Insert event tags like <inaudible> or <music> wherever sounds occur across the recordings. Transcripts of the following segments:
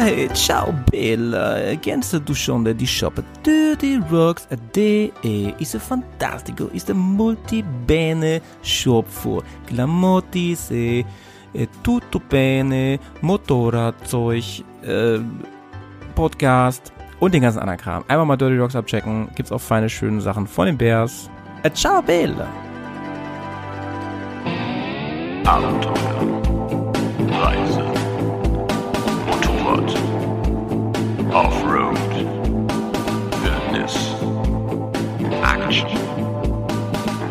Hey, ciao bella, kennst du schon die shop dirtyrocks.de ist ein fantastico, ist ein multibene shop für Klamottis e, e tutto bene, Motorradzeug, äh, Podcast und den ganzen anderen Kram. Einfach mal Dirty Rocks abchecken, gibt's auch feine, schöne Sachen von den Bears. Äh, ciao bella! Abenteuer, Reise, Motorrad, Offroad, Wildnis, Action,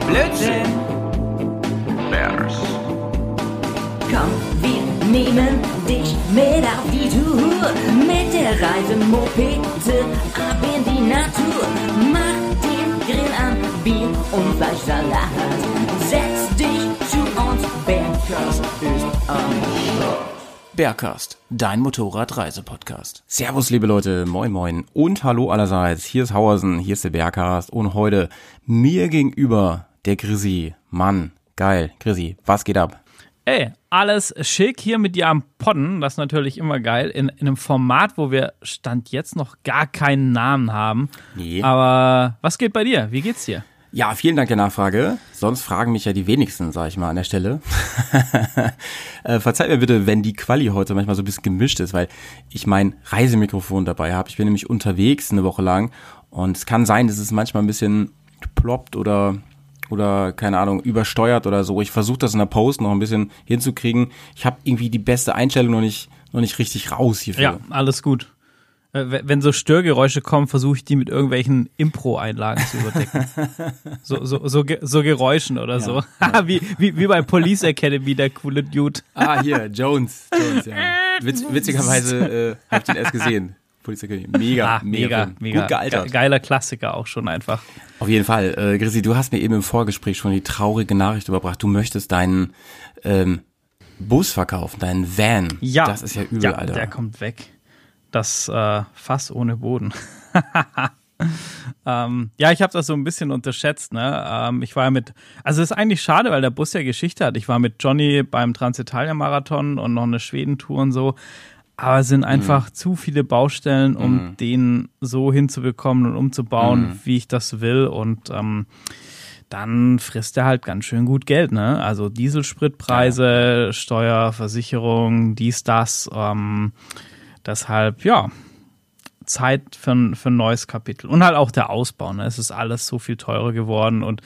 Blödsinn! Bears, Komm, wir nehmen dich mit auf die Tour. Mit der Reisemopete ab in die Natur. Mach den Grill an, Bier und Fleischsalat. Setz dich zu uns, Bergkast ist am. Bergcast, dein Motorradreisepodcast. Servus, liebe Leute, moin moin und hallo allerseits. Hier ist Hauersen, hier ist der Bergcast und heute mir gegenüber der Grisi. Mann, geil. Grisi, was geht ab? Ey, alles schick hier mit dir am Podden. Das ist natürlich immer geil. In, in einem Format, wo wir Stand jetzt noch gar keinen Namen haben. Nee. Aber was geht bei dir? Wie geht's dir? Ja, vielen Dank der Nachfrage. Sonst fragen mich ja die wenigsten, sag ich mal an der Stelle. <laughs> äh, verzeiht mir bitte, wenn die Quali heute manchmal so ein bisschen gemischt ist, weil ich mein Reisemikrofon dabei habe. Ich bin nämlich unterwegs eine Woche lang und es kann sein, dass es manchmal ein bisschen ploppt oder oder keine Ahnung übersteuert oder so. Ich versuche das in der Post noch ein bisschen hinzukriegen. Ich habe irgendwie die beste Einstellung noch nicht noch nicht richtig raus hierfür. Ja, alles gut. Äh, Wenn so Störgeräusche kommen, versuche ich die mit irgendwelchen Impro-Einlagen zu überdecken. so, so, so, so Geräuschen oder so. <laughs> wie, wie, wie bei Police Academy, der coole Dude. Ah, hier, Jones. Jones ja. Witz, witzigerweise äh, hab ich den erst gesehen. Polizei Mega, Ah, mega, mega. Gut gealtert. Ge- Geiler Klassiker auch schon einfach. Auf jeden Fall. Äh, Chrissy, du hast mir eben im Vorgespräch schon die traurige Nachricht überbracht. Du möchtest deinen ähm, Bus verkaufen, deinen Van. Ja. Das ist ja übel, ja, Alter. Der kommt weg. Das äh, Fass ohne Boden. <laughs> ähm, ja, ich habe das so ein bisschen unterschätzt. Ne? Ähm, ich war ja mit, also es ist eigentlich schade, weil der Bus ja Geschichte hat. Ich war mit Johnny beim Transitalia-Marathon und noch eine Schwedentour und so. Aber es sind einfach zu viele Baustellen, um den so hinzubekommen und umzubauen, wie ich das will. Und ähm, dann frisst er halt ganz schön gut Geld, ne? Also Dieselspritpreise, Steuer, Versicherung, dies, das. Ähm, deshalb, ja, Zeit für, ein- für ein neues Kapitel. Und halt auch der Ausbau, ne? Es ist alles so viel teurer geworden und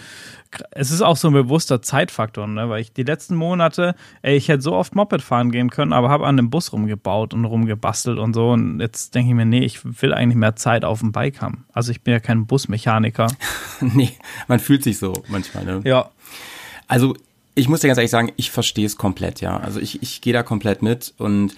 es ist auch so ein bewusster Zeitfaktor, ne? Weil ich die letzten Monate, ey, ich hätte so oft Moped fahren gehen können, aber habe an dem Bus rumgebaut und rumgebastelt und so. Und jetzt denke ich mir, nee, ich will eigentlich mehr Zeit auf dem Bike haben. Also ich bin ja kein Busmechaniker. <laughs> nee, man fühlt sich so manchmal. Ne? Ja, Also ich muss dir ganz ehrlich sagen, ich verstehe es komplett, ja. Also ich, ich gehe da komplett mit und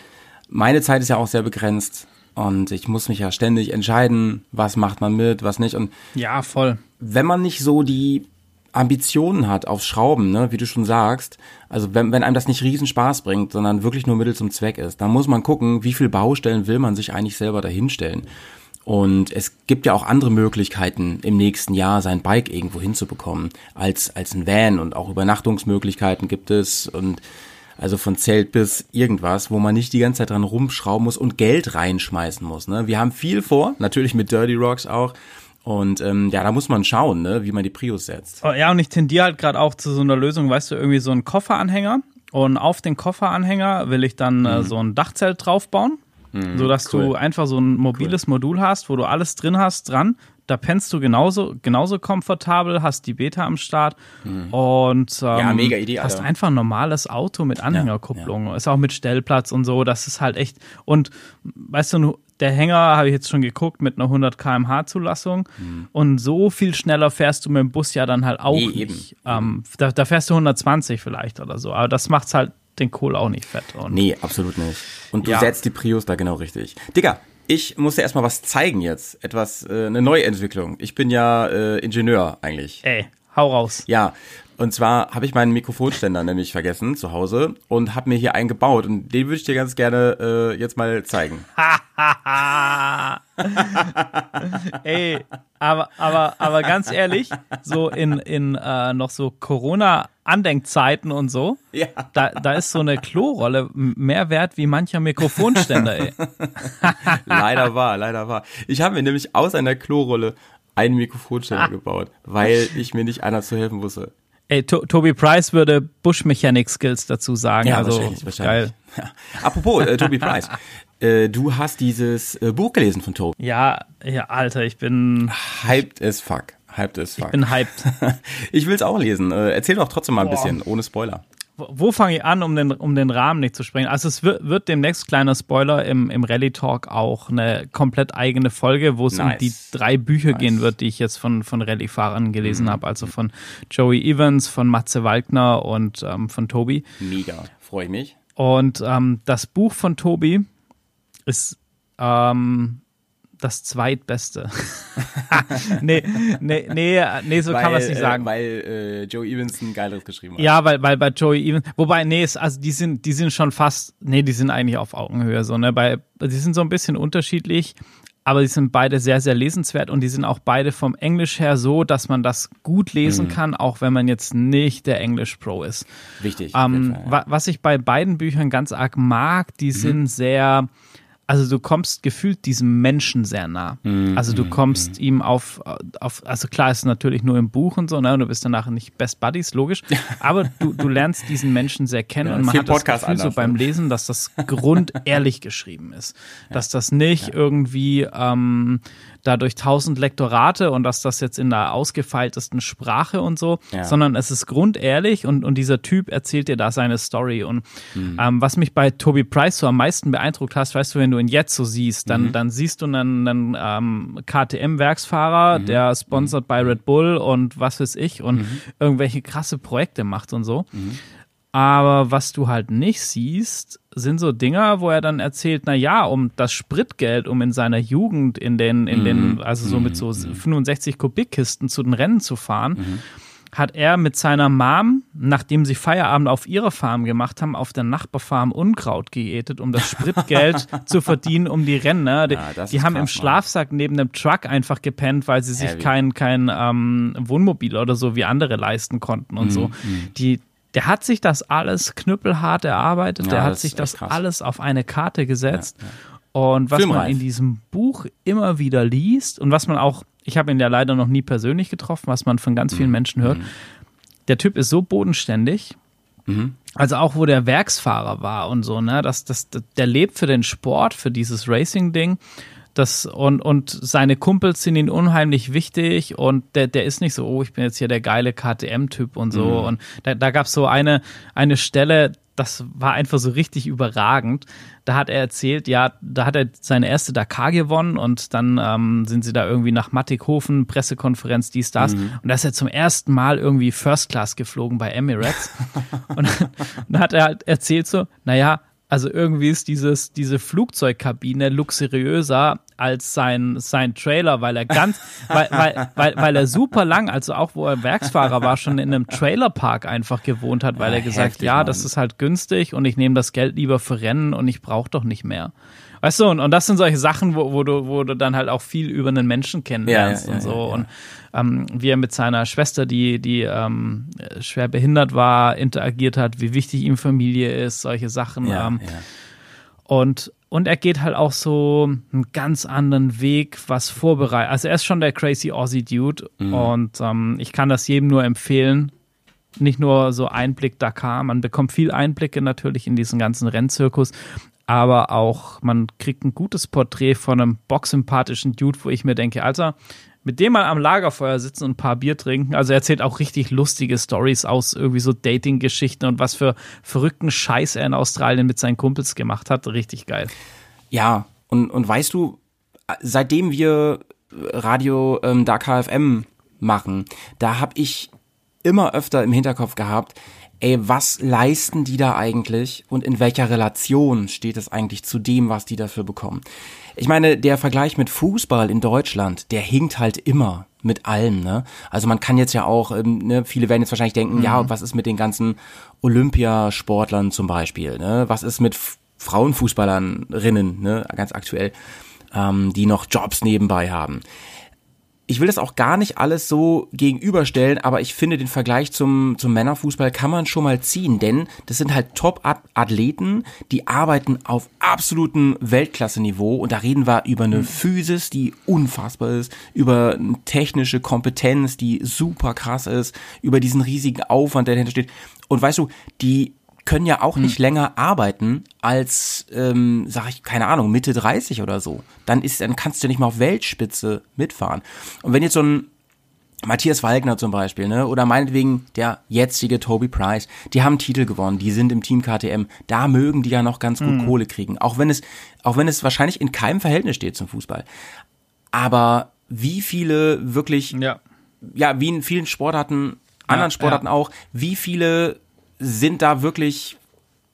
meine Zeit ist ja auch sehr begrenzt und ich muss mich ja ständig entscheiden, was macht man mit, was nicht. Und ja, voll. wenn man nicht so die Ambitionen hat aufs Schrauben, ne, wie du schon sagst, also wenn, wenn einem das nicht riesen Spaß bringt, sondern wirklich nur Mittel zum Zweck ist, dann muss man gucken, wie viel Baustellen will man sich eigentlich selber dahinstellen. Und es gibt ja auch andere Möglichkeiten, im nächsten Jahr sein Bike irgendwo hinzubekommen, als, als ein Van und auch Übernachtungsmöglichkeiten gibt es und also von Zelt bis irgendwas, wo man nicht die ganze Zeit dran rumschrauben muss und Geld reinschmeißen muss. Ne? Wir haben viel vor, natürlich mit Dirty Rocks auch. Und ähm, ja, da muss man schauen, ne, wie man die Prius setzt. Oh, Ja, und ich tendiere halt gerade auch zu so einer Lösung, weißt du, irgendwie so einen Kofferanhänger. Und auf den Kofferanhänger will ich dann äh, so ein Dachzelt draufbauen, sodass du cool. einfach so ein mobiles Modul hast, wo du alles drin hast, dran. Da pennst du genauso, genauso komfortabel, hast die Beta am Start und ähm, Ja, mega Idee, hast Alter. einfach ein normales Auto mit Anhängerkupplung. Ist auch mit Stellplatz und so. Das ist halt echt. Und weißt du, der Hänger habe ich jetzt schon geguckt mit einer 100 km/h Zulassung und so viel schneller fährst du mit dem Bus ja dann halt auch Mhm. Nee, nicht. Ähm, da, da fährst du 120 vielleicht oder so. Aber das macht's halt den Kohl auch nicht fett. Und Nee, absolut nicht. Und du Ja. setzt die Prius da genau richtig. Digga, ich muss dir erstmal was zeigen jetzt. Etwas, äh, eine Neuentwicklung. Ich bin ja äh, Ingenieur eigentlich. Ey, hau raus. Ja, und zwar habe ich meinen Mikrofonständer <laughs> nämlich vergessen zu Hause und habe mir hier einen gebaut und den würde ich dir ganz gerne äh, jetzt mal zeigen. <laughs> Ey, aber, aber, aber ganz ehrlich, so in, in äh, noch so Corona-Andenkzeiten und so, Ja. da, da ist so eine Klorolle mehr wert wie mancher Mikrofonständer, ey. <laughs> leider war, leider war. Ich habe mir nämlich aus einer Klorolle einen Mikrofonständer gebaut, weil ich mir nicht einer zu helfen wusste. Ey, to Toby Price würde Bush-Mechanik-Skills dazu sagen. also, wahrscheinlich, wahrscheinlich. geil. Ja. Apropos, äh, Toby Price. <laughs> Äh, du hast dieses äh, Buch gelesen von Toby. Ja, ja, Alter, ich bin, Hyped as fuck. Hyped as fuck. bin hyped. <laughs> ich will es auch lesen. Äh, erzähl doch trotzdem mal ein bisschen, ohne Spoiler. Wo- Wo fange ich an, um den, um den Rahmen nicht zu sprengen? Also es wird, wird demnächst, kleiner Spoiler, im, im Rally Talk auch eine komplett eigene Folge, wo es um Nice. die drei Bücher Nice. Mhm. gehen wird, die ich jetzt von, von Rallye-Fahrern gelesen habe. Also von Joey Evans, von Matze Walkner und ähm, von Tobi. Mega. Freue ich mich. Und ähm, das Buch von Tobi ist ähm, das zweitbeste. <laughs> <laughs> nee, nee, nee, nee, so kann man es nicht äh, sagen. Weil äh, Joe Evans ein geileres geschrieben hat. Ja, weil, weil bei Joey Evans, wobei, nee, es, also die sind, die sind schon fast, nee, die sind eigentlich auf Augenhöhe, so, ne, bei, die sind so ein bisschen unterschiedlich, aber die sind beide sehr, sehr lesenswert und die sind auch beide vom Englisch her so, dass man das gut lesen kann, auch wenn man jetzt nicht der Englisch-Pro ist. Wichtig. Ähm, Fall, ja. Mhm. wa was ich bei beiden Büchern ganz arg mag, die sind sehr, also du kommst gefühlt diesem Menschen sehr nah. Mhm, Also du kommst ihm auf, auf, also klar ist es natürlich nur im Buch und so, ne? Und du bist danach nicht Best Buddies, logisch. Aber du, du lernst diesen Menschen sehr kennen Ja, und man hat das Podcast Gefühl so anders, beim ne? Lesen, dass das grundehrlich <laughs> geschrieben ist. Dass das nicht irgendwie ähm, dadurch tausend Lektorate und dass das jetzt in der ausgefeiltesten Sprache und so, Ja. sondern es ist grundehrlich und, und dieser Typ erzählt dir da seine Story. Und Mhm. ähm, was mich bei Toby Price so am meisten beeindruckt hast, weißt du, wenn du ihn jetzt so siehst, dann, Mhm. dann siehst du einen, einen ähm, KTM-Werksfahrer, Mhm. der sponsert bei Red Bull und was weiß ich und irgendwelche krasse Projekte macht und so. Aber was du halt nicht siehst, sind so Dinger, wo er dann erzählt, na ja, um das Spritgeld, um in seiner Jugend in den, in den, also so mit so 65 Kubikkisten zu den Rennen zu fahren, hat er mit seiner Mom, nachdem sie Feierabend auf ihrer Farm gemacht haben, auf der Nachbarfarm Unkraut geätet, um das Spritgeld <laughs> zu verdienen, um die Rennen. Ne? Die, Ja, das die haben im krass, Mann. Schlafsack neben dem Truck einfach gepennt, weil sie sich Heavy. kein, kein ähm, Wohnmobil oder so wie andere leisten konnten Mhm, und so. Die, der hat sich das alles knüppelhart erarbeitet, Ja, der hat sich das krass. alles auf eine Karte gesetzt. Und was man Filmreif. in diesem Buch immer wieder liest und was man auch, ich habe ihn ja leider noch nie persönlich getroffen, was man von ganz vielen Mhm. Menschen hört, der Typ ist so bodenständig. Mhm. Also auch wo der Werksfahrer war und so, ne, das, das, der lebt für den Sport, für dieses Racing-Ding. Das, und, und seine Kumpels sind ihm unheimlich wichtig und der, der ist nicht so, oh, ich bin jetzt hier der geile KTM-Typ und so. Und da, da gab es so eine, eine Stelle, das war einfach so richtig überragend. Da hat er erzählt, ja, da hat er seine erste Dakar gewonnen und dann ähm, sind sie da irgendwie nach Mattighofen, Pressekonferenz, dies, das. Und da ist er zum ersten Mal irgendwie First Class geflogen bei Emirates. <laughs> und <laughs> dann hat er halt erzählt so, naja, also irgendwie ist dieses, diese Flugzeugkabine luxuriöser als sein, sein Trailer, weil er ganz, <laughs> weil, weil, weil, weil er super lang, also auch wo er Werksfahrer war, schon in einem Trailerpark einfach gewohnt hat, weil Ja, er gesagt, heftig, ja, Mann. das ist halt günstig und ich nehme das Geld lieber für Rennen und ich brauche doch nicht mehr. Weißt du, und, und das sind solche Sachen, wo, wo, du, wo du dann halt auch viel über einen Menschen kennenlernst Ja, ja, und so. Und ähm, wie er mit seiner Schwester, die, die ähm, schwer behindert war, interagiert hat, wie wichtig ihm Familie ist, solche Sachen. Ja, ähm, ja. und, und er geht halt auch so einen ganz anderen Weg, was vorbereitet. Also er ist schon der crazy Aussie Dude Mhm. und ähm, ich kann das jedem nur empfehlen. Nicht nur so Einblick Dakar, man bekommt viel Einblicke natürlich in diesen ganzen Rennzirkus, aber auch man kriegt ein gutes Porträt von einem boxsympathischen Dude, wo ich mir denke, Alter, mit dem mal am Lagerfeuer sitzen und ein paar Bier trinken. Also er erzählt auch richtig lustige Stories aus irgendwie so Dating-Geschichten und was für verrückten Scheiß er in Australien mit seinen Kumpels gemacht hat. Richtig geil. Ja, und, und weißt du, seitdem wir Radio ähm, da KFM machen, da habe ich immer öfter im Hinterkopf gehabt, ey, was leisten die da eigentlich und in welcher Relation steht es eigentlich zu dem, was die dafür bekommen? Ich meine, der Vergleich mit Fußball in Deutschland, der hinkt halt immer mit allem, ne? Also man kann jetzt ja auch, ähm, ne, viele werden jetzt wahrscheinlich denken, ja, was ist mit den ganzen Olympiasportlern zum Beispiel, ne? Was ist mit F- Frauenfußballerinnen, ne, ganz aktuell. ähm, die noch Jobs nebenbei haben. Ich will das auch gar nicht alles so gegenüberstellen, aber ich finde den Vergleich zum, zum Männerfußball kann man schon mal ziehen, denn das sind halt Top-Athleten, die arbeiten auf absolutem Weltklasse-Niveau und da reden wir über eine Physis, die unfassbar ist, über eine technische Kompetenz, die super krass ist, über diesen riesigen Aufwand, der dahinter steht. Und weißt du, die können ja auch nicht länger arbeiten als, ähm, sag ich, keine Ahnung, Mitte 30 oder so. Dann ist, dann kannst du nicht mal auf Weltspitze mitfahren. Und wenn jetzt so ein Matthias Wagner zum Beispiel, ne, oder meinetwegen der jetzige Toby Price, die haben Titel gewonnen, die sind im Team KTM, da mögen die ja noch ganz gut Kohle kriegen, auch wenn es, auch wenn es wahrscheinlich in keinem Verhältnis steht zum Fußball. Aber wie viele wirklich Ja. ja, wie in vielen Sportarten, anderen Sportarten auch, wie viele sind da wirklich,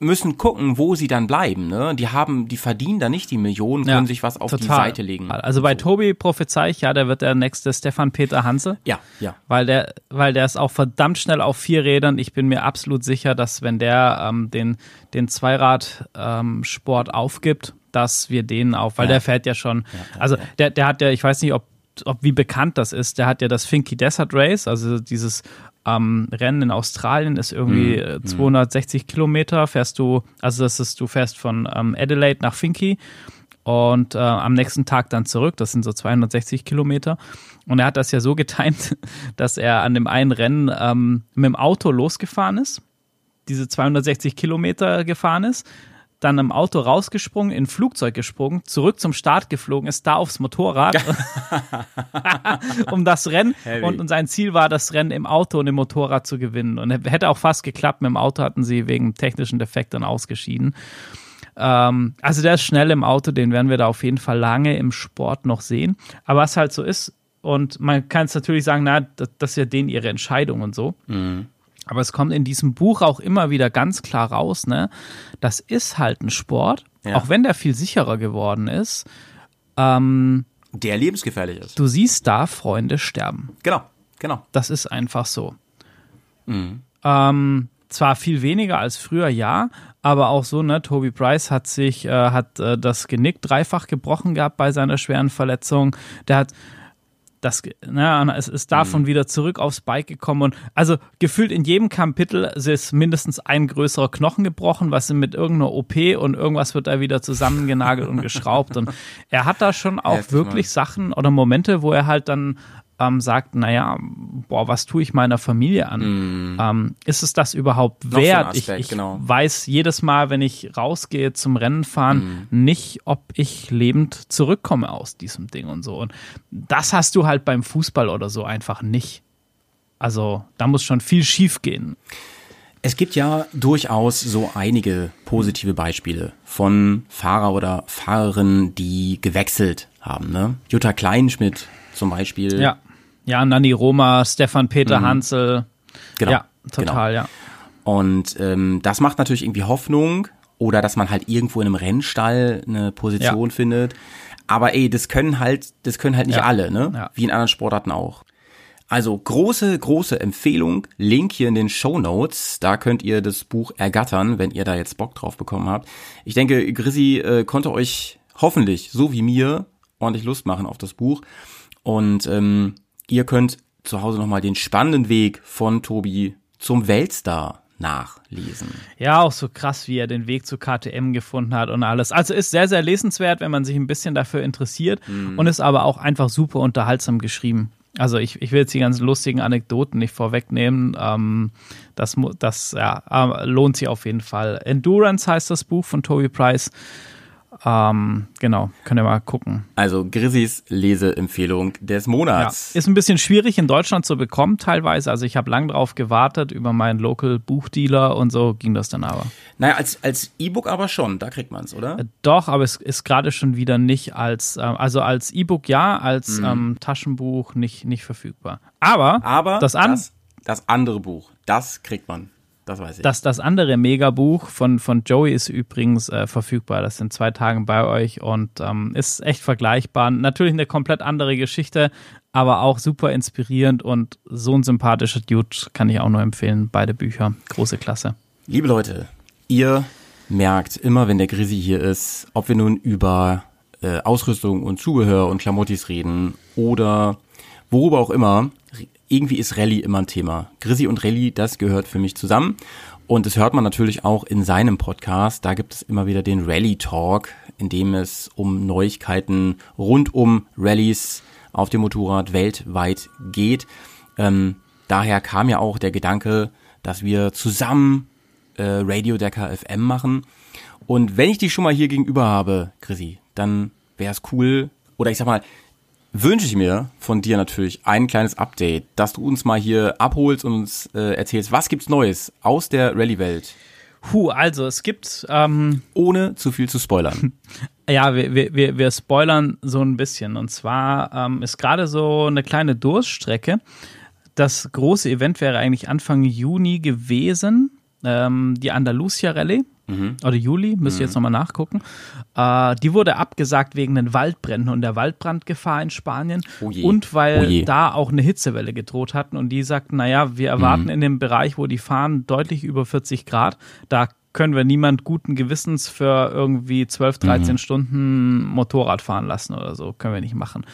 müssen gucken, wo sie dann bleiben, ne? Die haben, die verdienen da nicht die Millionen, können sich was auf die Seite legen. Also bei Tobi prophezei ich, ja, der wird der nächste Stefan Peter Hanse. Ja, ja. Weil der, weil der ist auch verdammt schnell auf vier Rädern. Ich bin mir absolut sicher, dass wenn der ähm, den, den Zweirad-Sport ähm, aufgibt, dass wir den auch, weil Ja. der fährt ja schon, also der, der hat ja, ich weiß nicht, ob, ob wie bekannt das ist, der hat ja das Finky Desert Race, also dieses ähm, Rennen in Australien ist irgendwie äh, 260 Kilometer, fährst du, also das ist, du fährst von ähm, Adelaide nach Finky und äh, am nächsten Tag dann zurück. Das sind so 260 Kilometer. Und er hat das ja so getimt, <laughs> dass er an dem einen Rennen ähm, mit dem Auto losgefahren ist, diese 260 Kilometer gefahren ist, dann im Auto rausgesprungen, in ein Flugzeug gesprungen, zurück zum Start geflogen, ist da aufs Motorrad, <laughs> um das Rennen. Und, und sein Ziel war, das Rennen im Auto und im Motorrad zu gewinnen. Und hätte auch fast geklappt. Mit dem Auto hatten sie wegen technischen Defekt dann ausgeschieden. Ähm, also der ist schnell im Auto, den werden wir da auf jeden Fall lange im Sport noch sehen. Aber was halt so ist, und man kann es natürlich sagen, na, das, das ist ja denen ihre Entscheidung und so. Aber es kommt in diesem Buch auch immer wieder ganz klar raus, ne? Das ist halt ein Sport, Ja. auch wenn der viel sicherer geworden ist. Ähm, Der lebensgefährlich ist. du siehst da Freunde sterben. Genau, genau. Das ist einfach so. Ähm, zwar viel weniger als früher, ja, aber auch so, ne, Toby Price hat sich, äh, hat äh, das Genick dreifach gebrochen gehabt bei seiner schweren Verletzung. Der hat das, ne, es ist davon wieder zurück aufs Bike gekommen und also gefühlt in jedem Kapitel ist mindestens ein größerer Knochen gebrochen, was mit irgendeiner OP und irgendwas wird da wieder zusammengenagelt und <laughs> geschraubt und er hat da schon auch Heftig, wirklich Sachen oder Momente, wo er halt dann ähm, sagt, naja, boah, was tue ich meiner Familie an? Ähm, ist es das überhaupt wert? Aspekt, ich ich genau. weiß jedes Mal, wenn ich rausgehe zum Rennen fahren, nicht, ob ich lebend zurückkomme aus diesem Ding und so. Und das hast du halt beim Fußball oder so einfach nicht. Also da muss schon viel schief gehen. Es gibt ja durchaus so einige positive Beispiele von Fahrer oder Fahrerinnen, die gewechselt haben. Ne? Jutta Kleinschmidt zum Beispiel. Ja. Ja, Nanni Roma, Stefan Peter Hansel. genau. Ja, total, ja. Und ähm, das macht natürlich irgendwie Hoffnung oder dass man halt irgendwo in einem Rennstall eine Position Ja. findet. Aber ey, das können halt, das können halt nicht Ja. alle, ne? Ja. Wie in anderen Sportarten auch. Also große, große Empfehlung. Link hier in den Show Notes. Da könnt ihr das Buch ergattern, wenn ihr da jetzt Bock drauf bekommen habt. Ich denke, Grissi äh, konnte euch hoffentlich, so wie mir, ordentlich Lust machen auf das Buch. Und ähm, ihr könnt zu Hause nochmal den spannenden Weg von Tobi zum Weltstar nachlesen. Ja, auch so krass, wie er den Weg zu KTM gefunden hat und alles. Also ist sehr, sehr lesenswert, wenn man sich ein bisschen dafür interessiert und ist aber auch einfach super unterhaltsam geschrieben. Also ich, ich will jetzt die ganzen lustigen Anekdoten nicht vorwegnehmen. Ähm, das das ja, äh, lohnt sich auf jeden Fall. Endurance heißt das Buch von Toby Price. Ähm, genau, könnt ihr mal gucken. Also Grissis Leseempfehlung des Ja, Monats. ist ein bisschen schwierig in Deutschland zu bekommen teilweise. Also ich habe lang drauf gewartet über meinen Local Buchdealer und so ging das dann aber. naja, als, als E-Book aber schon, da kriegt man's, oder? Doch, aber es ist gerade schon wieder nicht als, ähm, also als E-Book ja, Mhm. als ähm, Taschenbuch nicht, nicht verfügbar. Aber, Aber das, an, das, das andere Buch, das kriegt man. Das weiß ich. das, das andere Megabuch von, von Joey ist übrigens äh, verfügbar. Das sind zwei Tage bei euch und ähm, ist echt vergleichbar. Natürlich eine komplett andere Geschichte, aber auch super inspirierend und so ein sympathischer Dude kann ich auch nur empfehlen. Beide Bücher, große Klasse. Liebe Leute, ihr merkt immer, wenn der Grissi hier ist, ob wir nun über äh, Ausrüstung und Zubehör und Klamottis reden oder worüber auch immer. Irgendwie ist Rallye immer ein Thema. Grizzy und Rallye, das gehört für mich zusammen. Und das hört man natürlich auch in seinem Podcast. Da gibt es immer wieder den Rally Talk, in dem es um Neuigkeiten rund um Rallyes auf dem Motorrad weltweit geht. Ähm, daher kam ja auch der Gedanke, dass wir zusammen äh, Radio Decker FM machen. Und wenn ich dich schon mal hier gegenüber habe, Chrissy, dann wäre es cool, oder ich sag mal, wünsche ich mir von dir natürlich ein kleines Update, dass du uns mal hier abholst und uns äh, erzählst, was gibt's Neues aus der Rallye-Welt, Puh, also es gibt, ähm, ohne zu viel zu spoilern. <laughs> ja, wir, wir, wir, wir spoilern so ein bisschen. Und zwar ähm, ist gerade so eine kleine Durststrecke. Das große Event wäre eigentlich Anfang Juni gewesen, ähm, die Andalusia Rallye. Oder Juli, müsst ihr jetzt nochmal nachgucken. Äh, die wurde abgesagt wegen den Waldbränden und der Waldbrandgefahr in Spanien. Oh. Und weil Oh da auch eine Hitzewelle gedroht hatten und die sagten, naja, wir erwarten Mhm. in dem Bereich, wo die fahren, deutlich über 40 Grad. Da können wir niemand guten Gewissens für irgendwie 12, 13 Mhm. Stunden Motorrad fahren lassen oder so. Können wir nicht machen.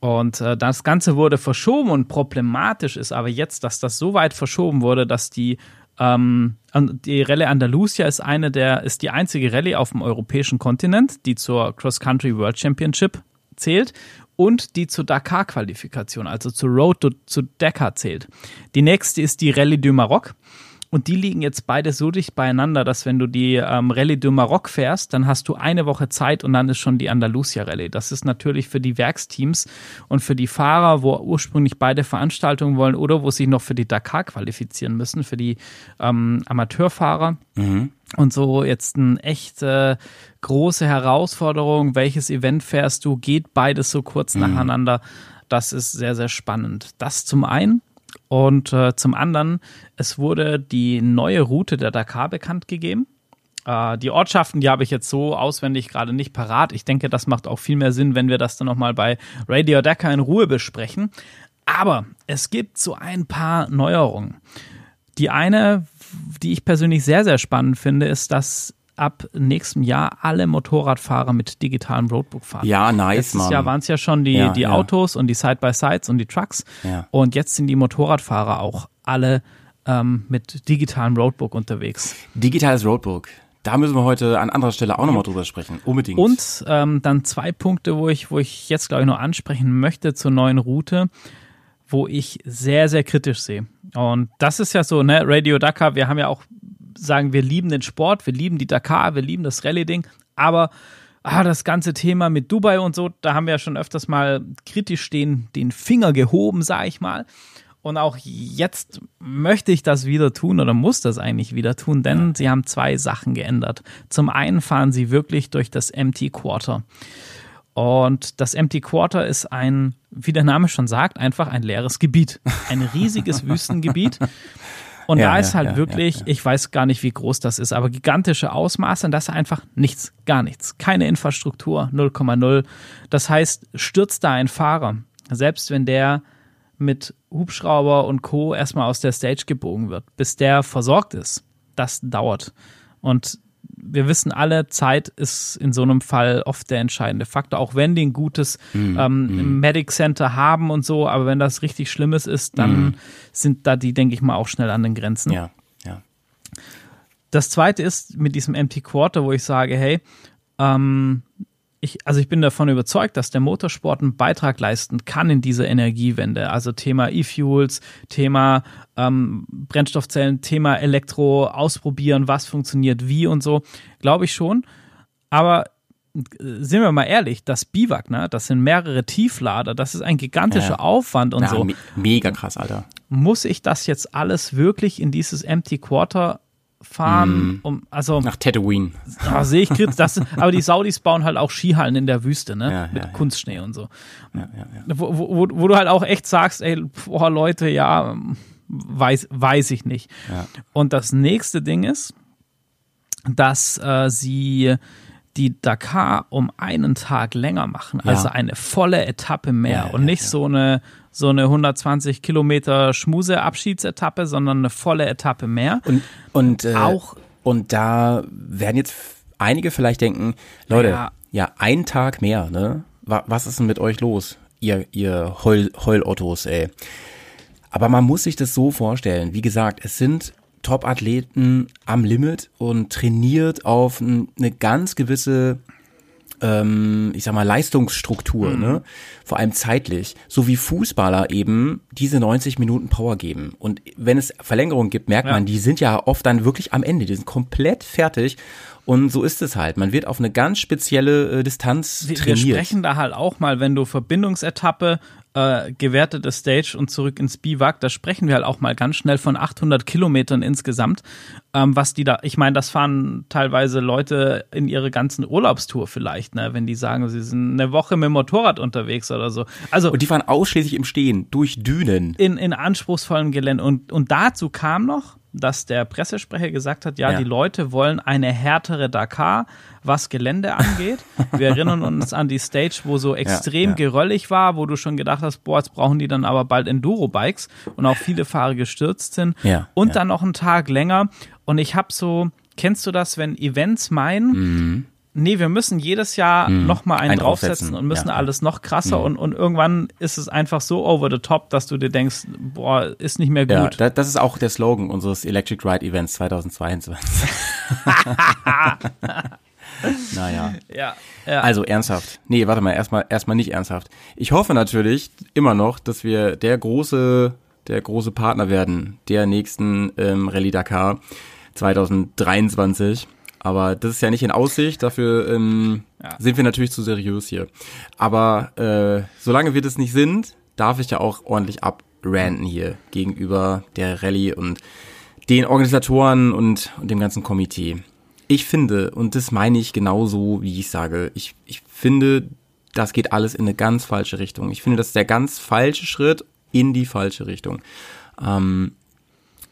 Und äh, das Ganze wurde verschoben und problematisch ist aber jetzt, dass das so weit verschoben wurde, dass die ähm, die Rallye Andalusia ist eine der ist die einzige Rallye auf dem europäischen Kontinent, die zur Cross Country World Championship zählt und die zur Dakar Qualifikation, also zur Road to, zu Dakar zählt. Die nächste ist die Rallye du Maroc. Und die liegen jetzt beide so dicht beieinander, dass wenn du die ähm, Rallye du Maroc fährst, dann hast du eine Woche Zeit und dann ist schon die Andalusia Rallye. Das ist natürlich für die Werksteams und für die Fahrer, wo ursprünglich beide Veranstaltungen wollen oder wo sich noch für die Dakar qualifizieren müssen, für die ähm, Amateurfahrer. Und so jetzt eine echt äh, große Herausforderung. Welches Event fährst du? Geht beides so kurz nacheinander? Das ist sehr, sehr spannend. Das zum einen. Und äh, zum anderen, es wurde die neue Route der Dakar bekannt gegeben. Äh, die Ortschaften, die habe ich jetzt so auswendig gerade nicht parat. Ich denke, das macht auch viel mehr Sinn, wenn wir das dann nochmal bei Radio Dakar in Ruhe besprechen. Aber es gibt so ein paar Neuerungen. Die eine, die ich persönlich sehr, sehr spannend finde, ist, dass ab nächstem Jahr alle Motorradfahrer mit digitalem Roadbook fahren. Ja, nice, Letztes Mann. Jahr waren es ja schon die, Ja, die ja. Autos und die Side-by-Sides und die Trucks. Ja. Und jetzt sind die Motorradfahrer auch alle ähm, mit digitalem Roadbook unterwegs. Digitales Roadbook. Da müssen wir heute an anderer Stelle auch nochmal drüber sprechen. Unbedingt. Und ähm, dann zwei Punkte, wo ich, wo ich jetzt, glaube ich, noch ansprechen möchte zur neuen Route, wo ich sehr, sehr kritisch sehe. Und das ist ja so, ne, Radio Dakar, wir haben ja auch, sagen, wir lieben den Sport, wir lieben die Dakar, wir lieben das Rallye-Ding, aber ah, das ganze Thema mit Dubai und so, da haben wir ja schon öfters mal kritisch den, den Finger gehoben, sag ich mal. Und auch jetzt möchte ich das wieder tun oder muss das eigentlich wieder tun, denn sie haben zwei Sachen geändert. Zum einen fahren sie wirklich durch das Empty Quarter. Und das Empty Quarter ist ein, wie der Name schon sagt, einfach ein leeres Gebiet. Ein riesiges <laughs> Wüstengebiet. Und Ja, da ist halt wirklich, ich weiß gar nicht, wie groß das ist, aber gigantische Ausmaße und das ist einfach nichts, gar nichts. Keine Infrastruktur, 0,0. Das heißt, stürzt da ein Fahrer, selbst wenn der mit Hubschrauber und Co. erstmal aus der Stage gebogen wird, bis der versorgt ist, das dauert. Und wir wissen alle, Zeit ist in so einem Fall oft der entscheidende Faktor, auch wenn die ein gutes ähm, Medic Center haben und so, aber wenn das richtig Schlimmes ist, dann sind da die, denke ich mal, auch schnell an den Grenzen. ja, ja. Das zweite ist mit diesem Empty Quarter, wo ich sage, hey, ähm, ich, also ich bin davon überzeugt, dass der Motorsport einen Beitrag leisten kann in dieser Energiewende. Also Thema E-Fuels, Thema ähm, Brennstoffzellen, Thema Elektro, ausprobieren, was funktioniert wie und so. Glaube ich schon. Aber äh, sind wir mal ehrlich, das Biwak, ne, das sind mehrere Tieflader, das ist ein gigantischer Ja. Aufwand und ja so. me mega krass, Alter. Muss ich das jetzt alles wirklich in dieses Empty Quarter fahren? Mhm. Um, also Nach Tatooine. Ah, sehe ich kritisch. Das, aber die Saudis bauen halt auch Skihallen in der Wüste, ne? Ja, Mit ja, ja. Kunstschnee und so. Ja, ja, ja. Wo, wo, wo- du halt auch echt sagst, ey, boah, Leute, ja, weiß, weiß ich nicht. Und das nächste Ding ist, dass äh, sie die Dakar um einen Tag länger machen, Ja. also eine volle Etappe mehr Ja, und nicht so eine so eine 120 Kilometer Schmuse-Abschiedsetappe, sondern eine volle Etappe mehr. Und, und, äh, Auch- und da werden jetzt einige vielleicht denken, Leute, Ja. ein Tag mehr, ne? Wa- Was ist denn mit euch los, ihr, ihr Heul, Heulottos, ey? Aber man muss sich das so vorstellen. Wie gesagt, es sind Top-Athleten am Limit und trainiert auf eine ganz gewisse, ähm, ich sag mal, Leistungsstruktur, ne? Vor allem zeitlich. So wie Fußballer eben diese 90 Minuten Power geben. Und wenn es Verlängerung gibt, merkt Ja. man, die sind ja oft dann wirklich am Ende. Die sind komplett fertig. Und so ist es halt. Man wird auf eine ganz spezielle äh, Distanz Wir, wir trainiert. sprechen da halt auch mal, wenn du Verbindungsetappe, äh, gewertete Stage und zurück ins Biwak, da sprechen wir halt auch mal ganz schnell von 800 Kilometern insgesamt, ähm, was die da, ich meine, das fahren teilweise Leute in ihre ganzen Urlaubstour vielleicht, ne, wenn die sagen, sie sind eine Woche mit dem Motorrad unterwegs oder so. Also Und die fahren ausschließlich im Stehen, durch Dünen. in, in anspruchsvollem Gelände. Und, und dazu kam noch, dass der Pressesprecher gesagt hat, ja, Ja. die Leute wollen eine härtere Dakar, was Gelände angeht. Wir <laughs> erinnern uns an die Stage, wo so extrem ja. geröllig war, wo du schon gedacht hast, boah, jetzt brauchen die dann aber bald Enduro-Bikes und auch viele Fahrer gestürzt sind. Ja, und ja. dann noch einen Tag länger. Und ich habe so, kennst du das, wenn Events meinen, nee, wir müssen jedes Jahr noch mal einen. Einen draufsetzen draufsetzen, und müssen ja, ja. alles noch krasser und, und irgendwann ist es einfach so over the top, dass du dir denkst, boah, ist nicht mehr Ja, gut. da, das ist auch der Slogan unseres Electric Ride Events 2022. <laughs> naja. Ja, ja. Also ernsthaft. Nee, warte mal, erstmal erstmal nicht ernsthaft. Ich hoffe natürlich immer noch, dass wir der große der große Partner werden der nächsten ähm, Rallye Dakar 2023. Aber das ist ja nicht in Aussicht, dafür ähm, sind wir natürlich zu seriös hier. Aber äh, solange wir das nicht sind, darf ich ja auch ordentlich abranten hier gegenüber der Rallye und den Organisatoren und, und dem ganzen Komitee. Ich finde, und das meine ich genauso, wie ich sage, ich, ich finde, das geht alles in eine ganz falsche Richtung. Ich finde, das ist der ganz falsche Schritt in die falsche Richtung. Ähm,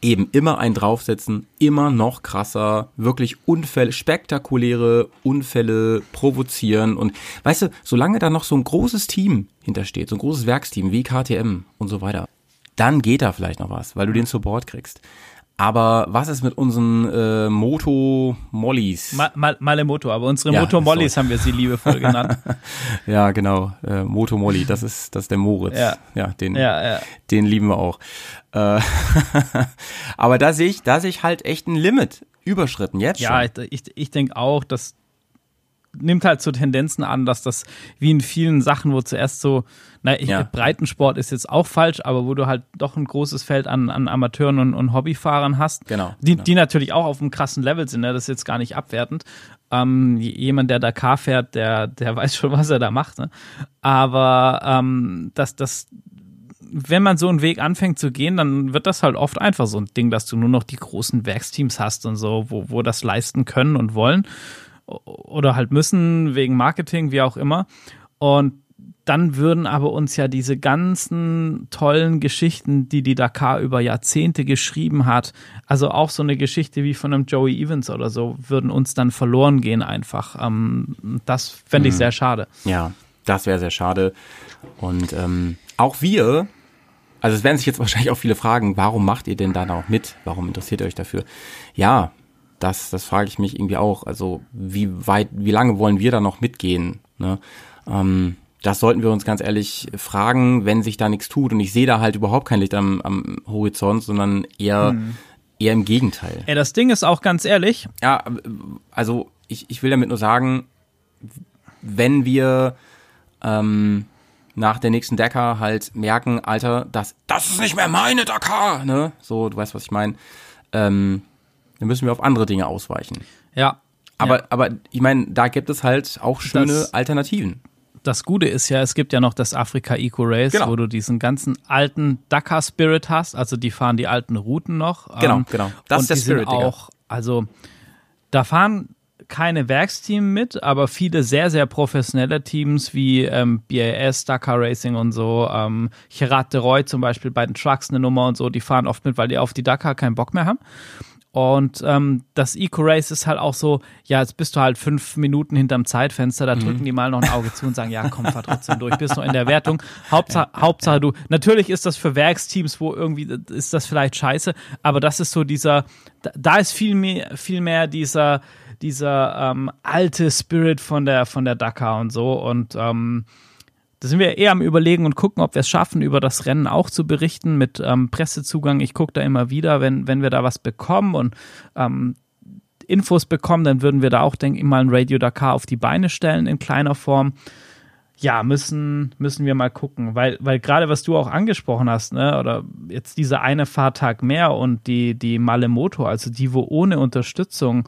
eben immer ein draufsetzen, immer noch krasser, wirklich Unfälle, spektakuläre Unfälle provozieren und weißt du, solange da noch so ein großes Team hintersteht, so ein großes Werksteam wie KTM und so weiter, dann geht da vielleicht noch was, weil du den Support kriegst. Aber was ist mit unseren äh, Moto-Mollies? Ma Mal Malemoto, aber unsere Ja, Moto-Mollies haben wir sie liebevoll genannt. <laughs> Ja, genau. Äh, Moto Molly, das ist, das ist der Moritz. Ja. ja den, Ja, ja. den lieben wir auch. Äh, <laughs> aber da sehe ich, da sehe ich halt echt ein Limit überschritten jetzt Ja, schon. ich, ich, ich denke auch, das nimmt halt so Tendenzen an, dass das wie in vielen Sachen, wo zuerst so, na, ich, Ja. Breitensport ist jetzt auch falsch, aber wo du halt doch ein großes Feld an, an Amateuren und, und Hobbyfahrern hast, Genau, die, genau. die natürlich auch auf einem krassen Level sind, ne? das ist jetzt gar nicht abwertend. Ähm, jemand, der Dakar fährt, der, der <laughs> weiß schon, was er da macht. Ne? Aber ähm, dass das wenn man so einen Weg anfängt zu gehen, dann wird das halt oft einfach so ein Ding, dass du nur noch die großen Werksteams hast und so, wo, wo das leisten können und wollen oder halt müssen wegen Marketing, wie auch immer. Und dann würden aber uns ja diese ganzen tollen Geschichten, die die Dakar über Jahrzehnte geschrieben hat, also auch so eine Geschichte wie von einem Joey Evans oder so, würden uns dann verloren gehen einfach. Ähm, das fände ich sehr schade. Ja, das wäre sehr schade. Und ähm, auch wir, also es werden sich jetzt <laughs> wahrscheinlich auch viele fragen, warum macht ihr denn da noch mit? Warum interessiert ihr euch dafür? Ja, das, das frage ich mich irgendwie auch. Also wie weit, wie lange wollen wir da noch mitgehen? Ne? Ähm, das sollten wir uns ganz ehrlich fragen, wenn sich da nichts tut. Und ich sehe da halt überhaupt kein Licht am, am Horizont, sondern eher, eher im Gegenteil. Ey, das Ding ist auch ganz ehrlich, Ja, also ich, ich will damit nur sagen, wenn wir ähm, nach der nächsten Dakar halt merken, Alter, das, das ist nicht mehr meine Dakar, ne? So, du weißt, was ich meine. Ähm, dann müssen wir auf andere Dinge ausweichen. ja. Aber, ja. aber ich meine, da gibt es halt auch schöne Das- Alternativen. das Gute ist ja, es gibt ja noch das Afrika Eco Race, Genau. wo du diesen ganzen alten Dakar Spirit hast. Also die fahren die alten Routen noch. Genau, ähm, genau. Das ist der Spirit, auch, also da fahren keine Werksteam mit, aber viele sehr, sehr professionelle Teams wie ähm, BAS, Dakar Racing und so. Ähm, Gerard de Roy zum Beispiel bei den Trucks eine Nummer und so, die fahren oft mit, weil die auf die Dakar keinen Bock mehr haben. Und ähm, das Eco-Race ist halt auch so, ja, jetzt bist du halt fünf Minuten hinterm Zeitfenster, da Mhm. drücken die mal noch ein Auge zu und sagen, ja, komm, fahr trotzdem <laughs> durch, bist noch in der Wertung. Hauptsache, Hauptsache du, natürlich ist das für Werksteams, wo irgendwie ist das vielleicht scheiße, aber das ist so dieser, da- ist viel mehr, viel mehr dieser, dieser ähm, alte Spirit von der, von der Dakar und so. Und ähm, da sind wir eher am Überlegen und gucken, ob wir es schaffen, über das Rennen auch zu berichten mit ähm, Pressezugang. Ich gucke da immer wieder, wenn, wenn wir da was bekommen und ähm, Infos bekommen, dann würden wir da auch, denke ich mal, ein Radio Dakar auf die Beine stellen in kleiner Form. Ja, müssen, müssen wir mal gucken, weil, weil gerade was du auch angesprochen hast, ne, oder jetzt dieser eine Fahrtag mehr und die, die Malemoto, also die, wo ohne Unterstützung,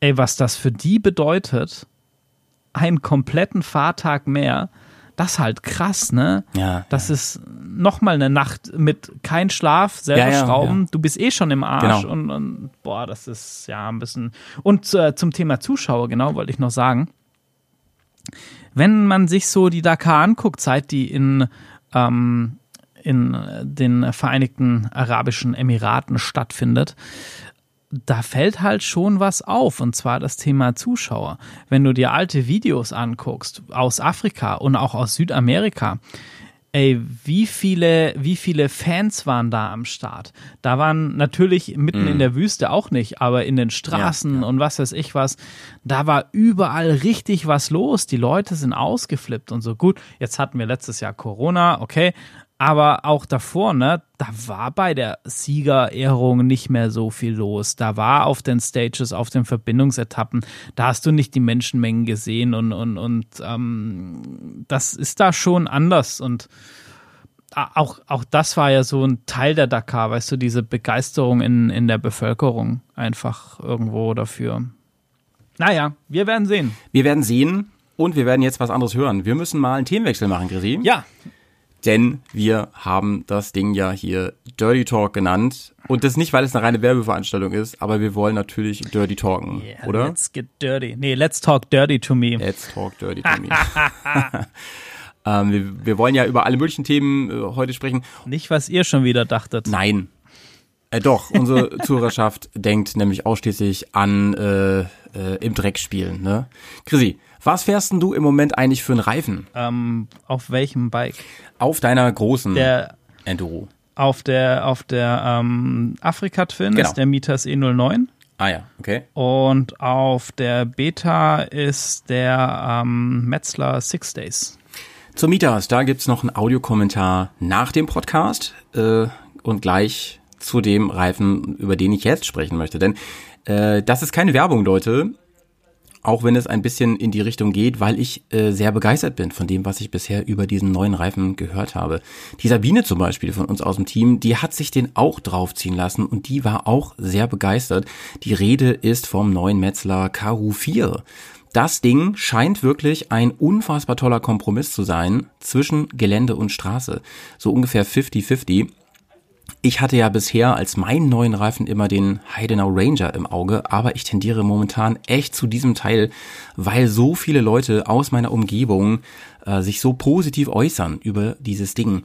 ey, was das für die bedeutet, einen kompletten Fahrtag mehr, das ist halt krass, ne? Ja, Das ist nochmal eine Nacht mit kein Schlaf, selber Ja, ja, schrauben, ja. du bist eh schon im Arsch Genau. und, und boah, das ist ja ein bisschen. Und äh, zum Thema Zuschauer, genau, wollte ich noch sagen. Wenn man sich so die Dakar anguckt, seit die in, ähm, in den Vereinigten Arabischen Emiraten stattfindet, da fällt halt schon was auf, und zwar das Thema Zuschauer. Wenn du dir alte Videos anguckst aus Afrika und auch aus Südamerika, ey, wie viele, wie viele Fans waren da am Start? Da waren natürlich mitten in der Wüste auch nicht, aber in den Straßen und was weiß ich was, da war überall richtig was los. Die Leute sind ausgeflippt und so. Gut, jetzt hatten wir letztes Jahr Corona, okay, aber auch davor, ne, da war bei der Siegerehrung nicht mehr so viel los. Da war auf den Stages, auf den Verbindungsetappen, da hast du nicht die Menschenmengen gesehen und, und, und ähm, das ist da schon anders. Und auch, auch das war ja so ein Teil der Dakar, weißt du, diese Begeisterung in, in der Bevölkerung einfach irgendwo dafür. Naja, wir werden sehen. Wir werden sehen und wir werden jetzt was anderes hören. Wir müssen mal einen Themenwechsel machen, Chrissy. Ja, Denn wir haben das Ding ja hier Dirty Talk genannt. Und das nicht, weil es eine reine Werbeveranstaltung ist, aber wir wollen natürlich Dirty Talken, Yeah, oder? Let's get dirty. Nee, let's talk dirty to me. Let's talk dirty to me. <laughs> <laughs> ähm, wir, wir wollen ja über alle möglichen Themen äh, heute sprechen. Nicht, was ihr schon wieder dachtet. Nein. Äh, doch, unsere <laughs> Zuhörerschaft denkt nämlich ausschließlich an äh, äh, im Dreck spielen. Ne? Chrissy, was fährst denn du im Moment eigentlich für einen Reifen? Ähm, auf welchem Bike? Auf deiner großen Der Enduro. auf der auf der ähm, Afrika Twin Genau. ist der Mitas E09 Ah ja, okay. und auf der Beta ist der ähm, Metzler Six Days. Zur Mieters, da gibt's noch einen Audiokommentar nach dem Podcast äh, und gleich zu dem Reifen, über den ich jetzt sprechen möchte. Denn äh, das ist keine Werbung, Leute. Auch wenn es ein bisschen in die Richtung geht, weil ich äh, sehr begeistert bin von dem, was ich bisher über diesen neuen Reifen gehört habe. Die Sabine zum Beispiel von uns aus dem Team, die hat sich den auch draufziehen lassen und die war auch sehr begeistert. Die Rede ist vom neuen Metzler Karu 4. Das Ding scheint wirklich ein unfassbar toller Kompromiss zu sein zwischen Gelände und Straße. So ungefähr 50-50. Ich hatte ja bisher als meinen neuen Reifen immer den Heidenau Ranger im Auge, aber ich tendiere momentan echt zu diesem Teil, weil so viele Leute aus meiner Umgebung äh, sich so positiv äußern über dieses Ding.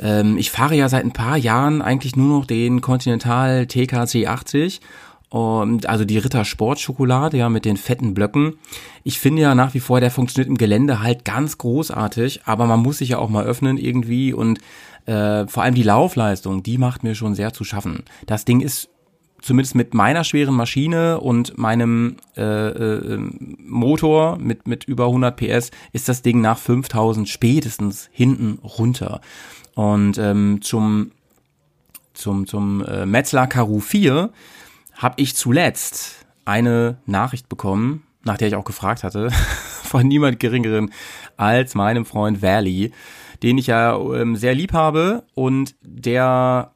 Ähm, ich fahre ja seit ein paar Jahren eigentlich nur noch den Continental TKC 80 und also die Ritter Sportschokolade, ja, mit den fetten Blöcken. Ich finde ja nach wie vor, der funktioniert im Gelände halt ganz großartig, aber man muss sich ja auch mal öffnen irgendwie und äh, vor allem die Laufleistung, die macht mir schon sehr zu schaffen. Das Ding ist zumindest mit meiner schweren Maschine und meinem äh, äh, Motor mit, mit über 100 PS ist das Ding nach 5000 spätestens hinten runter. Und ähm, zum, zum, zum äh, Metzler Karu 4 habe ich zuletzt eine Nachricht bekommen, nach der ich auch gefragt hatte, <laughs> von niemand geringeren als meinem Freund Valley, den ich ja ähm, sehr lieb habe und der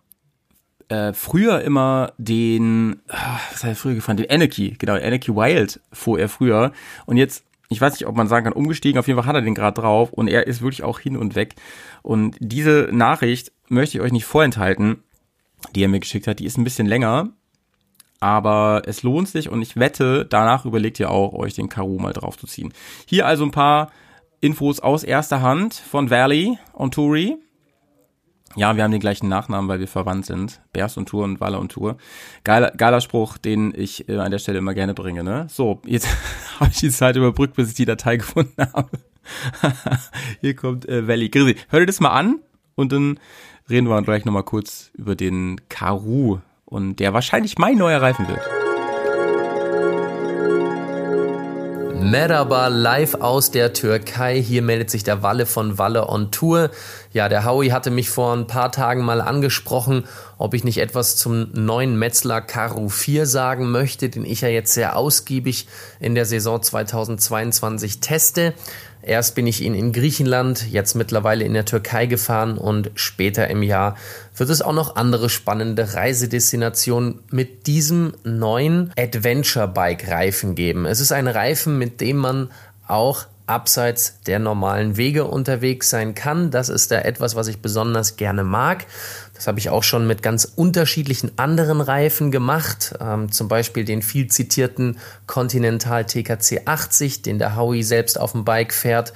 äh, früher immer den, ah, was hat er früher gefahren? Den Anarchy, genau, Anarchy Wild fuhr er früher und jetzt, ich weiß nicht, ob man sagen kann, umgestiegen, auf jeden Fall hat er den gerade drauf und er ist wirklich auch hin und weg und diese Nachricht möchte ich euch nicht vorenthalten, die er mir geschickt hat, die ist ein bisschen länger, aber es lohnt sich und ich wette, danach überlegt ihr auch, euch den Karu mal draufzuziehen. Hier also ein paar Infos aus erster Hand von Valley und Turi. Ja, wir haben den gleichen Nachnamen, weil wir verwandt sind. Bears und Tour und Waller und Tour. Geiler, geiler Spruch, den ich äh, an der Stelle immer gerne bringe. Ne? So, jetzt <laughs> habe ich die Zeit überbrückt, bis ich die Datei <laughs> gefunden habe. <laughs> Hier kommt äh, Valley. Grisi, hör dir das mal an und dann reden wir gleich nochmal kurz über den Karu und der wahrscheinlich mein neuer Reifen wird. Merhaba live aus der Türkei. Hier meldet sich der Walle von Walle on Tour. Ja, der Howie hatte mich vor ein paar Tagen mal angesprochen, ob ich nicht etwas zum neuen Metzler Karu 4 sagen möchte, den ich ja jetzt sehr ausgiebig in der Saison 2022 teste. Erst bin ich ihn in Griechenland, jetzt mittlerweile in der Türkei gefahren und später im Jahr wird es auch noch andere spannende Reisedestinationen mit diesem neuen Adventure Bike Reifen geben. Es ist ein Reifen, mit dem man auch abseits der normalen Wege unterwegs sein kann. Das ist da etwas, was ich besonders gerne mag. Das habe ich auch schon mit ganz unterschiedlichen anderen Reifen gemacht. Ähm, zum Beispiel den viel zitierten Continental TKC 80, den der Howie selbst auf dem Bike fährt.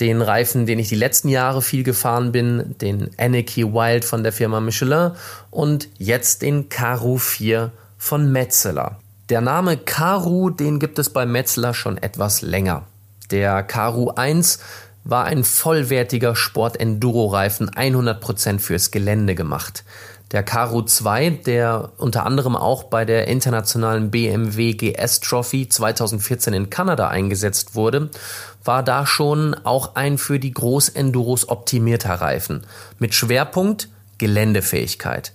Den Reifen, den ich die letzten Jahre viel gefahren bin, den Anarchy Wild von der Firma Michelin und jetzt den Karu 4 von Metzeler. Der Name Karu, den gibt es bei Metzeler schon etwas länger. Der Karu 1 war ein vollwertiger Sport-Enduro-Reifen 100% fürs Gelände gemacht. Der Karu 2, der unter anderem auch bei der internationalen BMW GS Trophy 2014 in Kanada eingesetzt wurde, war da schon auch ein für die Großenduros optimierter Reifen mit Schwerpunkt Geländefähigkeit.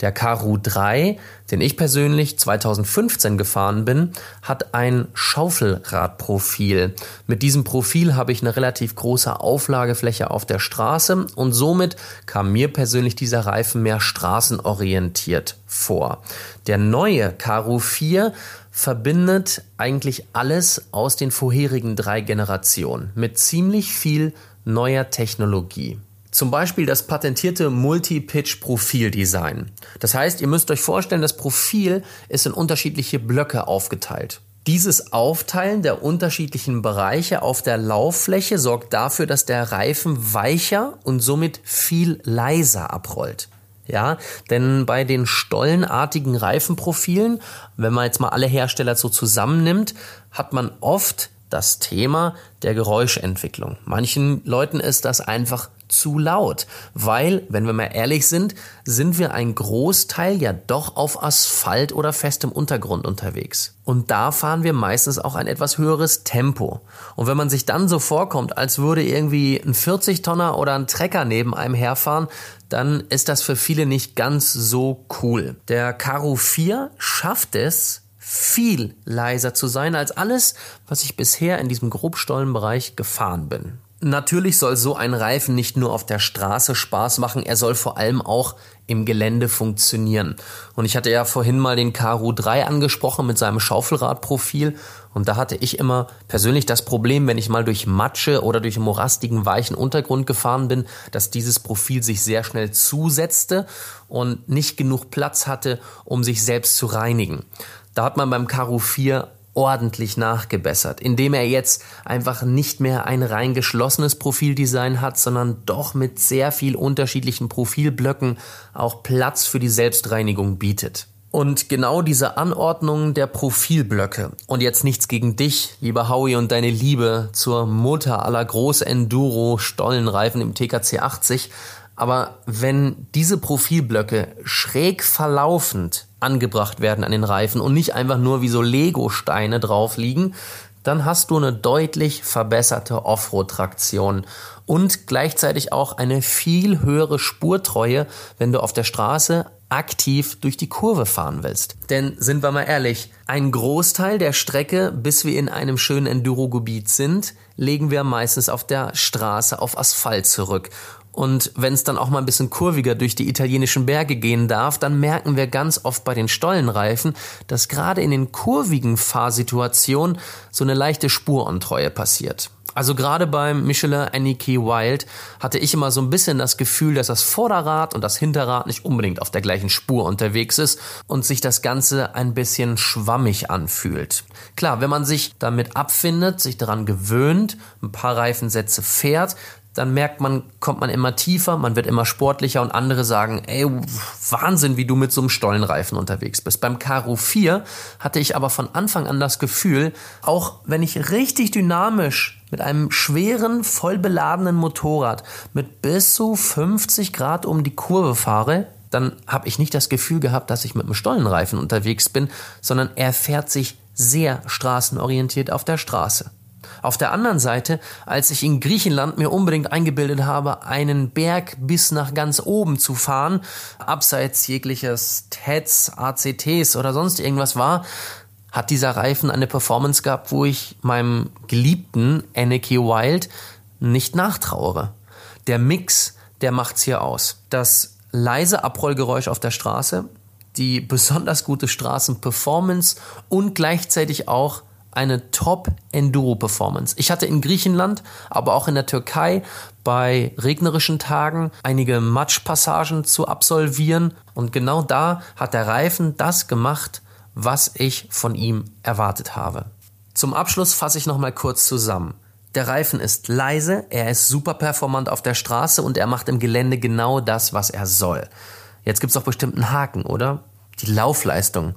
Der Karu 3, den ich persönlich 2015 gefahren bin, hat ein Schaufelradprofil. Mit diesem Profil habe ich eine relativ große Auflagefläche auf der Straße und somit kam mir persönlich dieser Reifen mehr straßenorientiert vor. Der neue Karu 4 verbindet eigentlich alles aus den vorherigen drei Generationen mit ziemlich viel neuer Technologie. Zum Beispiel das patentierte Multi-Pitch-Profil-Design. Das heißt, ihr müsst euch vorstellen, das Profil ist in unterschiedliche Blöcke aufgeteilt. Dieses Aufteilen der unterschiedlichen Bereiche auf der Lauffläche sorgt dafür, dass der Reifen weicher und somit viel leiser abrollt. Ja, denn bei den stollenartigen Reifenprofilen, wenn man jetzt mal alle Hersteller so zusammennimmt, hat man oft das Thema der Geräuschentwicklung. Manchen Leuten ist das einfach zu laut, weil, wenn wir mal ehrlich sind, sind wir ein Großteil ja doch auf Asphalt oder festem Untergrund unterwegs. Und da fahren wir meistens auch ein etwas höheres Tempo. Und wenn man sich dann so vorkommt, als würde irgendwie ein 40-Tonner oder ein Trecker neben einem herfahren, dann ist das für viele nicht ganz so cool. Der Karu 4 schafft es, viel leiser zu sein als alles, was ich bisher in diesem Grobstollenbereich gefahren bin. Natürlich soll so ein Reifen nicht nur auf der Straße Spaß machen, er soll vor allem auch im Gelände funktionieren. Und ich hatte ja vorhin mal den Karu 3 angesprochen mit seinem Schaufelradprofil und da hatte ich immer persönlich das Problem, wenn ich mal durch Matsche oder durch morastigen, weichen Untergrund gefahren bin, dass dieses Profil sich sehr schnell zusetzte und nicht genug Platz hatte, um sich selbst zu reinigen. Da hat man beim Karu 4 ordentlich nachgebessert, indem er jetzt einfach nicht mehr ein rein geschlossenes Profildesign hat, sondern doch mit sehr viel unterschiedlichen Profilblöcken auch Platz für die Selbstreinigung bietet. Und genau diese Anordnung der Profilblöcke und jetzt nichts gegen dich, lieber Howie und deine Liebe zur Mutter aller Groß-Enduro Stollenreifen im TKC 80, aber wenn diese Profilblöcke schräg verlaufend angebracht werden an den Reifen und nicht einfach nur wie so Lego-Steine drauf liegen, dann hast du eine deutlich verbesserte Offroad-Traktion und gleichzeitig auch eine viel höhere Spurtreue, wenn du auf der Straße aktiv durch die Kurve fahren willst. Denn sind wir mal ehrlich, ein Großteil der Strecke, bis wir in einem schönen Enduro-Gebiet sind, legen wir meistens auf der Straße auf Asphalt zurück. Und wenn es dann auch mal ein bisschen kurviger durch die italienischen Berge gehen darf, dann merken wir ganz oft bei den Stollenreifen, dass gerade in den kurvigen Fahrsituationen so eine leichte Spuruntreue passiert. Also gerade beim Michelin Aniki Wild hatte ich immer so ein bisschen das Gefühl, dass das Vorderrad und das Hinterrad nicht unbedingt auf der gleichen Spur unterwegs ist und sich das Ganze ein bisschen schwammig anfühlt. Klar, wenn man sich damit abfindet, sich daran gewöhnt, ein paar Reifensätze fährt, dann merkt man, kommt man immer tiefer, man wird immer sportlicher und andere sagen, ey, Wahnsinn, wie du mit so einem Stollenreifen unterwegs bist. Beim Karo 4 hatte ich aber von Anfang an das Gefühl, auch wenn ich richtig dynamisch mit einem schweren, voll beladenen Motorrad mit bis zu 50 Grad um die Kurve fahre, dann habe ich nicht das Gefühl gehabt, dass ich mit einem Stollenreifen unterwegs bin, sondern er fährt sich sehr straßenorientiert auf der Straße. Auf der anderen Seite, als ich in Griechenland mir unbedingt eingebildet habe, einen Berg bis nach ganz oben zu fahren, abseits jegliches TEDs, ACTs oder sonst irgendwas war, hat dieser Reifen eine Performance gehabt, wo ich meinem geliebten Anarchy Wild nicht nachtrauere. Der Mix, der macht's hier aus. Das leise Abrollgeräusch auf der Straße, die <laughs> besonders gute Straßenperformance und gleichzeitig auch eine Top-Enduro-Performance. Ich hatte in Griechenland, aber auch in der Türkei bei regnerischen Tagen einige Matschpassagen zu absolvieren und genau da hat der Reifen das gemacht, was ich von ihm erwartet habe. Zum Abschluss fasse ich nochmal kurz zusammen. Der Reifen ist leise, er ist super performant auf der Straße und er macht im Gelände genau das, was er soll. Jetzt gibt's doch bestimmt einen Haken, oder? Die Laufleistung.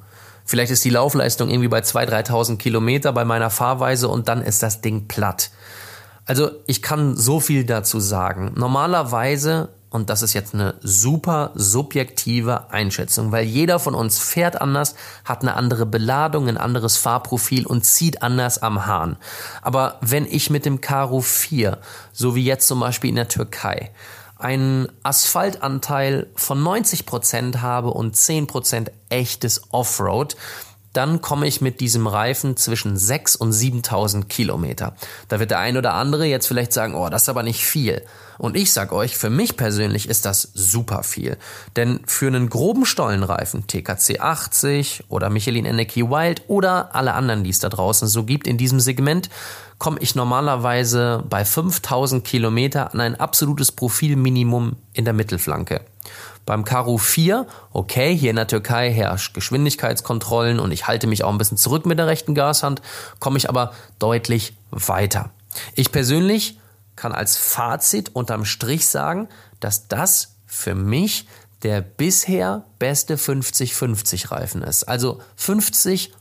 Vielleicht ist die Laufleistung irgendwie bei 2.000, 3.000 Kilometer bei meiner Fahrweise und dann ist das Ding platt. Also ich kann so viel dazu sagen. Normalerweise, und das ist jetzt eine super subjektive Einschätzung, weil jeder von uns fährt anders, hat eine andere Beladung, ein anderes Fahrprofil und zieht anders am Hahn. Aber wenn ich mit dem Karo 4, so wie jetzt zum Beispiel in der Türkei, einen Asphaltanteil von 90 Prozent habe und 10% echtes Offroad, dann komme ich mit diesem Reifen zwischen 6 und 7000 Kilometer. Da wird der ein oder andere jetzt vielleicht sagen, oh, das ist aber nicht viel. Und ich sag euch, für mich persönlich ist das super viel. Denn für einen groben Stollenreifen, TKC 80 oder Michelin Energy Wild oder alle anderen, die es da draußen so gibt in diesem Segment, komme ich normalerweise bei 5000 Kilometer an ein absolutes Profilminimum in der Mittelflanke. Beim Karo 4, okay, hier in der Türkei herrscht Geschwindigkeitskontrollen und ich halte mich auch ein bisschen zurück mit der rechten Gashand, komme ich aber deutlich weiter. Ich persönlich kann als Fazit unterm Strich sagen, dass das für mich der bisher beste 50-50 Reifen ist. Also 50%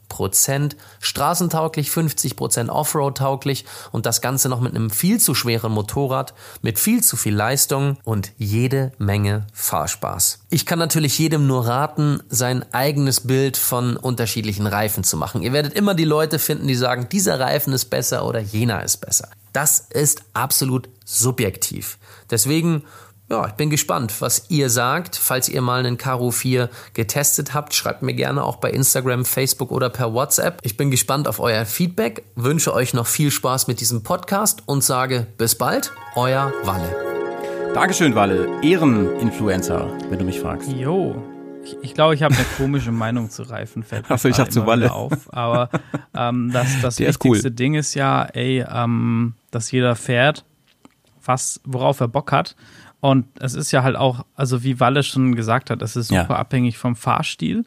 straßentauglich, 50% Offroad tauglich und das Ganze noch mit einem viel zu schweren Motorrad, mit viel zu viel Leistung und jede Menge Fahrspaß. Ich kann natürlich jedem nur raten, sein eigenes Bild von unterschiedlichen Reifen zu machen. Ihr werdet immer die Leute finden, die sagen, dieser Reifen ist besser oder jener ist besser. Das ist absolut subjektiv. Deswegen ja, ich bin gespannt, was ihr sagt. Falls ihr mal einen Karo 4 getestet habt, schreibt mir gerne auch bei Instagram, Facebook oder per WhatsApp. Ich bin gespannt auf euer Feedback, wünsche euch noch viel Spaß mit diesem Podcast und sage bis bald, euer Walle. Dankeschön, Walle. Ehreninfluencer, wenn du mich fragst. Jo. Ich, ich glaube, ich habe eine komische Meinung zu Reifen. Achso, ich habe zu Walle. Auf. Aber ähm, das, das Der wichtigste cool. Ding ist ja, ey, ähm, dass jeder fährt, was, worauf er Bock hat. Und es ist ja halt auch, also wie Walle schon gesagt hat, es ist Ja. super abhängig vom Fahrstil.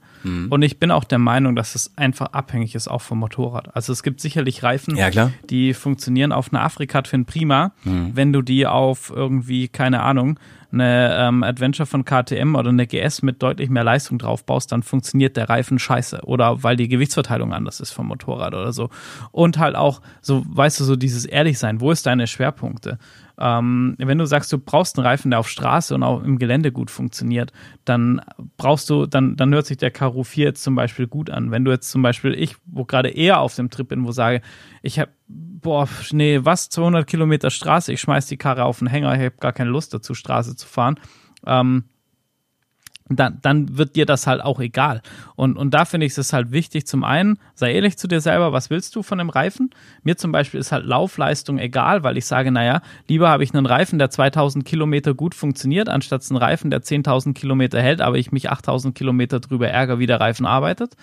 Und ich bin auch der Meinung, dass es einfach abhängig ist, auch vom Motorrad. Also es gibt sicherlich Reifen, Ja, die funktionieren auf einer Afrika-Twin prima. Wenn du die auf irgendwie, keine Ahnung, eine ähm, Adventure von KTM oder eine GS mit deutlich mehr Leistung drauf baust, dann funktioniert der Reifen scheiße. Oder weil die Gewichtsverteilung anders ist vom Motorrad oder so. Und halt auch, so, weißt du, so dieses Ehrlichsein, wo ist deine Schwerpunkte? Ähm, wenn du sagst, du brauchst einen Reifen, der auf Straße und auch im Gelände gut funktioniert, dann brauchst du, dann, dann hört sich der Karo 4 jetzt zum Beispiel gut an. Wenn du jetzt zum Beispiel, ich, wo gerade eher auf dem Trip bin, wo sage, ich habe, boah, nee, was, 200 Kilometer Straße, ich schmeiß die Karre auf den Hänger, ich habe gar keine Lust dazu, Straße zu fahren, ähm, dann, dann wird dir das halt auch egal. Und, und da finde ich es halt wichtig, zum einen, sei ehrlich zu dir selber, was willst du von dem Reifen? Mir zum Beispiel ist halt Laufleistung egal, weil ich sage, naja, lieber habe ich einen Reifen, der 2000 Kilometer gut funktioniert, anstatt einen Reifen, der 10.000 Kilometer hält, aber ich mich 8000 Kilometer drüber ärgere, wie der Reifen arbeitet.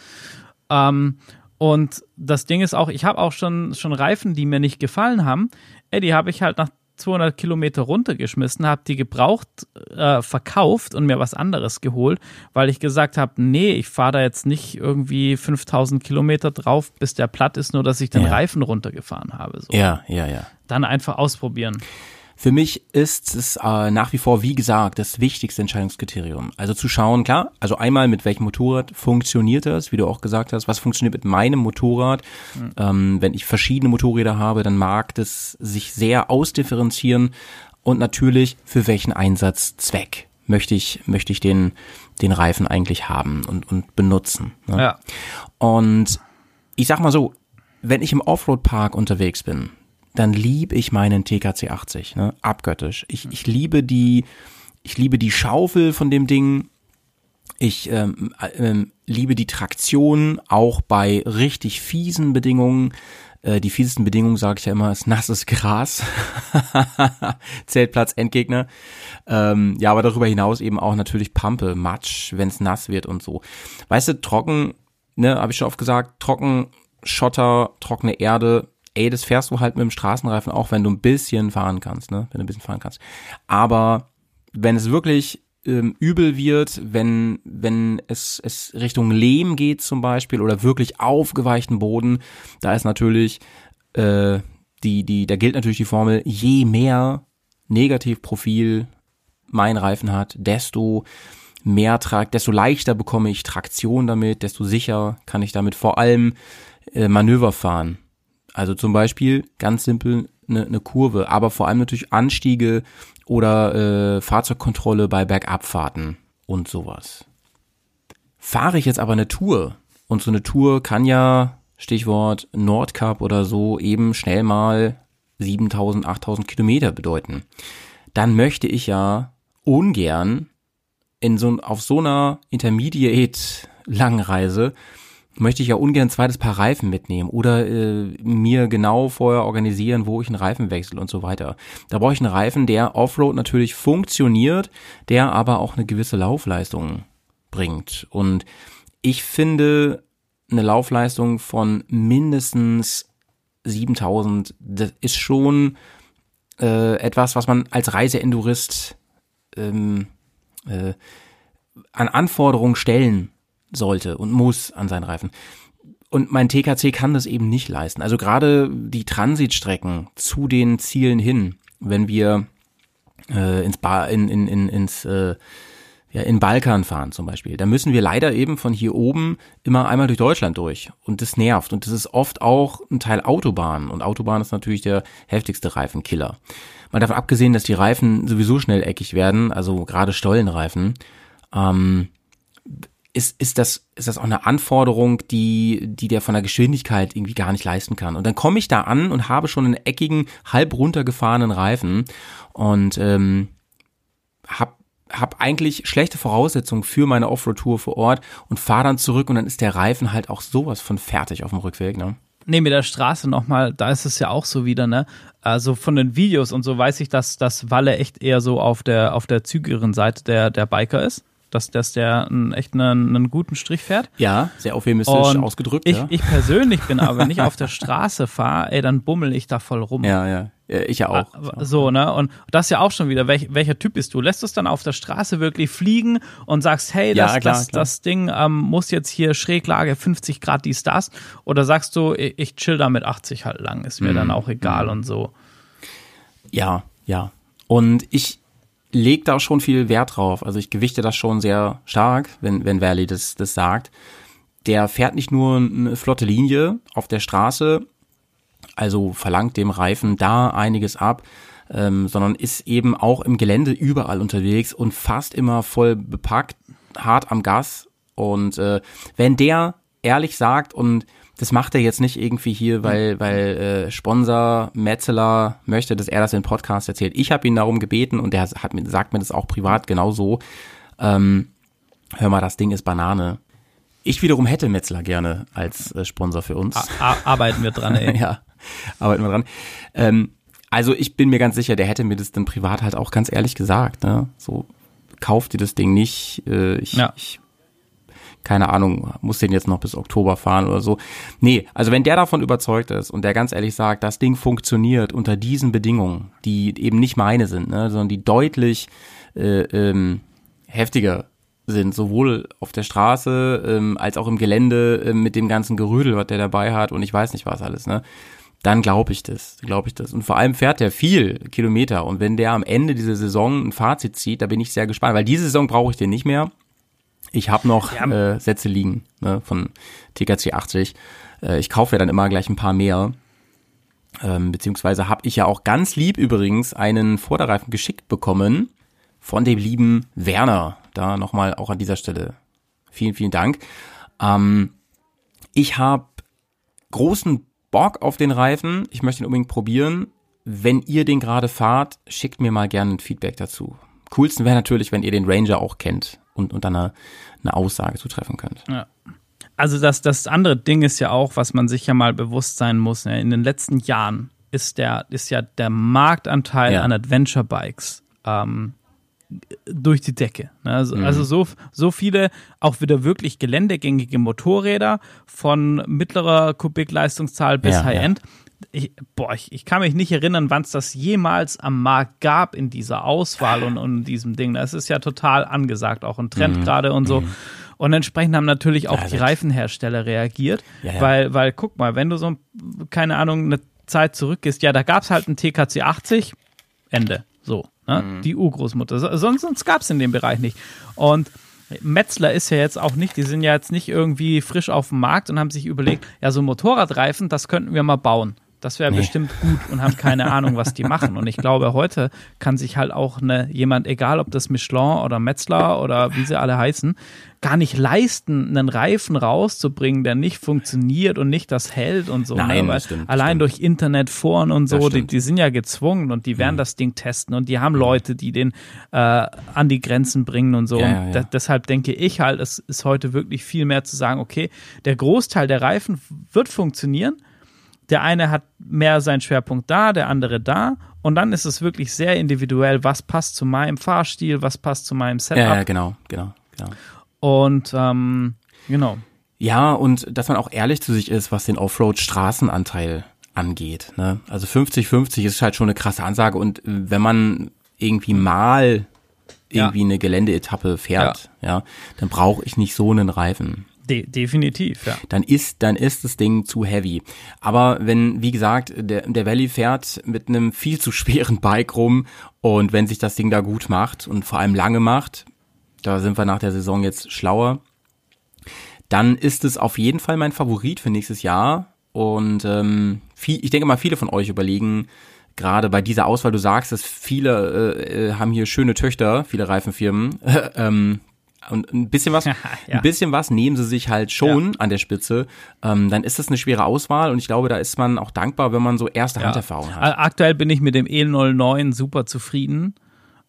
Ähm, und das Ding ist auch, ich habe auch schon, schon Reifen, die mir nicht gefallen haben. Ey, die habe ich halt nach 200 Kilometer runtergeschmissen, habe die gebraucht, äh, verkauft und mir was anderes geholt, weil ich gesagt habe, nee, ich fahre da jetzt nicht irgendwie 5000 Kilometer drauf, bis der platt ist, nur dass ich den Ja. Reifen runtergefahren habe. So. Ja, ja, ja. Dann einfach ausprobieren. Für mich ist es äh, nach wie vor, wie gesagt, das wichtigste Entscheidungskriterium. Also zu schauen, klar, also einmal mit welchem Motorrad funktioniert das, wie du auch gesagt hast, was funktioniert mit meinem Motorrad. Ähm, wenn ich verschiedene Motorräder habe, dann mag das sich sehr ausdifferenzieren und natürlich für welchen Einsatzzweck möchte ich, möchte ich den, den Reifen eigentlich haben und, und benutzen. Ne? Ja. Und ich sag mal so, wenn ich im Offroad-Park unterwegs bin, dann liebe ich meinen TKC 80, ne? abgöttisch. Ich, ich liebe die, ich liebe die Schaufel von dem Ding. Ich ähm, ähm, liebe die Traktion, auch bei richtig fiesen Bedingungen. Äh, die fiesesten Bedingungen, sage ich ja immer, ist nasses Gras. <laughs> Zeltplatz, Endgegner. Ähm, ja, aber darüber hinaus eben auch natürlich Pampe, Matsch, wenn es nass wird und so. Weißt du, trocken, ne, habe ich schon oft gesagt, trocken, Schotter, trockene Erde, ey, das fährst du halt mit dem Straßenreifen auch, wenn du ein bisschen fahren kannst, ne? Wenn du ein bisschen fahren kannst. Aber wenn es wirklich ähm, übel wird, wenn, wenn es, es Richtung Lehm geht zum Beispiel oder wirklich aufgeweichten Boden, da ist natürlich, äh, die, die, da gilt natürlich die Formel, je mehr Negativprofil mein Reifen hat, desto mehr tragt, desto leichter bekomme ich Traktion damit, desto sicher kann ich damit vor allem äh, Manöver fahren. Also zum Beispiel ganz simpel eine, eine Kurve, aber vor allem natürlich Anstiege oder äh, Fahrzeugkontrolle bei Bergabfahrten und sowas. Fahre ich jetzt aber eine Tour und so eine Tour kann ja, Stichwort Nordcup oder so, eben schnell mal 7000, 8000 Kilometer bedeuten. Dann möchte ich ja ungern in so, auf so einer Intermediate Langreise möchte ich ja ungern ein zweites Paar Reifen mitnehmen oder äh, mir genau vorher organisieren, wo ich einen Reifen wechsle und so weiter. Da brauche ich einen Reifen, der Offroad natürlich funktioniert, der aber auch eine gewisse Laufleistung bringt. Und ich finde eine Laufleistung von mindestens 7000, das ist schon äh, etwas, was man als Reiseendurist ähm, äh, an Anforderungen stellen sollte und muss an seinen Reifen. Und mein TKC kann das eben nicht leisten. Also gerade die Transitstrecken zu den Zielen hin, wenn wir äh, ins ba in, in, in, ins äh, ja, in Balkan fahren zum Beispiel, da müssen wir leider eben von hier oben immer einmal durch Deutschland durch. Und das nervt. Und das ist oft auch ein Teil Autobahn. Und Autobahn ist natürlich der heftigste Reifenkiller. Mal davon abgesehen, dass die Reifen sowieso schnell eckig werden, also gerade Stollenreifen, ähm, ist, ist das, ist das auch eine Anforderung, die, die der von der Geschwindigkeit irgendwie gar nicht leisten kann. Und dann komme ich da an und habe schon einen eckigen, halb runtergefahrenen Reifen und ähm, hab hab eigentlich schlechte Voraussetzungen für meine Offroad-Tour vor Ort und fahre dann zurück und dann ist der Reifen halt auch sowas von fertig auf dem Rückweg, ne? Nee, mit der Straße nochmal, da ist es ja auch so wieder, ne? Also von den Videos und so weiß ich, dass das Walle echt eher so auf der, auf der zügigeren Seite der, der Biker ist dass, dass der einen, echt einen, einen guten Strich fährt. Ja, sehr euphemistisch Und ausgedrückt. Ich, ja. ich persönlich bin aber, wenn ich auf der Straße fahre, ey, dann bummel ich da voll rum. ja, ja, ich ja auch. Ah, So, ne? Und das ja auch schon wieder, welch, welcher Typ bist du? Lässt du es dann auf der Straße wirklich fliegen und sagst, hey, das, Ja, klar, das, klar. das Ding ähm, muss jetzt hier Schräglage 50 Grad dies, das? Oder sagst du, ich, ich chill da mit 80 halt lang, ist mir Mhm. dann auch egal und so. Ja, ja. Und ich leg da schon viel Wert drauf. Also ich gewichte das schon sehr stark, wenn, wenn Valley das, das sagt. Der fährt nicht nur eine flotte Linie auf der Straße, also verlangt dem Reifen da einiges ab, ähm, sondern ist eben auch im Gelände überall unterwegs und fast immer voll bepackt, hart am Gas. Und äh, wenn der ehrlich sagt und das macht er jetzt nicht irgendwie hier, weil weil äh, Sponsor Metzeler möchte, dass er das in Podcast erzählt. Ich habe ihn darum gebeten und der hat mir sagt mir das auch privat genauso. Ähm, hör mal, das Ding ist Banane. Ich wiederum hätte Metzler gerne als äh, Sponsor für uns. A a- arbeiten wir dran, ey. <laughs> ja, arbeiten wir dran. Ähm, also ich bin mir ganz sicher, der hätte mir das dann privat halt auch ganz ehrlich gesagt. Ne? So, kauft dir das Ding nicht. Äh, ich, Ja. ich, keine Ahnung, muss den jetzt noch bis Oktober fahren oder so. Nee, also wenn der davon überzeugt ist und der ganz ehrlich sagt, das Ding funktioniert unter diesen Bedingungen, die eben nicht meine sind, ne, sondern die deutlich äh, ähm, heftiger sind, sowohl auf der Straße ähm, als auch im Gelände äh, mit dem ganzen Gerödel, was der dabei hat und ich weiß nicht was alles, ne? Dann glaube ich das, glaube ich das. Und vor allem fährt der viel Kilometer und wenn der am Ende dieser Saison ein Fazit zieht, da bin ich sehr gespannt, weil diese Saison brauche ich den nicht mehr. Ich habe noch Ja. äh, Sätze liegen ne, von TKC 80. Äh, ich kaufe ja dann immer gleich ein paar mehr. Ähm, beziehungsweise habe ich ja auch ganz lieb übrigens einen Vorderreifen geschickt bekommen von dem lieben Werner. Da nochmal auch an dieser Stelle vielen, vielen Dank. Ähm, ich habe großen Bock auf den Reifen. Ich möchte ihn unbedingt probieren. Wenn ihr den gerade fahrt, schickt mir mal gerne ein Feedback dazu. Coolsten wäre natürlich, wenn ihr den Ranger auch kennt und, und dann eine, eine Aussage zu treffen könnt. Ja. Also das, das andere Ding ist ja auch, was man sich ja mal bewusst sein muss. Ne? In den letzten Jahren ist der, ist ja der Marktanteil Ja. an Adventure Bikes ähm, durch die Decke. Ne? Also, Mhm. also so, so viele auch wieder wirklich geländegängige Motorräder von mittlerer Kubikleistungszahl bis Ja, High-End. Ich, boah, ich, ich kann mich nicht erinnern, wann es das jemals am Markt gab in dieser Auswahl und, und in diesem Ding. Das ist ja total angesagt, auch ein Trend gerade und so. Und entsprechend haben natürlich auch Mhm. Ja, die Reifenhersteller reagiert, Ja, ja. weil, weil guck mal, wenn du so, keine Ahnung, eine Zeit zurückgehst, ja, da gab es halt einen TKC 80, Ende. So, ne? Mhm. die Urgroßmutter. So- Sonst, sonst gab es in dem Bereich nicht. Und Metzler ist ja jetzt auch nicht, die sind ja jetzt nicht irgendwie frisch auf dem Markt und haben sich überlegt, ja, so Motorradreifen, das könnten wir mal bauen. Das wäre bestimmt gut und haben keine <laughs> Ahnung, was die machen. Und ich glaube, heute kann sich halt auch eine, jemand, egal ob das Michelin oder Metzler oder wie sie alle heißen, gar nicht leisten, einen Reifen rauszubringen, der nicht funktioniert und nicht das hält und so. Nein, ne? Weil das stimmt, allein stimmt. durch Internetforen und so, die, die sind ja gezwungen und die werden Mhm. das Ding testen und die haben Leute, die den äh, an die Grenzen bringen und so. Ja, ja, und ja. de- deshalb denke ich halt, es ist heute wirklich viel mehr zu sagen, okay, der Großteil der Reifen wird funktionieren. Der eine hat mehr seinen Schwerpunkt da, der andere da. Und dann ist es wirklich sehr individuell, was passt zu meinem Fahrstil, was passt zu meinem Setup. Ja, ja, genau, genau, genau. Und ähm, genau. Ja, und dass man auch ehrlich zu sich ist, was den Offroad-Straßenanteil angeht. Ne? Also 50-50 ist halt schon eine krasse Ansage und wenn man irgendwie mal irgendwie eine Geländeetappe fährt, ja, dann brauche ich nicht so einen Reifen. De definitiv, ja. Dann ist, dann ist das Ding zu heavy. Aber wenn, wie gesagt, der, der Valley fährt mit einem viel zu schweren Bike rum und wenn sich das Ding da gut macht und vor allem lange macht, da sind wir nach der Saison jetzt schlauer, dann ist es auf jeden Fall mein Favorit für nächstes Jahr. Und ähm, viel, ich denke mal, viele von euch überlegen, gerade bei dieser Auswahl, du sagst, dass viele äh, äh, haben hier schöne Töchter, viele Reifenfirmen. <laughs> ähm, und ein bisschen was, <laughs> Ja. ein bisschen was nehmen sie sich halt schon an der Spitze. Ähm, dann ist das eine schwere Auswahl und ich glaube, da ist man auch dankbar, wenn man so erste Handerfahrung hat. Aktuell bin ich mit dem E09 super zufrieden.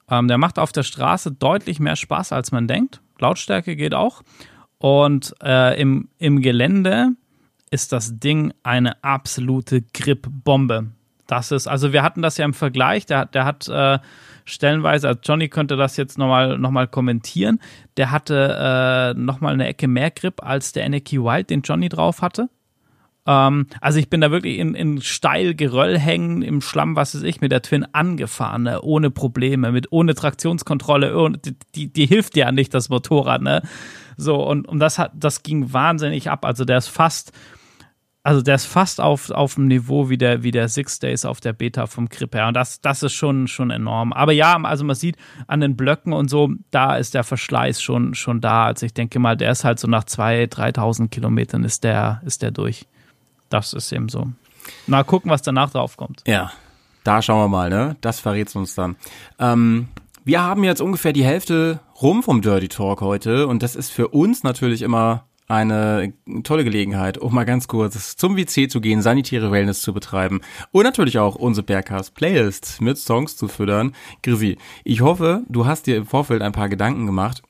Ähm, der macht auf der Straße deutlich mehr Spaß, als man denkt. Lautstärke geht auch. Und äh, im, im Gelände ist das Ding eine absolute Grip-Bombe. Das ist, also wir hatten das ja im Vergleich, der, hat- der hat äh, stellenweise, also Johnny könnte das jetzt nochmal noch mal kommentieren, der hatte äh, nochmal eine Ecke mehr Grip als der Anarchy Wild, den Johnny drauf hatte. Ähm, also ich bin da wirklich in, in steil Geröll hängen, im Schlamm, was weiß ich, mit der Twin angefahren, ne? ohne Probleme, mit ohne Traktionskontrolle, ohne, die, die, die hilft ja nicht, das Motorrad, ne? So, und, und das hat, das ging wahnsinnig ab. Also der ist fast, also der ist fast auf, auf dem Niveau wie der, wie der Six Days auf der Beta vom Grip her. Und das, das ist schon, schon enorm. Aber ja, also man sieht an den Blöcken und so, da ist der Verschleiß schon, schon da. Also ich denke mal, der ist halt so nach 2.000, 3.000 Kilometern ist der, ist der durch. Das ist eben so. Mal gucken, was danach drauf kommt. Ja, da schauen wir mal, ne? Das verrät's uns dann. Ähm, wir haben jetzt ungefähr die Hälfte rum vom Dirty Talk heute und das ist für uns natürlich immer eine tolle Gelegenheit, um mal ganz kurz zum WC zu gehen, sanitäre Wellness zu betreiben und natürlich auch unsere Bergcast Playlist mit Songs zu füttern. Grisi, ich hoffe, du hast dir im Vorfeld ein paar Gedanken gemacht,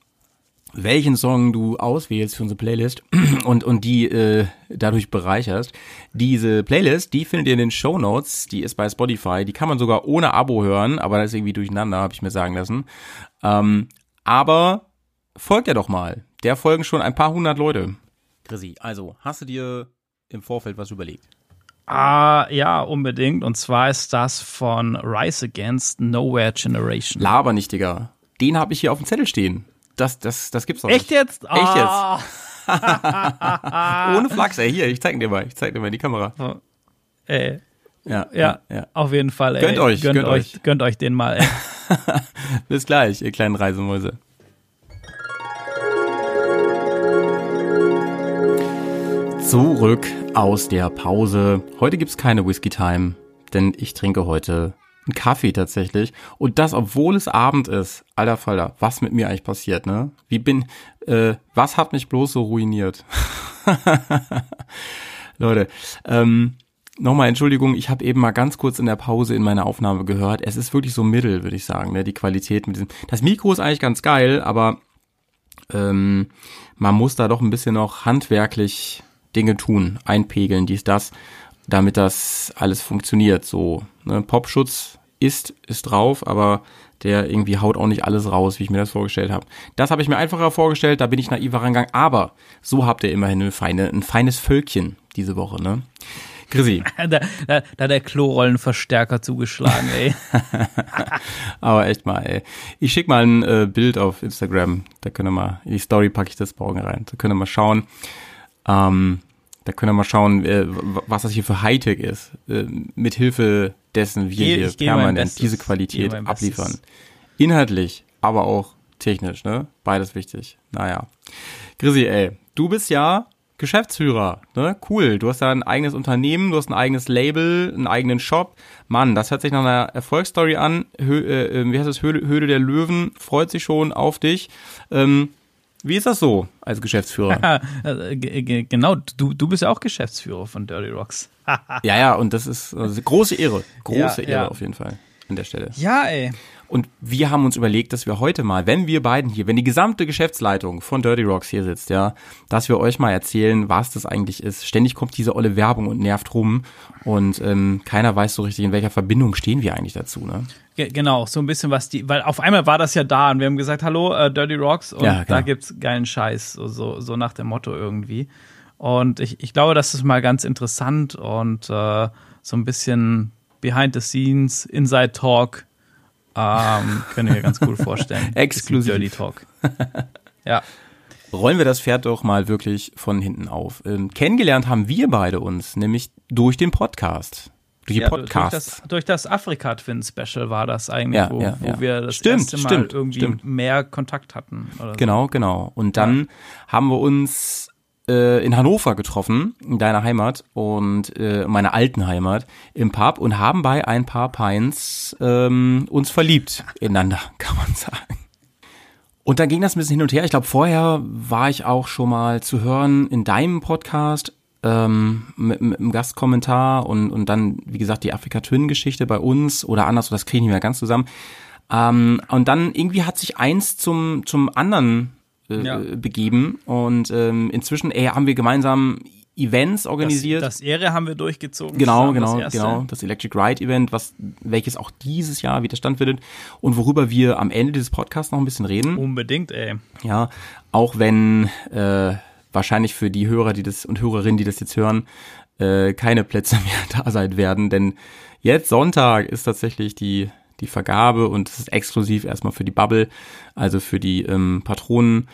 welchen Song du auswählst für unsere Playlist <clears throat> und, und die äh, dadurch bereicherst. Diese Playlist, die findet ihr in den Show Notes, die ist bei Spotify, die kann man sogar ohne Abo hören, aber das ist irgendwie durcheinander, habe ich mir sagen lassen. Ähm, aber folgt ja doch mal, der folgen schon ein paar hundert Leute. Chrissy, also hast du dir im Vorfeld was überlegt? Ah, ja, unbedingt. Und zwar ist das von Rise Against Nowhere Generation. Laber nicht, Digga. Den habe ich hier auf dem Zettel stehen. Das, das, das gibt's doch Echt nicht. jetzt? Echt Ah. <laughs> Ohne Flachs, ey. Hier, ich zeig dir mal. Ich zeig dir mal in die Kamera. Ey, Ja, ja, ja. auf jeden Fall. Ey. Gönnt euch, gönnt, gönnt euch, euch. gönnt euch den mal. <laughs> Bis gleich, ihr kleinen Reisemäuse. Zurück aus der Pause. Heute gibt's keine Whisky Time, denn ich trinke heute einen Kaffee tatsächlich. Und das, obwohl es Abend ist. Alter Falter, was mit mir eigentlich passiert, ne? Wie bin, äh, was hat mich bloß so ruiniert? <laughs> Leute, ähm, nochmal Entschuldigung, ich habe eben mal ganz kurz in der Pause in meiner Aufnahme gehört. Es ist wirklich so mittel, würde ich sagen, ne? die Qualität mit diesem. Das Mikro ist eigentlich ganz geil, aber ähm, man muss da doch ein bisschen noch handwerklich Dinge tun, einpegeln, dies, das, damit das alles funktioniert. So, ne? Popschutz ist, ist drauf, aber der irgendwie haut auch nicht alles raus, wie ich mir das vorgestellt habe. Das habe ich mir einfacher vorgestellt, da bin ich naiver rangegangen, aber so habt ihr immerhin eine feine, ein feines Völkchen diese Woche, ne? Chrissy. <laughs> da, da, da hat der Klorollenverstärker zugeschlagen, ey. <laughs> Aber echt mal, ey. Ich schick mal ein äh, Bild auf Instagram. Da könnt ihr mal, in die Story packe ich das morgen rein. Da könnt ihr mal schauen. Ähm, da könnt ihr mal schauen, äh, was das hier für Hightech ist. Äh, mit Hilfe dessen wir hier permanent Bestes. diese Qualität abliefern. Inhaltlich, aber auch technisch, ne? Beides wichtig. Naja. Chrissy, ey, du bist ja Geschäftsführer, ne? Cool. Du hast da ein eigenes Unternehmen, du hast ein eigenes Label, einen eigenen Shop. Mann, das hört sich nach einer Erfolgsstory an. Hö äh, äh, wie heißt es? Höhle, Höhle der Löwen freut sich schon auf dich. Ähm, wie ist das so als Geschäftsführer? <laughs> Äh, ge- ge- genau, du, du bist ja auch Geschäftsführer von Dirty Rocks. ja, ja, und das ist also große Ehre. Große Ja, Ehre ja. auf jeden Fall an der Stelle. Ja, ey. Und wir haben uns überlegt, dass wir heute mal, wenn wir beiden hier, wenn die gesamte Geschäftsleitung von Dirty Rocks hier sitzt, ja, dass wir euch mal erzählen, was das eigentlich ist. Ständig kommt diese olle Werbung und nervt rum und ähm, keiner weiß so richtig, in welcher Verbindung stehen wir eigentlich dazu, ne? Ge genau, so ein bisschen was die, weil auf einmal war das ja da und wir haben gesagt, hallo, äh, Dirty Rocks und Ja, da genau. gibt's geilen Scheiß, so, so, so nach dem Motto irgendwie. Und ich, ich glaube, das ist mal ganz interessant und äh, so ein bisschen behind the scenes, Inside Talk, ähm, können wir ganz gut vorstellen. <laughs> Exklusiv. Dirty Talk. Ja. Rollen wir das Pferd doch mal wirklich von hinten auf. Ähm, kennengelernt haben wir beide uns, nämlich durch den Podcast. Durch die ja, durch Podcasts. das, durch das Afrika-Twin-Special war das eigentlich, Ja, wo, ja, wo wir das Stimmt, erste Mal stimmt, irgendwie stimmt. mehr Kontakt hatten. Oder so. Genau, genau. Und dann haben wir uns äh, in Hannover getroffen, in deiner Heimat und äh, meiner alten Heimat im Pub und haben bei ein paar Pints ähm, uns verliebt ineinander, <laughs> kann man sagen. Und dann ging das ein bisschen hin und her. Ich glaube, vorher war ich auch schon mal zu hören in deinem Podcast ähm, mit, mit einem Gastkommentar und, und dann, wie gesagt, die Afrika Twin Geschichte bei uns oder anders, das kriege ich nicht mehr ganz zusammen. Ähm, und dann irgendwie hat sich eins zum, zum anderen äh, Ja. begeben und ähm, inzwischen ey, haben wir gemeinsam Events organisiert. Das, das Ehre haben wir durchgezogen. Genau, genau, das genau. Das Electric Ride Event, was, welches auch dieses Jahr wieder stattfindet und worüber wir am Ende dieses Podcasts noch ein bisschen reden. Unbedingt, ey. Ja, auch wenn äh, wahrscheinlich für die Hörer, die das und Hörerinnen, die das jetzt hören, äh, keine Plätze <laughs> mehr da sein werden, denn jetzt Sonntag ist tatsächlich die die Vergabe und es ist exklusiv erstmal für die Bubble, also für die ähm, Patronen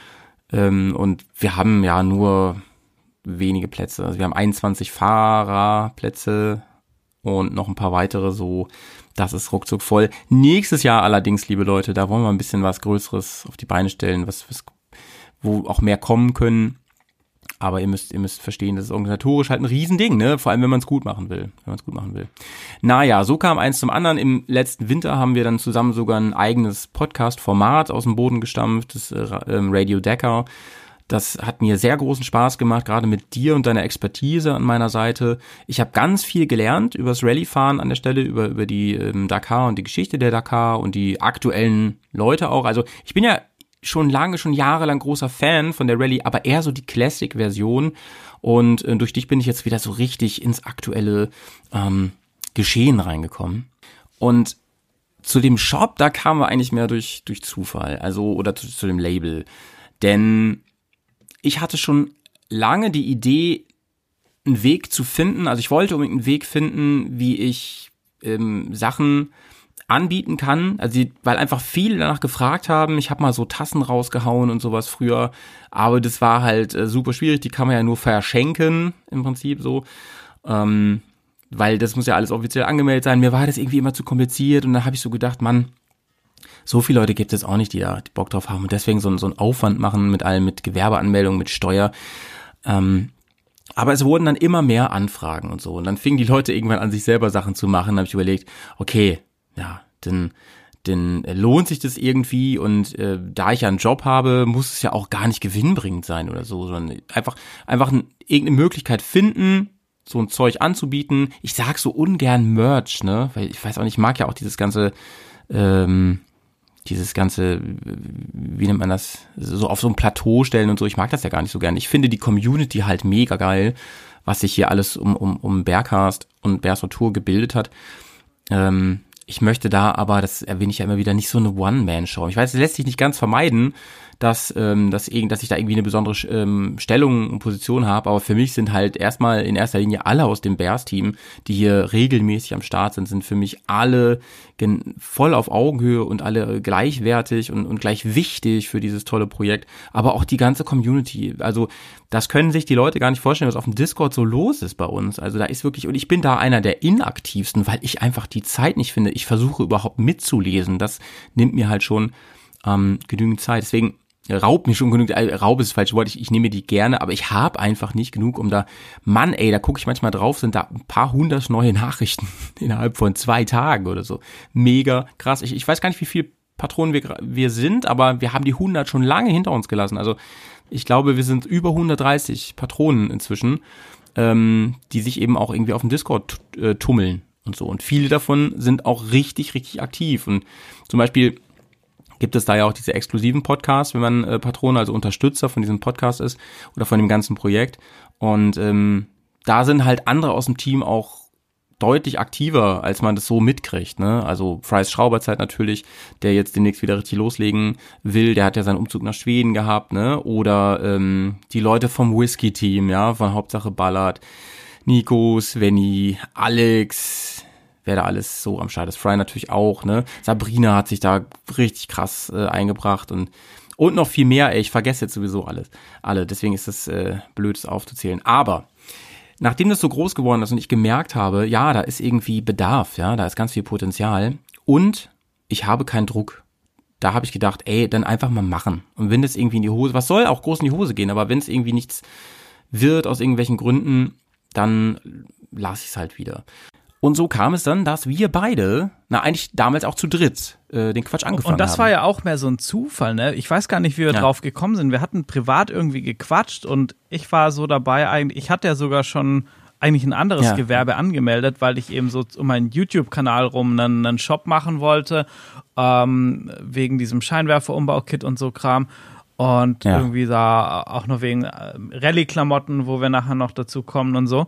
ähm, und wir haben ja nur wenige Plätze. Also wir haben 21 Fahrerplätze und noch ein paar weitere so. Das ist ruckzuck voll. Nächstes Jahr allerdings, liebe Leute, da wollen wir ein bisschen was Größeres auf die Beine stellen, was, was wo auch mehr kommen können. Aber ihr müsst, ihr müsst verstehen, das ist organisatorisch halt ein Riesending, ne? Vor allem, wenn man es gut machen will. Wenn man es gut machen will. Naja, so kam eins zum anderen. Im letzten Winter haben wir dann zusammen sogar ein eigenes Podcast-Format aus dem Boden gestampft, das äh, ähm, Radio Decker. Das hat mir sehr großen Spaß gemacht, gerade mit dir und deiner Expertise an meiner Seite. Ich habe ganz viel gelernt über das Rallye-Fahren an der Stelle, über, über die ähm, Dakar und die Geschichte der Dakar und die aktuellen Leute auch. Also ich bin ja schon lange, schon jahrelang großer Fan von der Rallye, aber eher so die Classic-Version. Und äh, durch dich bin ich jetzt wieder so richtig ins aktuelle ähm, Geschehen reingekommen. Und zu dem Shop, da kamen wir eigentlich mehr durch, durch Zufall, also oder zu, zu dem Label. Denn ich hatte schon lange die Idee, einen Weg zu finden. Also ich wollte unbedingt einen Weg finden, wie ich ähm, Sachen anbieten kann. Also die, weil einfach viele danach gefragt haben. Ich habe mal so Tassen rausgehauen und sowas früher, aber das war halt äh, super schwierig. Die kann man ja nur verschenken im Prinzip so. Ähm, weil das muss ja alles offiziell angemeldet sein. Mir war das irgendwie immer zu kompliziert und dann habe ich so gedacht, Mann, so viele Leute gibt es auch nicht, die da die Bock drauf haben und deswegen so, so einen Aufwand machen mit allem, mit Gewerbeanmeldung, mit Steuer. Ähm, aber es wurden dann immer mehr Anfragen und so. Und dann fingen die Leute irgendwann an, sich selber Sachen zu machen. Da habe ich überlegt, okay, ja, dann, dann lohnt sich das irgendwie und äh, da ich ja einen Job habe, muss es ja auch gar nicht gewinnbringend sein oder so, sondern einfach, einfach ein, irgendeine Möglichkeit finden, so ein Zeug anzubieten. Ich sag so ungern Merch, ne? Weil ich weiß auch nicht, ich mag ja auch dieses ganze, ähm, dieses ganze, wie nennt man das, so auf so ein Plateau stellen und so. Ich mag das ja gar nicht so gern. Ich finde die Community halt mega geil, was sich hier alles um, um, um Berghast und Bears Tour gebildet hat. Ähm, ich möchte da aber, das erwähne ich ja immer wieder, nicht so eine One-Man-Show. Ich weiß, es lässt sich nicht ganz vermeiden, dass, ähm, dass, dass ich da irgendwie eine besondere ähm, Stellung und Position habe, aber für mich sind halt erstmal in erster Linie alle aus dem Bears-Team, die hier regelmäßig am Start sind, sind für mich alle voll auf Augenhöhe und alle gleichwertig und, und gleich wichtig für dieses tolle Projekt, aber auch die ganze Community. Also das können sich die Leute gar nicht vorstellen, was auf dem Discord so los ist bei uns. Also da ist wirklich, und ich bin da einer der inaktivsten, weil ich einfach die Zeit nicht finde. Ich versuche überhaupt mitzulesen. Das nimmt mir halt schon ähm, genügend Zeit. Deswegen raubt mir schon genug, äh, Raub ist das falsche Wort, ich, ich nehme die gerne, aber ich habe einfach nicht genug, um da, Mann ey, da gucke ich manchmal drauf, sind da ein paar hundert neue Nachrichten <laughs> innerhalb von zwei Tagen oder so. Mega krass. Ich, ich weiß gar nicht, wie viel Patronen wir, wir sind, aber wir haben die 100 schon lange hinter uns gelassen. Also ich glaube, wir sind über 130 Patronen inzwischen, ähm, die sich eben auch irgendwie auf dem Discord äh, tummeln und so. Und viele davon sind auch richtig, richtig aktiv. Und zum Beispiel gibt es da ja auch diese exklusiven Podcasts, wenn man äh, Patron, also Unterstützer von diesem Podcast ist oder von dem ganzen Projekt. Und ähm, da sind halt andere aus dem Team auch deutlich aktiver, als man das so mitkriegt. Ne? Also Fry's Schrauberzeit natürlich, der jetzt demnächst wieder richtig loslegen will, der hat ja seinen Umzug nach Schweden gehabt, ne? Oder ähm, die Leute vom Whisky-Team, ja, von Hauptsache Ballard, Nico, Svenny, Alex, wer da alles so am Start ist. Fry natürlich auch, ne? Sabrina hat sich da richtig krass äh, eingebracht und und noch viel mehr, ey, ich vergesse jetzt sowieso alles. Alle, deswegen ist es äh, blöd, es aufzuzählen. Aber nachdem das so groß geworden ist und ich gemerkt habe, ja, da ist irgendwie Bedarf, ja, da ist ganz viel Potenzial und ich habe keinen Druck. Da habe ich gedacht, ey, dann einfach mal machen. Und wenn das irgendwie in die Hose, was soll auch groß in die Hose gehen, aber wenn es irgendwie nichts wird aus irgendwelchen Gründen, dann lasse ich es halt wieder. Und so kam es dann, dass wir beide, na eigentlich damals auch zu dritt, äh, den Quatsch angefangen haben. Und das haben. war ja auch mehr so ein Zufall, ne? Ich weiß gar nicht, wie wir Ja. drauf gekommen sind. Wir hatten privat irgendwie gequatscht und ich war so dabei, eigentlich, ich hatte ja sogar schon eigentlich ein anderes Ja. Gewerbe angemeldet, weil ich eben so um meinen YouTube-Kanal rum einen, einen Shop machen wollte, ähm, wegen diesem Scheinwerfer-Umbau-Kit und so Kram. Und Ja. irgendwie da auch noch wegen äh, Rallye-Klamotten, wo wir nachher noch dazu kommen und so.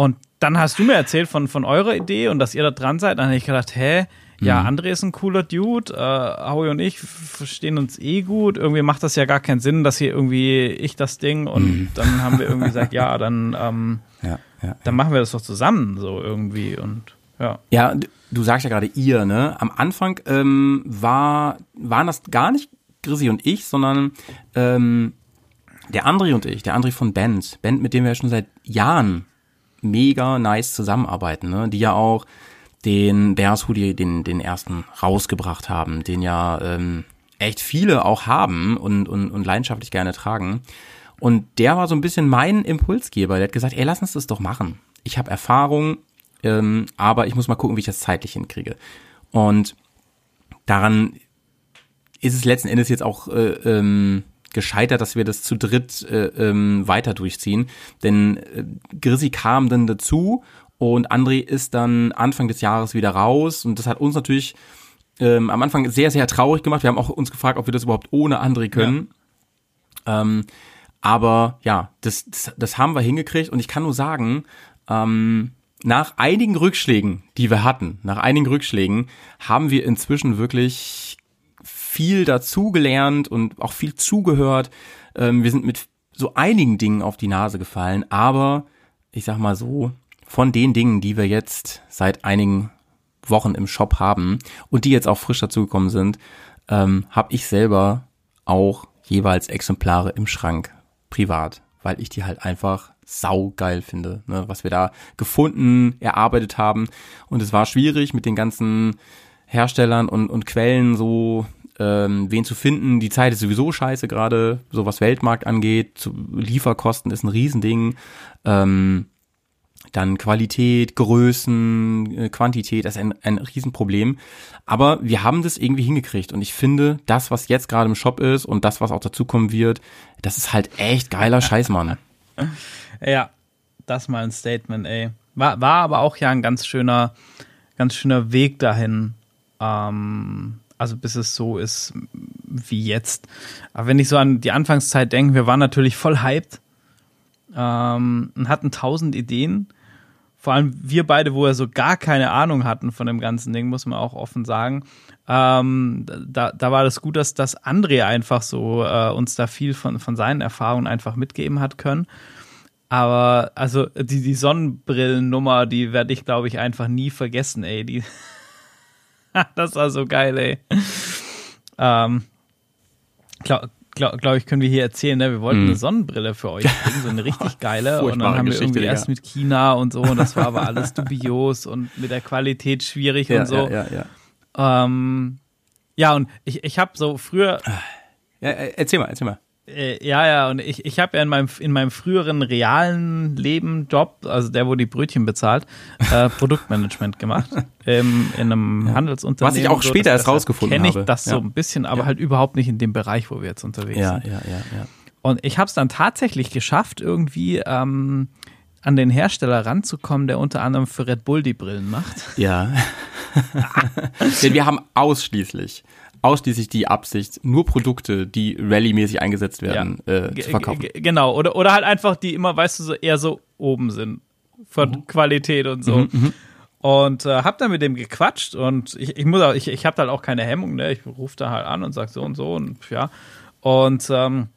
Und dann hast du mir erzählt von, von eurer Idee und dass ihr da dran seid. Dann habe ich gedacht, hä, ja, Mhm. André ist ein cooler Dude, äh, Howie und ich verstehen uns eh gut. Irgendwie macht das ja gar keinen Sinn, dass hier irgendwie ich das Ding und Mhm. dann haben wir irgendwie gesagt, ja, dann, ähm, <laughs> Ja, ja. dann machen wir das doch zusammen so irgendwie und ja. Ja, du sagst ja gerade ihr, ne? Am Anfang ähm, war, waren das gar nicht Grissi und ich, sondern ähm, der André und ich, der André von Band, Band, mit dem wir ja schon seit Jahren mega nice zusammenarbeiten, ne? Die ja auch den Bears Hoodie, den, den ersten rausgebracht haben, den ja ähm, echt viele auch haben und, und, und leidenschaftlich gerne tragen. Und der war so ein bisschen mein Impulsgeber. Der hat gesagt, ey, lass uns das doch machen. Ich habe Erfahrung, ähm, aber ich muss mal gucken, wie ich das zeitlich hinkriege. Und daran ist es letzten Endes jetzt auch äh, ähm, gescheitert, dass wir das zu dritt äh, ähm, weiter durchziehen. Denn äh, Grissi kam dann dazu und André ist dann Anfang des Jahres wieder raus und das hat uns natürlich ähm, am Anfang sehr, sehr traurig gemacht. Wir haben auch uns gefragt, ob wir das überhaupt ohne André können. Ähm, aber ja, das, das, das haben wir hingekriegt und ich kann nur sagen, ähm, nach einigen Rückschlägen, die wir hatten, nach einigen Rückschlägen, haben wir inzwischen wirklich viel dazugelernt und auch viel zugehört. Ähm, wir sind mit so einigen Dingen auf die Nase gefallen, aber ich sag mal so, von den Dingen, die wir jetzt seit einigen Wochen im Shop haben und die jetzt auch frisch dazugekommen sind, ähm, habe ich selber auch jeweils Exemplare im Schrank privat, weil ich die halt einfach saugeil finde, ne, was wir da gefunden, erarbeitet haben. Und es war schwierig mit den ganzen Herstellern und, und Quellen so ähm, wen zu finden. Die Zeit ist sowieso scheiße gerade, so was Weltmarkt angeht. Zu, Lieferkosten ist ein Riesending. Ähm, dann Qualität, Größen, äh, Quantität, das ist ein, ein Riesenproblem. Aber wir haben das irgendwie hingekriegt und ich finde, das, was jetzt gerade im Shop ist und das, was auch dazukommen wird, das ist halt echt geiler Scheiß, Mann. <laughs> Ja, das mal ein Statement, ey. War, war aber auch ja ein ganz schöner, ganz schöner Weg dahin. Ähm, also bis es so ist wie jetzt. Aber wenn ich so an die Anfangszeit denke, wir waren natürlich voll hyped ähm, und hatten tausend Ideen. Vor allem wir beide, wo wir so gar keine Ahnung hatten von dem ganzen Ding, muss man auch offen sagen. Ähm, da, da war das gut, dass, dass André einfach so äh, uns da viel von, von seinen Erfahrungen einfach mitgeben hat können. Aber also die, die Sonnenbrillennummer, die werde ich, glaube ich, einfach nie vergessen, ey. Die <laughs> <laughs> das war so geil, ey. Ähm, glaube glaub, glaub ich, können wir hier erzählen, ne? wir wollten Mhm. eine Sonnenbrille für euch bringen, so eine richtig <laughs> geile. und dann haben wir Geschichte, irgendwie Digga. erst mit China und so, und das war aber alles dubios und mit der Qualität schwierig Ja, und so. ja, ja, ja. Ähm, ja, und ich, ich habe so früher, ja äh, erzähl mal, erzähl mal. Äh, ja, ja, und ich, ich habe ja in meinem, in meinem früheren realen Leben Job, also der, wo die Brötchen bezahlt, äh, <laughs> Produktmanagement gemacht ähm, in einem Handelsunternehmen. Was ich auch so, später das- erst rausgefunden kenn ich habe. das so Ja. ein bisschen, aber Ja. halt überhaupt nicht in dem Bereich, wo wir jetzt unterwegs Ja, sind. ja, ja, ja. Und ich habe es dann tatsächlich geschafft, irgendwie ähm, an den Hersteller ranzukommen, der unter anderem für Red Bull die Brillen macht. Ja. <laughs> Denn wir haben ausschließlich, ausschließlich die Absicht, nur Produkte, die rallymäßig eingesetzt werden, äh, Ge- zu verkaufen. ge- Genau, oder, oder halt einfach die immer, weißt du, so eher so oben sind von Mhm. Qualität und so. Und äh, hab dann mit dem gequatscht und ich, ich muss auch, ich, ich habe halt auch keine Hemmung, ne? Ich rufe da halt an und sag so und so und ja. Und ähm,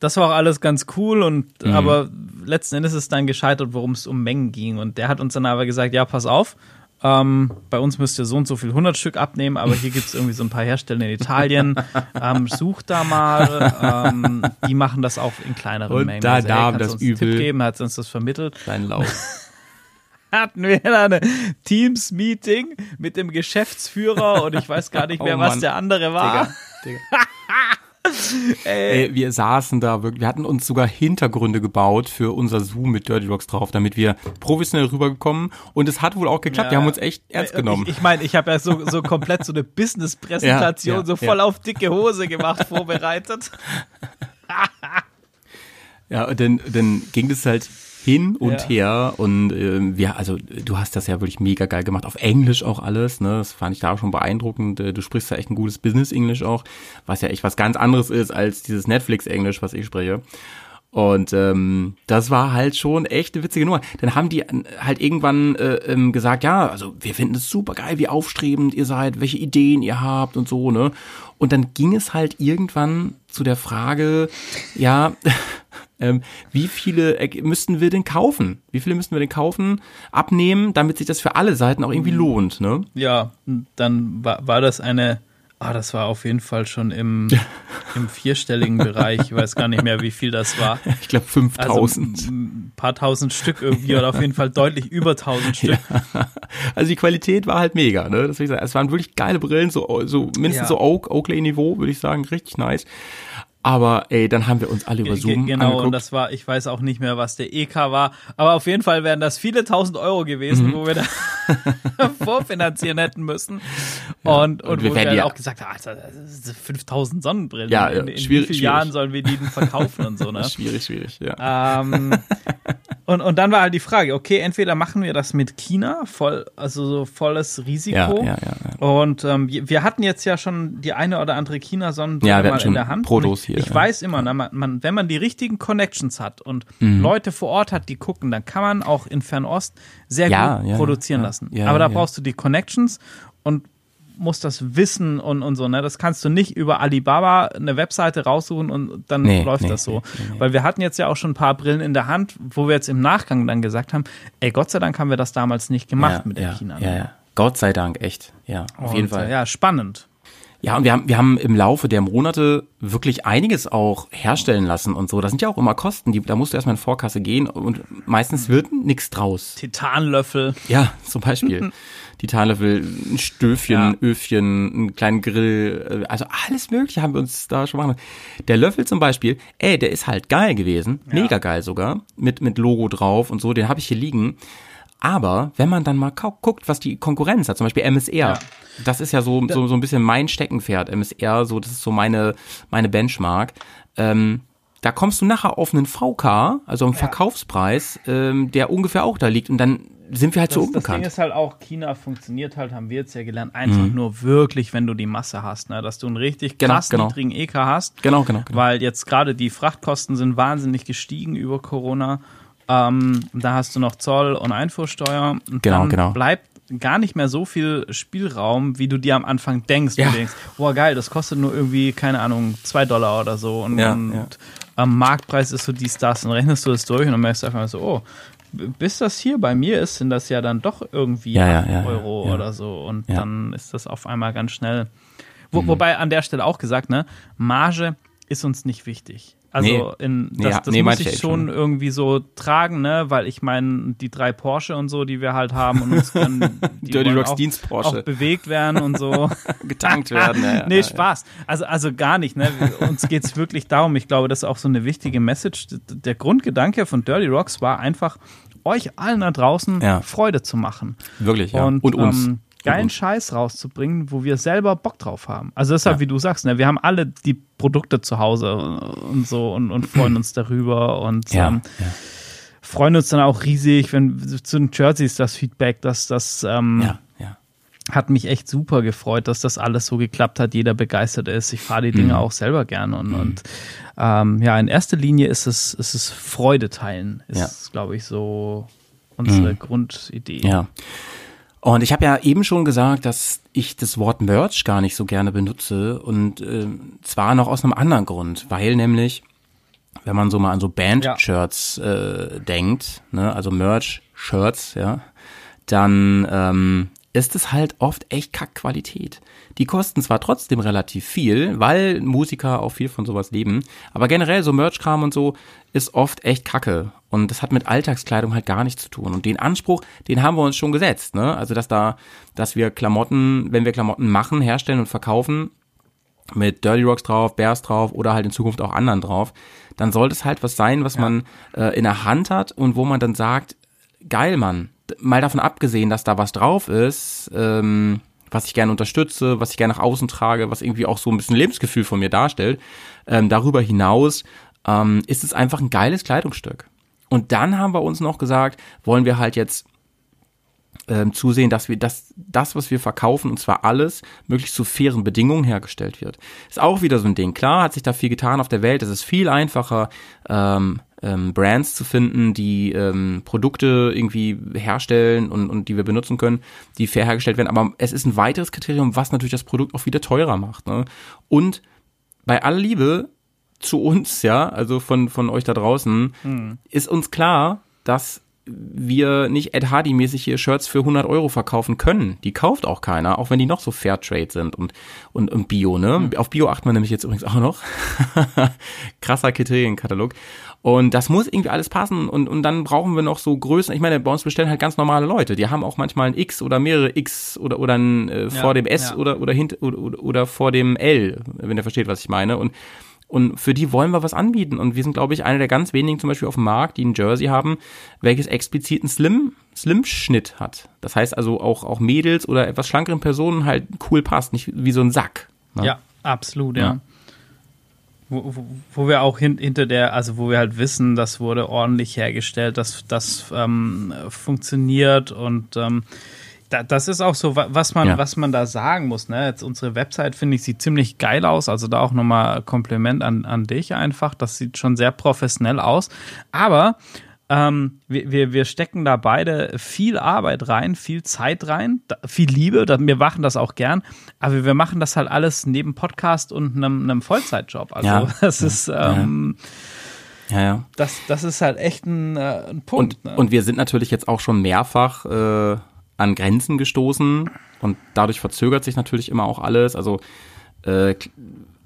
das war auch alles ganz cool und Mhm. aber letzten Endes ist dann gescheitert, worum es um Mengen ging. Und der hat uns dann aber gesagt, ja, pass auf, ähm, bei uns müsst ihr so und so viel 100 Stück abnehmen, aber hier gibt's irgendwie so ein paar Hersteller in Italien. <laughs> ähm, sucht da mal, ähm, die machen das auch in kleineren Und Mengen. da Also, hey, nahm kannst das uns einen Übel. Tipp geben, hat uns das vermittelt. Dein Lauf. <laughs> Hatten wir dann ein Teams-Meeting mit dem Geschäftsführer und ich weiß gar nicht <laughs> Oh mehr, was Mann. der andere war. Digga, Digga. <laughs> Ey, wir saßen da wirklich, wir hatten uns sogar Hintergründe gebaut für unser Zoom mit Dirty Rocks drauf, damit wir professionell rübergekommen und es hat wohl auch geklappt, Ja. haben uns echt ernst genommen. Ich, ich meine, ich habe ja so, so komplett so eine Business-Präsentation, Ja, ja, so voll auf dicke Hose gemacht, vorbereitet. <laughs> Ja, und dann, dann ging das halt hin und Ja. her und ähm, ja, also du hast das ja wirklich mega geil gemacht, auf Englisch auch alles, ne, das fand ich da auch schon beeindruckend, Äh, du sprichst ja echt ein gutes Business-Englisch auch, was ja echt was ganz anderes ist als dieses Netflix-Englisch, was ich spreche. Und ähm, das war halt schon echt eine witzige Nummer. Dann haben die halt irgendwann äh, ähm, gesagt, ja, also wir finden es super geil, wie aufstrebend ihr seid, welche Ideen ihr habt und so, ne? Und dann ging es halt irgendwann zu der Frage, ja, <laughs> ähm, wie viele äh, müssten wir denn kaufen? Wie viele müssten wir denn kaufen, abnehmen, damit sich das für alle Seiten auch irgendwie lohnt, ne? Ja, dann war, war das eine, ah, das war auf jeden Fall schon im, im vierstelligen Bereich. Ich weiß gar nicht mehr, wie viel das war. <laughs> Ich glaube Also 5000. ein paar tausend Stück irgendwie oder auf jeden Fall deutlich über tausend Stück. Also die Qualität war halt mega, ne? Das will ich sagen. Es waren wirklich geile Brillen, so, so mindestens Ja. so Oak, Oakley-Niveau, würde ich sagen, richtig nice. Aber ey, dann haben wir uns alle über Zoom genau, angeguckt. und das war, ich weiß auch nicht mehr, was der EK war, aber auf jeden Fall wären das viele tausend Euro gewesen, Mhm. wo wir da <laughs> vorfinanzieren hätten müssen. Und, und, und wir wo wir dann ja- auch gesagt haben, Alter, das sind 5000 Sonnenbrillen. Ja, in, ja, in wie schwierig, vielen. Jahren sollen wir die denn verkaufen und so, <laughs> ne? schwierig, schwierig, ja. Ähm, <laughs> und, und dann war halt die Frage, okay, entweder machen wir das mit China, voll, also so volles Risiko. Ja, ja, ja, ja. Und ähm, wir, hatten jetzt ja schon die eine oder andere China-Sonnenbrille Ja, mal in der Hand. Protos ich hier, ich ja. weiß immer, na, man, wenn man die richtigen Connections hat und Mhm. Leute vor Ort hat, die gucken, dann kann man auch in Fernost sehr Ja, gut ja, produzieren lassen. Aber da brauchst du die Connections und musst das Wissen und, und so. Ne? Das kannst du nicht über Alibaba eine Webseite raussuchen und dann Nee, läuft nee, das so. nee. Weil wir hatten jetzt ja auch schon ein paar Brillen in der Hand, wo wir jetzt im Nachgang dann gesagt haben, ey, Gott sei Dank haben wir das damals nicht gemacht mit der China. Ja, ja. Gott sei Dank, echt. Ja, auf Und, jeden Fall. äh, Ja, spannend. Ja, und wir haben, wir haben im Laufe der Monate wirklich einiges auch herstellen lassen und so. Das sind ja auch immer Kosten, die, da musst du erstmal in Vorkasse gehen und meistens wird nichts draus. Titanlöffel. Ja, zum Beispiel. <laughs> Titanlöffel, ein Stöfchen, Ja. ein Öfchen, einen kleinen Grill, äh, also alles mögliche haben wir uns da schon machen. Der Löffel zum Beispiel, ey, der ist halt geil gewesen, mega geil sogar, mit, mit Logo drauf und so, den habe ich hier liegen. Aber wenn man dann mal guckt, was die Konkurrenz hat, zum Beispiel MSR, das ist ja so, so, so ein bisschen mein Steckenpferd, MSR, so, das ist so meine, meine Benchmark. Ähm, da kommst du nachher auf einen VK, also einen Verkaufspreis, ähm, der ungefähr auch da liegt. Und dann sind wir halt so Das, das Ding unbekannt. ist halt auch, China funktioniert halt, haben wir jetzt ja gelernt, einfach nur wirklich, wenn du die Masse hast, ne? dass du einen richtig Mhm. Genau, krass genau. niedrigen EK hast. Genau, genau, genau. Weil jetzt gerade die Frachtkosten sind wahnsinnig gestiegen über Corona. Ähm, da hast du noch Zoll und Einfuhrsteuer. Und Genau, dann genau. bleibt gar nicht mehr so viel Spielraum, wie du dir am Anfang denkst. Ja. Du denkst, boah geil, das kostet nur irgendwie, keine Ahnung, zwei Dollar oder so. Und, Ja, und ja. am Marktpreis ist so dies, das. Und dann rechnest du das durch und dann merkst du einfach so, oh, bis das hier bei mir ist, sind das ja dann doch irgendwie Ja, ja, 8 ja, ja, Euro oder so. Und. Mhm. dann ist das auf einmal ganz schnell. Wo, Wobei an der Stelle auch gesagt, ne, Marge ist uns nicht wichtig. Also Nee. in, Nee, das, ja, das nee, muss ich ich schon schon. irgendwie so tragen, ne, weil ich meine, die drei Porsche und so, die wir halt haben und uns können, <laughs> die Dirty Rocks auch, Dienst Porsche. auch bewegt werden und so. <laughs> getankt werden. Ja, ja, nee, ja, Spaß. Also, also gar nicht. Ne? Uns geht's wirklich darum. Ich glaube, das ist auch so eine wichtige Message. Der Grundgedanke von Dirty Rocks war einfach, euch allen da draußen Ja. Freude zu machen. Wirklich, ja. Und, Und uns. Ähm, geilen uns. Scheiß rauszubringen, wo wir selber Bock drauf haben. Also deshalb, Ja. wie du sagst, ne, wir haben alle die Produkte zu Hause und so und, und freuen uns darüber und Ja, ähm, ja. freuen uns dann auch riesig, wenn zu den Jerseys das Feedback, dass das ähm, hat mich echt super gefreut, dass das alles so geklappt hat, jeder begeistert ist. Ich fahre die Dinge Mhm. auch selber gern und, und ähm, ja, in erster Linie ist es, ist es Freude teilen, ist, glaube ich, so unsere Grundidee. Ja. Und ich habe ja eben schon gesagt, dass ich das Wort Merch gar nicht so gerne benutze und ähm, zwar noch aus einem anderen Grund, weil nämlich, wenn man so mal an so Band-Shirts äh, denkt, ne, also Merch-Shirts, ja, dann ähm, ist es halt oft echt Kackqualität. Die kosten zwar trotzdem relativ viel, weil Musiker auch viel von sowas leben, aber generell so Merch-Kram und so ist oft echt Kacke. Und das hat mit Alltagskleidung halt gar nichts zu tun. Und den Anspruch, den haben wir uns schon gesetzt, ne? Also, dass da, dass wir Klamotten, wenn wir Klamotten machen, herstellen und verkaufen, mit Dirty Rocks drauf, Bears drauf oder halt in Zukunft auch anderen drauf, dann sollte es halt was sein, was man äh, in der Hand hat und wo man dann sagt, geil, Mann, mal davon abgesehen, dass da was drauf ist, ähm, was ich gerne unterstütze, was ich gerne nach außen trage, was irgendwie auch so ein bisschen Lebensgefühl von mir darstellt, ähm, darüber hinaus ähm, ist es einfach ein geiles Kleidungsstück. Und dann haben wir uns noch gesagt, wollen wir halt jetzt ähm, zusehen, dass wir das, das, was wir verkaufen, und zwar alles, möglichst zu fairen Bedingungen hergestellt wird. Ist auch wieder so ein Ding. Klar hat sich da viel getan auf der Welt. Es ist viel einfacher, ähm, ähm, Brands zu finden, die ähm, Produkte irgendwie herstellen und, und die wir benutzen können, die fair hergestellt werden. Aber es ist ein weiteres Kriterium, was natürlich das Produkt auch wieder teurer macht. Ne? Und bei aller Liebe zu uns, ja, also von, von euch da draußen, ist uns klar, dass wir nicht Ed Hardy-mäßig hier Shirts für 100 Euro verkaufen können. Die kauft auch keiner, auch wenn die noch so Fairtrade sind und, und, und Bio, ne? Auf Bio achten wir nämlich jetzt übrigens auch noch. <laughs> Krasser Kriterienkatalog. Und das muss irgendwie alles passen und, und dann brauchen wir noch so Größen. Ich meine, bei uns bestellen halt ganz normale Leute. Die haben auch manchmal ein X oder mehrere X oder, oder ein äh, vor dem S ja. oder, oder, oder, oder, oder vor dem L, wenn ihr versteht, was ich meine. Und und für die wollen wir was anbieten. Und wir sind, glaube ich, einer der ganz wenigen zum Beispiel auf dem Markt, die ein Jersey haben, welches explizit einen Slim, Slim-Schnitt hat. Das heißt also auch, auch Mädels oder etwas schlankeren Personen halt cool passt, nicht wie so ein Sack. ne? Ja, absolut, ja. Ja. Wo, wo, wo wir auch hin, hinter der, also wo wir halt wissen, das wurde ordentlich hergestellt, dass das ähm, funktioniert und ähm, da, das ist auch so, wa- was man, Ja. was man da sagen muss. Ne? Jetzt unsere Website finde ich sieht ziemlich geil aus. Also da auch nochmal Kompliment an, an dich einfach. Das sieht schon sehr professionell aus. Aber ähm, wir, wir, wir stecken da beide viel Arbeit rein, viel Zeit rein, viel Liebe. Wir machen das auch gern. Aber wir machen das halt alles neben Podcast und einem, einem Vollzeitjob. Also Ja. <laughs> das ist ähm, Ja, ja. das, das ist halt echt ein, äh, ein Punkt. Und, ne? und wir sind natürlich jetzt auch schon mehrfach äh, an Grenzen gestoßen und dadurch verzögert sich natürlich immer auch alles. Also äh,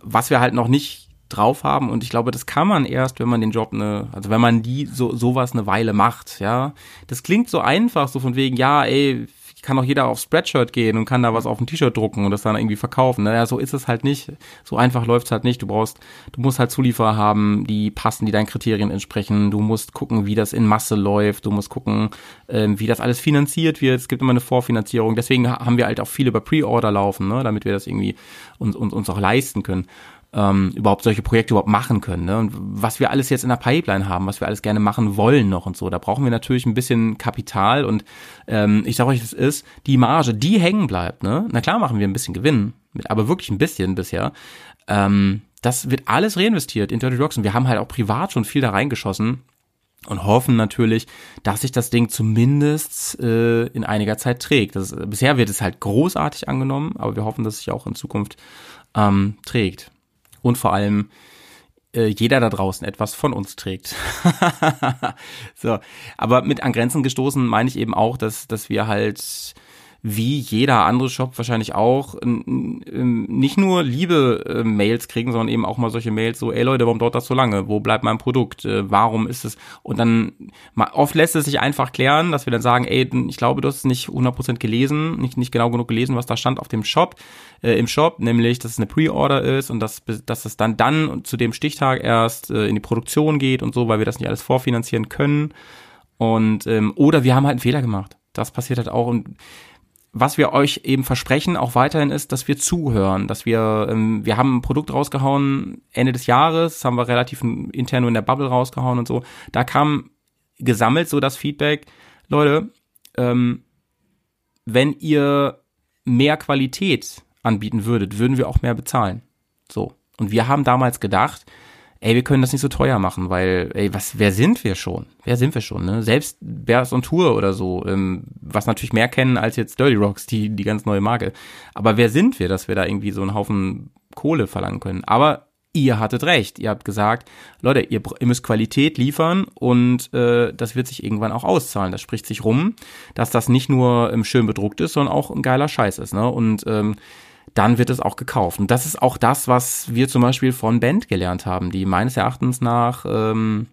was wir halt noch nicht drauf haben und ich glaube, das kann man erst, wenn man den Job eine, also wenn man die so sowas eine Weile macht, ja. Das klingt so einfach, so von wegen, ja, ey, kann auch jeder auf Spreadshirt gehen und kann da was auf ein T-Shirt drucken und das dann irgendwie verkaufen. Naja, so ist es halt nicht. So einfach läuft's halt nicht. Du brauchst, du musst halt Zulieferer haben, die passen, die deinen Kriterien entsprechen. Du musst gucken, wie das in Masse läuft. Du musst gucken, ähm, wie das alles finanziert wird. Es gibt immer eine Vorfinanzierung. Deswegen ha- haben wir halt auch viel über Pre-Order laufen, ne, damit wir das irgendwie uns, uns, uns auch leisten können. Ähm, überhaupt solche Projekte überhaupt machen können. Ne? Und was wir alles jetzt in der Pipeline haben, was wir alles gerne machen wollen noch und so, da brauchen wir natürlich ein bisschen Kapital und ähm, ich sage euch, es ist die Marge, die hängen bleibt. Ne? Na klar machen wir ein bisschen Gewinn, aber wirklich ein bisschen bisher. Ähm, das wird alles reinvestiert in Dirty Rocks und wir haben halt auch privat schon viel da reingeschossen und hoffen natürlich, dass sich das Ding zumindest äh, in einiger Zeit trägt. Das, bisher wird es halt großartig angenommen, aber wir hoffen, dass es sich auch in Zukunft ähm, trägt. Und vor allem äh, jeder da draußen etwas von uns trägt. <laughs> so, aber mit an Grenzen gestoßen meine ich eben auch, dass, dass wir halt wie jeder andere Shop wahrscheinlich auch nicht nur liebe äh, Mails kriegen, sondern eben auch mal solche Mails so, ey Leute, warum dauert das so lange? Wo bleibt mein Produkt? Äh, warum ist es? Und dann oft lässt es sich einfach klären, dass wir dann sagen, ey, ich glaube, du hast es nicht 100% gelesen, nicht, nicht genau genug gelesen, was da stand auf dem Shop, äh, im Shop, nämlich, dass es eine Pre-Order ist und dass, dass es dann dann zu dem Stichtag erst äh, in die Produktion geht und so, weil wir das nicht alles vorfinanzieren können. Und ähm, oder wir haben halt einen Fehler gemacht. Das passiert halt auch und was wir euch eben versprechen, auch weiterhin ist, dass wir zuhören, dass wir, ähm, wir haben ein Produkt rausgehauen Ende des Jahres, haben wir relativ intern nur in der Bubble rausgehauen und so. Da kam gesammelt so das Feedback, Leute, ähm, wenn ihr mehr Qualität anbieten würdet, würden wir auch mehr bezahlen. So. Und wir haben damals gedacht, ey, wir können das nicht so teuer machen, weil, ey, was, wer sind wir schon? Wer sind wir schon, ne? Selbst Bears on Tour oder so, ähm, was natürlich mehr kennen als jetzt Dirty Rocks, die, die ganz neue Marke. Aber wer sind wir, dass wir da irgendwie so einen Haufen Kohle verlangen können? Aber ihr hattet recht. Ihr habt gesagt, Leute, ihr, ihr müsst Qualität liefern und äh, das wird sich irgendwann auch auszahlen. Das spricht sich rum, dass das nicht nur ähm, schön bedruckt ist, sondern auch ein geiler Scheiß ist. Ne? Und ähm, dann wird es auch gekauft. Und das ist auch das, was wir zum Beispiel von Band gelernt haben, die meines Erachtens nach ähm,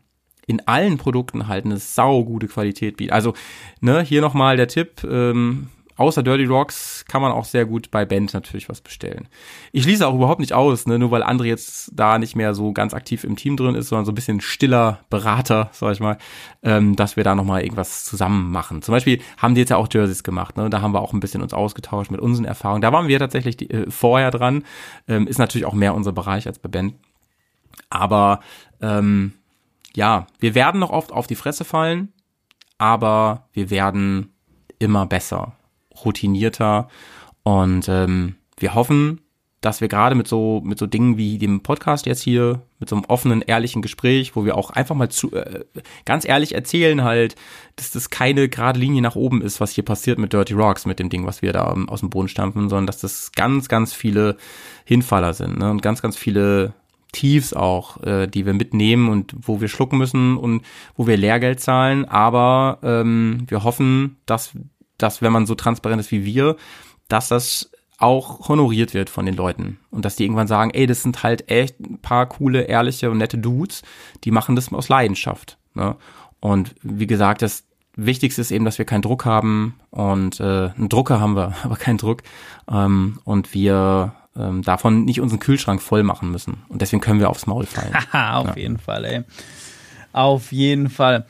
in allen Produkten halt eine sau gute Qualität bieten. Also, ne, hier nochmal der Tipp, ähm, außer Dirty Rocks kann man auch sehr gut bei Band natürlich was bestellen. Ich schließe auch überhaupt nicht aus, ne, nur weil André jetzt da nicht mehr so ganz aktiv im Team drin ist, sondern so ein bisschen stiller Berater, sag ich mal, ähm, dass wir da nochmal irgendwas zusammen machen. Zum Beispiel haben die jetzt ja auch Jerseys gemacht, ne, da haben wir auch ein bisschen uns ausgetauscht mit unseren Erfahrungen. Da waren wir tatsächlich die, äh, vorher dran, ähm, ist natürlich auch mehr unser Bereich als bei Band. Aber ähm, ja, wir werden noch oft auf die Fresse fallen, aber wir werden immer besser routinierter und ähm, wir hoffen, dass wir gerade mit so mit so Dingen wie dem Podcast jetzt hier mit so einem offenen ehrlichen Gespräch, wo wir auch einfach mal zu äh, ganz ehrlich erzählen halt, dass das keine gerade Linie nach oben ist, was hier passiert mit Dirty Rocks mit dem Ding, was wir da um, aus dem Boden stampfen, sondern dass das ganz ganz viele Hinfaller sind ne? und ganz ganz viele Tiefs auch, äh, die wir mitnehmen und wo wir schlucken müssen und wo wir Lehrgeld zahlen, aber ähm, wir hoffen, dass dass wenn man so transparent ist wie wir, dass das auch honoriert wird von den Leuten und dass die irgendwann sagen, ey, das sind halt echt ein paar coole, ehrliche und nette Dudes, die machen das aus Leidenschaft. Ne? Und wie gesagt, das Wichtigste ist eben, dass wir keinen Druck haben und äh, einen Drucker haben wir, <laughs> aber keinen Druck ähm, und wir ähm, davon nicht unseren Kühlschrank voll machen müssen und deswegen können wir aufs Maul fallen. <laughs> auf ja. jeden Fall, ey. Auf jeden Fall.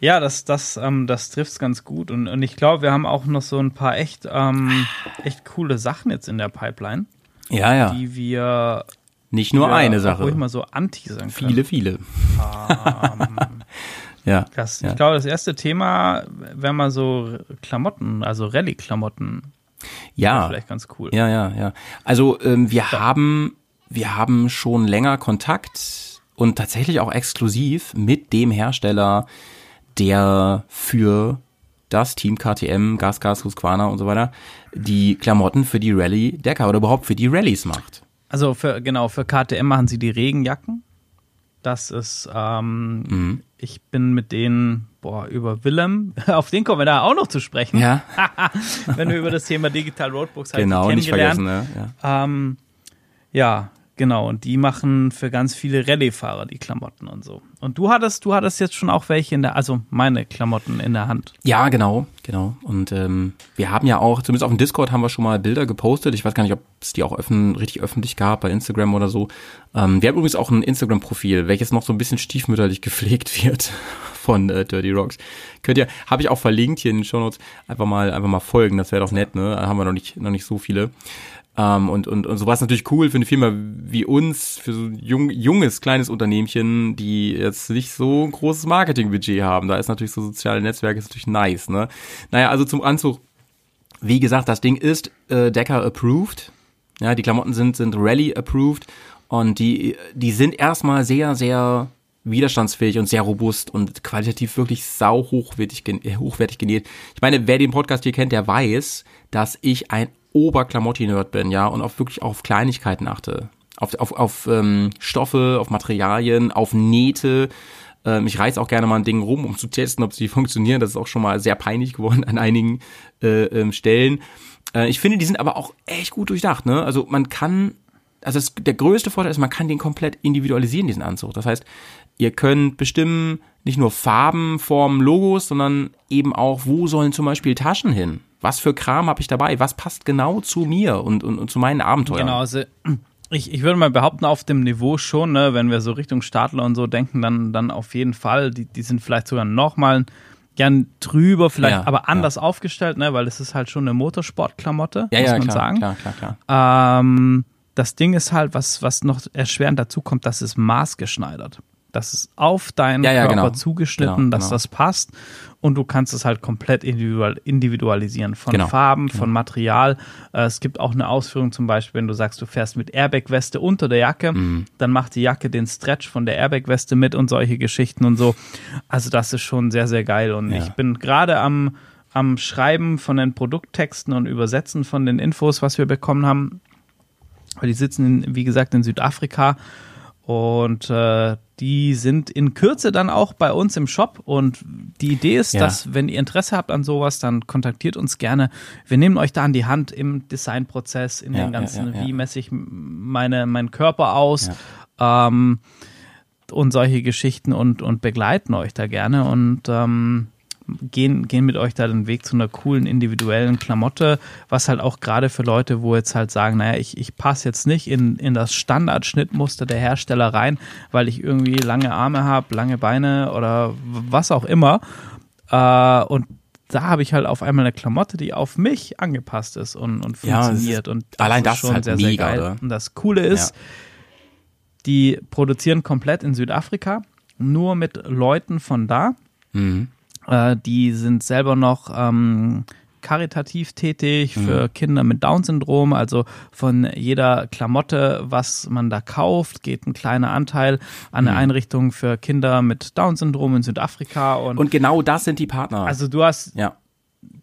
Ja, das, das, ähm, das trifft's ganz gut. Und, und ich glaube, wir haben auch noch so ein paar echt, ähm, echt coole Sachen jetzt in der Pipeline. Ja, ja. Die wir. Nicht nur wir, eine Sache. Ruhig mal so anteasern können. Viele, viele. Ähm, <laughs> ja, das, ja. Ich glaube, das erste Thema wäre mal so Klamotten, also Rallye-Klamotten. Ja. Vielleicht ganz cool. Ja, ja, ja. Also ähm, wir ja. haben, wir haben schon länger Kontakt und tatsächlich auch exklusiv mit dem Hersteller der für das Team KTM, Gas, Gas, Husqvarna und so weiter, die Klamotten für die Rallye Decker oder überhaupt für die Rallyes macht. Also für, genau, für KTM machen sie die Regenjacken. Das ist, ähm, mhm. ich bin mit denen, boah, über Willem, <laughs> auf den kommen wir da auch noch zu sprechen. Ja. <laughs> Wenn wir über das Thema Digital Roadbooks <laughs> halt genau, kennengelernt. Nicht vergessen, ne? ja. Ähm, ja, Genau, und die machen für ganz viele Rallye-Fahrer die Klamotten und so. Und du hattest, du hattest jetzt schon auch welche in der, also meine Klamotten in der Hand. Ja, genau, genau. Und ähm, wir haben ja auch, zumindest auf dem Discord haben wir schon mal Bilder gepostet. Ich weiß gar nicht, ob es die auch öffn richtig öffentlich gab bei Instagram oder so. Ähm, wir haben übrigens auch ein Instagram-Profil, welches noch so ein bisschen stiefmütterlich <laughs> gepflegt wird von äh, Dirty Rocks. Könnt ihr, habe ich auch verlinkt hier in den Show Notes. Einfach mal, einfach mal folgen, das wäre doch nett, ne? Da haben wir noch nicht, noch nicht so viele. Ähm, und, und, und sowas natürlich cool für eine Firma wie uns, für so ein jung, junges, kleines Unternehmchen, die jetzt nicht so ein großes Marketingbudget haben. Da ist natürlich so soziale Netzwerke ist natürlich nice, ne? Naja, also zum Anzug. Wie gesagt, das Ding ist äh, Decker approved. Ja, die Klamotten sind, sind Rally approved und die, die sind erstmal sehr, sehr widerstandsfähig und sehr robust und qualitativ wirklich sau hochwertig, hochwertig genäht. Ich meine, wer den Podcast hier kennt, der weiß, dass ich ein Oberklamotti-Nerd bin, ja, und auf wirklich auf Kleinigkeiten achte. Auf, auf, auf ähm, Stoffe, auf Materialien, auf Nähte. Ähm, ich reiß auch gerne mal ein Ding rum, um zu testen, ob sie <laughs> funktionieren. Das ist auch schon mal sehr peinlich geworden an einigen äh, ähm, Stellen. Äh, ich finde, die sind aber auch echt gut durchdacht. Ne? Also man kann, also das, der größte Vorteil ist, man kann den komplett individualisieren, diesen Anzug. Das heißt, ihr könnt bestimmen nicht nur Farben, Formen, Logos, sondern eben auch, wo sollen zum Beispiel Taschen hin? Was für Kram habe ich dabei? Was passt genau zu mir und, und, und zu meinen Abenteuern? Genau, also <clears throat> ich, ich würde mal behaupten, auf dem Niveau schon, ne, wenn wir so Richtung Stadler und so denken, dann, dann auf jeden Fall. Die, die sind vielleicht sogar noch mal gern drüber, vielleicht Ja, aber anders aufgestellt, ne, weil es ist halt schon eine Motorsportklamotte, Ja, muss ja, man klar, sagen. klar, klar, klar. Ähm, das Ding ist halt, was, was noch erschwerend dazu kommt, das ist maßgeschneidert. Das ist auf deinen Ja, ja, Körper genau. zugeschnitten, Genau, dass genau. das passt. Und du kannst es halt komplett individual, individualisieren. Von Genau, Farben, von Material. Äh, es gibt auch eine Ausführung, zum Beispiel, wenn du sagst, du fährst mit Airbag-Weste unter der Jacke, Mhm. dann macht die Jacke den Stretch von der Airbag-Weste mit und solche Geschichten und so. Also, das ist schon sehr, sehr geil. Und Ja. ich bin gerade am, am Schreiben von den Produkttexten und Übersetzen von den Infos, was wir bekommen haben. Weil die sitzen, in, wie gesagt, in Südafrika und äh, die sind in Kürze dann auch bei uns im Shop. Und die Idee ist, Ja. dass, wenn ihr Interesse habt an sowas, dann kontaktiert uns gerne. Wir nehmen euch da an die Hand im Designprozess, in Ja, den ganzen, ja. wie messe ich meine, meinen Körper aus ähm, und solche Geschichten und, und begleiten euch da gerne. Und ähm, gehen, gehen mit euch da den Weg zu einer coolen individuellen Klamotte, was halt auch gerade für Leute, wo jetzt halt sagen, naja, ich, ich passe jetzt nicht in, in das Standardschnittmuster der Hersteller rein, weil ich irgendwie lange Arme habe, lange Beine oder was auch immer. Äh, und da habe ich halt auf einmal eine Klamotte, die auf mich angepasst ist und, und Ja, ist- funktioniert. und allein das ist halt mega, oder? Und das Coole ist, die produzieren komplett in Südafrika, nur mit Leuten von da. Mhm. Äh, die sind selber noch ähm, karitativ tätig für Kinder mit Down-Syndrom. Also von jeder Klamotte, was man da kauft, geht ein kleiner Anteil an eine Einrichtung für Kinder mit Down-Syndrom in Südafrika. Und, Und genau das sind die Partner. also du hast ja.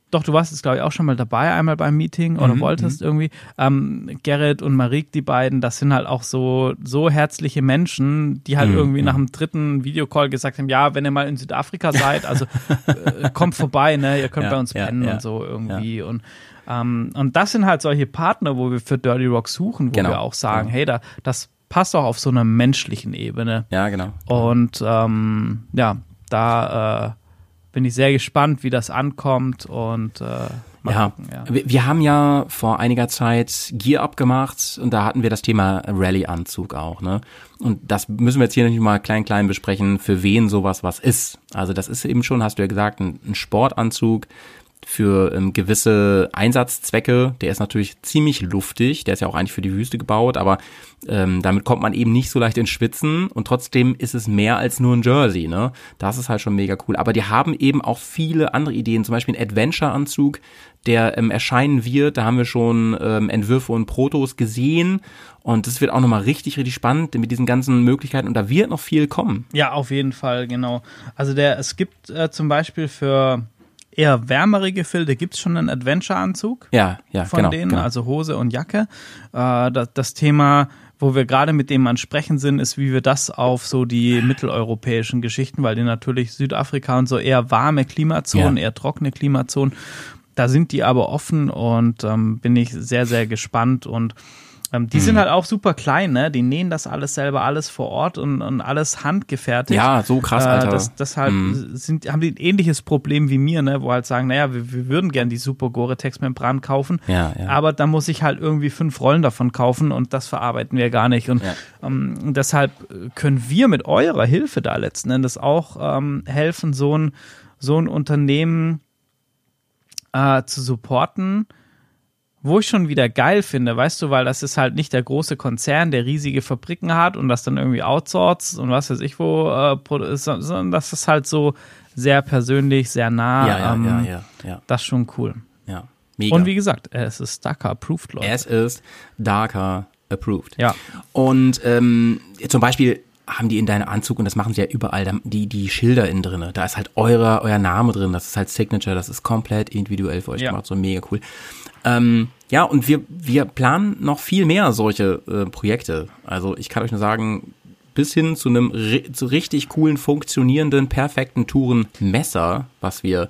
Doch, du warst jetzt, glaube ich, auch schon mal dabei, einmal beim Meeting oder wolltest irgendwie. Ähm, Gerrit und Marik, die beiden, das sind halt auch so, so herzliche Menschen, die halt irgendwie nach dem dritten Videocall gesagt haben, ja, wenn ihr mal in Südafrika seid, also äh, <laughs> kommt vorbei, ne, ihr könnt Ja, bei uns ja, pennen ja. und so irgendwie. Und, ähm, und das sind halt solche Partner, wo wir für Dirty Rock suchen, wo Genau, wir auch sagen, genau. hey, da, das passt auch auf so einer menschlichen Ebene. Ja, genau. Und ähm, ja, da äh, bin ich sehr gespannt, wie das ankommt und äh, Ja. gucken, ja. Wir, wir haben ja vor einiger Zeit Gear Up gemacht und da hatten wir das Thema Rallye-Anzug auch, ne? Und das müssen wir jetzt hier nicht mal klein klein besprechen, für wen sowas was ist. Also das ist eben schon, hast du ja gesagt, ein, ein Sportanzug für ähm, gewisse Einsatzzwecke. Der ist natürlich ziemlich luftig, der ist ja auch eigentlich für die Wüste gebaut, aber ähm, damit kommt man eben nicht so leicht ins Schwitzen und trotzdem ist es mehr als nur ein Jersey, ne? Das ist halt schon mega cool. Aber die haben eben auch viele andere Ideen, zum Beispiel ein Adventure-Anzug, der ähm, erscheinen wird. Da haben wir schon ähm, Entwürfe und Protos gesehen und das wird auch nochmal richtig, richtig spannend mit diesen ganzen Möglichkeiten und da wird noch viel kommen. Ja, auf jeden Fall, genau. Also der, es gibt äh, zum Beispiel für eher wärmere Gefilde gibt's schon einen Adventure-Anzug Ja, ja, von genau. denen, genau. also Hose und Jacke. Äh, das, das Thema, wo wir gerade mit dem an Sprechen sind, ist, wie wir das auf so die mitteleuropäischen Geschichten, weil die natürlich Südafrika und so eher warme Klimazonen, Ja. eher trockene Klimazonen, da sind die aber offen und ähm, bin ich sehr, sehr gespannt und Ähm, die sind halt auch super klein, ne? Die nähen das alles selber, alles vor Ort und, und alles handgefertigt. Ja, so krass, Alter. Äh, das, das halt sind, haben die ein ähnliches Problem wie mir, ne? Wo halt sagen, naja, wir, wir würden gern die super Gore-Tex-Membran kaufen, Ja, ja. aber da muss ich halt irgendwie fünf Rollen davon kaufen und das verarbeiten wir gar nicht. Und Ja. ähm, deshalb können wir mit eurer Hilfe da letzten Endes auch ähm, helfen, so ein, so ein Unternehmen äh, zu supporten, wo ich schon wieder geil finde, weißt du, weil das ist halt nicht der große Konzern, der riesige Fabriken hat und das dann irgendwie outsourced und was weiß ich wo, äh, sondern das ist halt so sehr persönlich, sehr nah. ja, ja, ähm, ja, ja, ja, Das ist schon cool. ja. Mega. Und wie gesagt, es ist Stucker approved, Leute. es ist Darker approved. Ja. Und ähm, zum Beispiel haben die in deinem Anzug, und das machen sie ja überall, die, die Schilder innen drinne. Da ist halt euer, euer Name drin, das ist halt Signature, das ist komplett individuell für euch Ja. gemacht, so mega cool. Ähm, ja, und wir, wir planen noch viel mehr solche äh, Projekte. Also ich kann euch nur sagen, bis hin zu einem zu richtig coolen, funktionierenden, perfekten Tourenmesser, was wir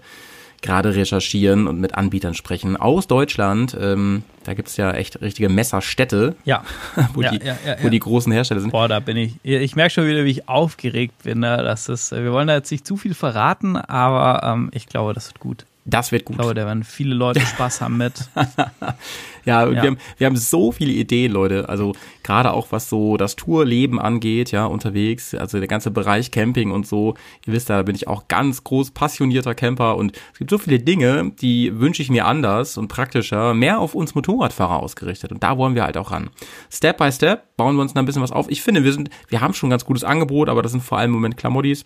gerade recherchieren und mit Anbietern sprechen aus Deutschland. Ähm, da gibt's ja echt richtige Messerstädte, Ja. <laughs> wo, Ja, die, ja, wo die großen Hersteller sind. Boah, da bin ich. Ich merke schon wieder, wie ich aufgeregt bin. Ne? Das ist, wir wollen da jetzt nicht zu viel verraten, aber ähm, ich glaube, das wird gut. Das wird gut. Ich glaube, da werden viele Leute Spaß haben mit. Ja, <laughs> Ja. Wir, haben, wir haben so viele Ideen, Leute. Also gerade auch was so das Tourleben angeht, ja, unterwegs. Also der ganze Bereich Camping und so. Ihr wisst, da bin ich auch ganz groß passionierter Camper und es gibt so viele Dinge, die wünsche ich mir anders und praktischer, mehr auf uns Motorradfahrer ausgerichtet. Und da wollen wir halt auch ran. Step by Step bauen wir uns da ein bisschen was auf. Ich finde, wir sind, wir haben schon ein ganz gutes Angebot, aber das sind vor allem im Moment Klamottis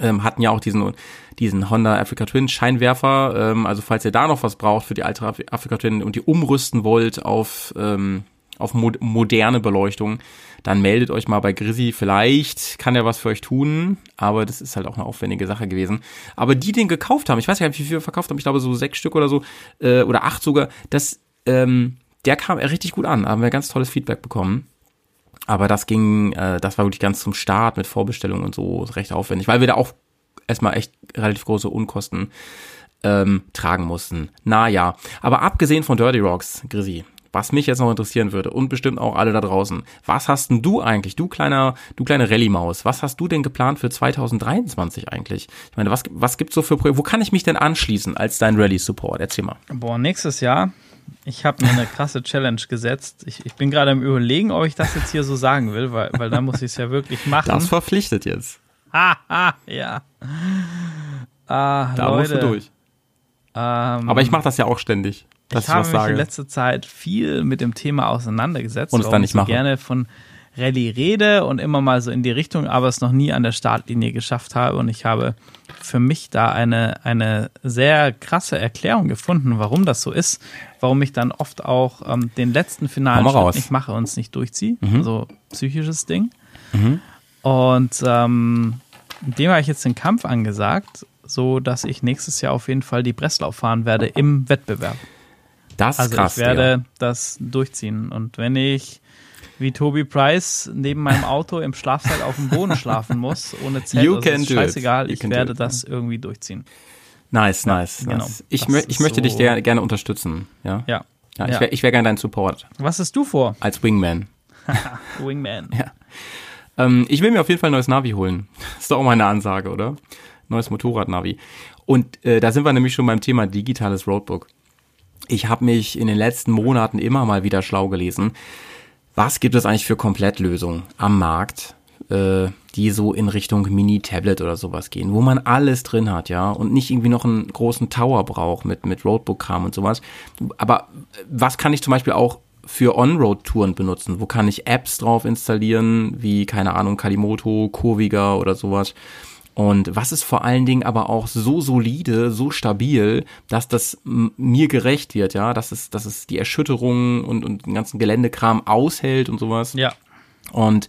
ähm, hatten ja auch diesen, diesen Honda Africa Twin Scheinwerfer. Ähm, also falls ihr da noch was braucht für die alte Af- Africa Twin und die umrüsten wollt auf, ähm, auf mo moderne Beleuchtung, dann meldet euch mal bei Grizzly. Vielleicht kann er was für euch tun, aber das ist halt auch eine aufwendige Sache gewesen. Aber die den gekauft haben, ich weiß gar nicht, wie viel verkauft haben, ich glaube so sechs Stück oder so, äh, oder acht sogar, das, ähm, der kam richtig gut an, haben wir ganz tolles Feedback bekommen. Aber das ging, äh, das war wirklich ganz zum Start mit Vorbestellung und so recht aufwendig, weil wir da auch erstmal echt relativ große Unkosten ähm, tragen mussten. Naja, aber abgesehen von Dirty Rocks, Grisi, was mich jetzt noch interessieren würde und bestimmt auch alle da draußen, was hast denn du eigentlich, du kleiner, du kleine Rallye-Maus, was hast du denn geplant für 2023 eigentlich? Ich meine, was, was gibt's so für Projekte, wo kann ich mich denn anschließen als dein Rallye-Support? Erzähl mal. Boah, nächstes Jahr, ich habe mir eine krasse Challenge gesetzt. Ich, ich bin gerade im Überlegen, ob ich das jetzt hier so sagen will, weil, weil da muss ich es ja wirklich machen. Das verpflichtet jetzt. ah, ah, ja. Ah, Da musst Leute, du durch. Ähm, Aber ich mache das ja auch ständig, dass ich ich, habe mich sage. in letzter Zeit viel mit dem Thema auseinandergesetzt Und es dann nicht ich so mache. gerne von Rallye rede und immer mal so in die Richtung, aber es noch nie an der Startlinie geschafft habe. Und ich habe für mich da eine, eine sehr krasse Erklärung gefunden, warum das so ist, warum ich dann oft auch ähm, den letzten finalen Schritt raus. nicht mache und es nicht durchziehe. So psychisches Ding. Und ähm, dem habe ich jetzt den Kampf angesagt, so dass ich nächstes Jahr auf jeden Fall die Breslau fahren werde im Wettbewerb. Das ist Also krass. ich werde Digga. das durchziehen. Und wenn ich wie Toby Price neben meinem <laughs> Auto im Schlafsack auf dem Boden schlafen muss, ohne Zelt, You also can ist scheißegal, You ich werde it. das irgendwie durchziehen. Nice, nice, genau. nice. Ich, Das mö ich möchte dich so- der, gerne unterstützen. Ja, Ja. ja, ich Ja. wäre ich wär gerne dein Support Was hast du vor, als Wingman. <laughs> Wingman? Ja. Ähm, ich will mir auf jeden Fall ein neues Navi holen. <laughs> Ist doch auch mal eine Ansage, oder? Neues Motorrad-Navi. Und äh, da sind wir nämlich schon beim Thema digitales Roadbook. Ich habe mich in den letzten Monaten immer mal wieder schlau gelesen. Was gibt es eigentlich für Komplettlösungen am Markt, äh, die so in Richtung Mini-Tablet oder sowas gehen, wo man alles drin hat, ja, und nicht irgendwie noch einen großen Tower braucht mit, mit Roadbook-Kram und sowas. Aber was kann ich zum Beispiel auch für On-Road-Touren benutzen? Wo kann ich Apps drauf installieren, wie, keine Ahnung, Kalimoto, Kurviga oder sowas? Und was ist vor allen Dingen aber auch so solide, so stabil, dass das mir gerecht wird, ja, dass es, dass es die Erschütterungen und, und den ganzen Geländekram aushält und sowas. Ja. Und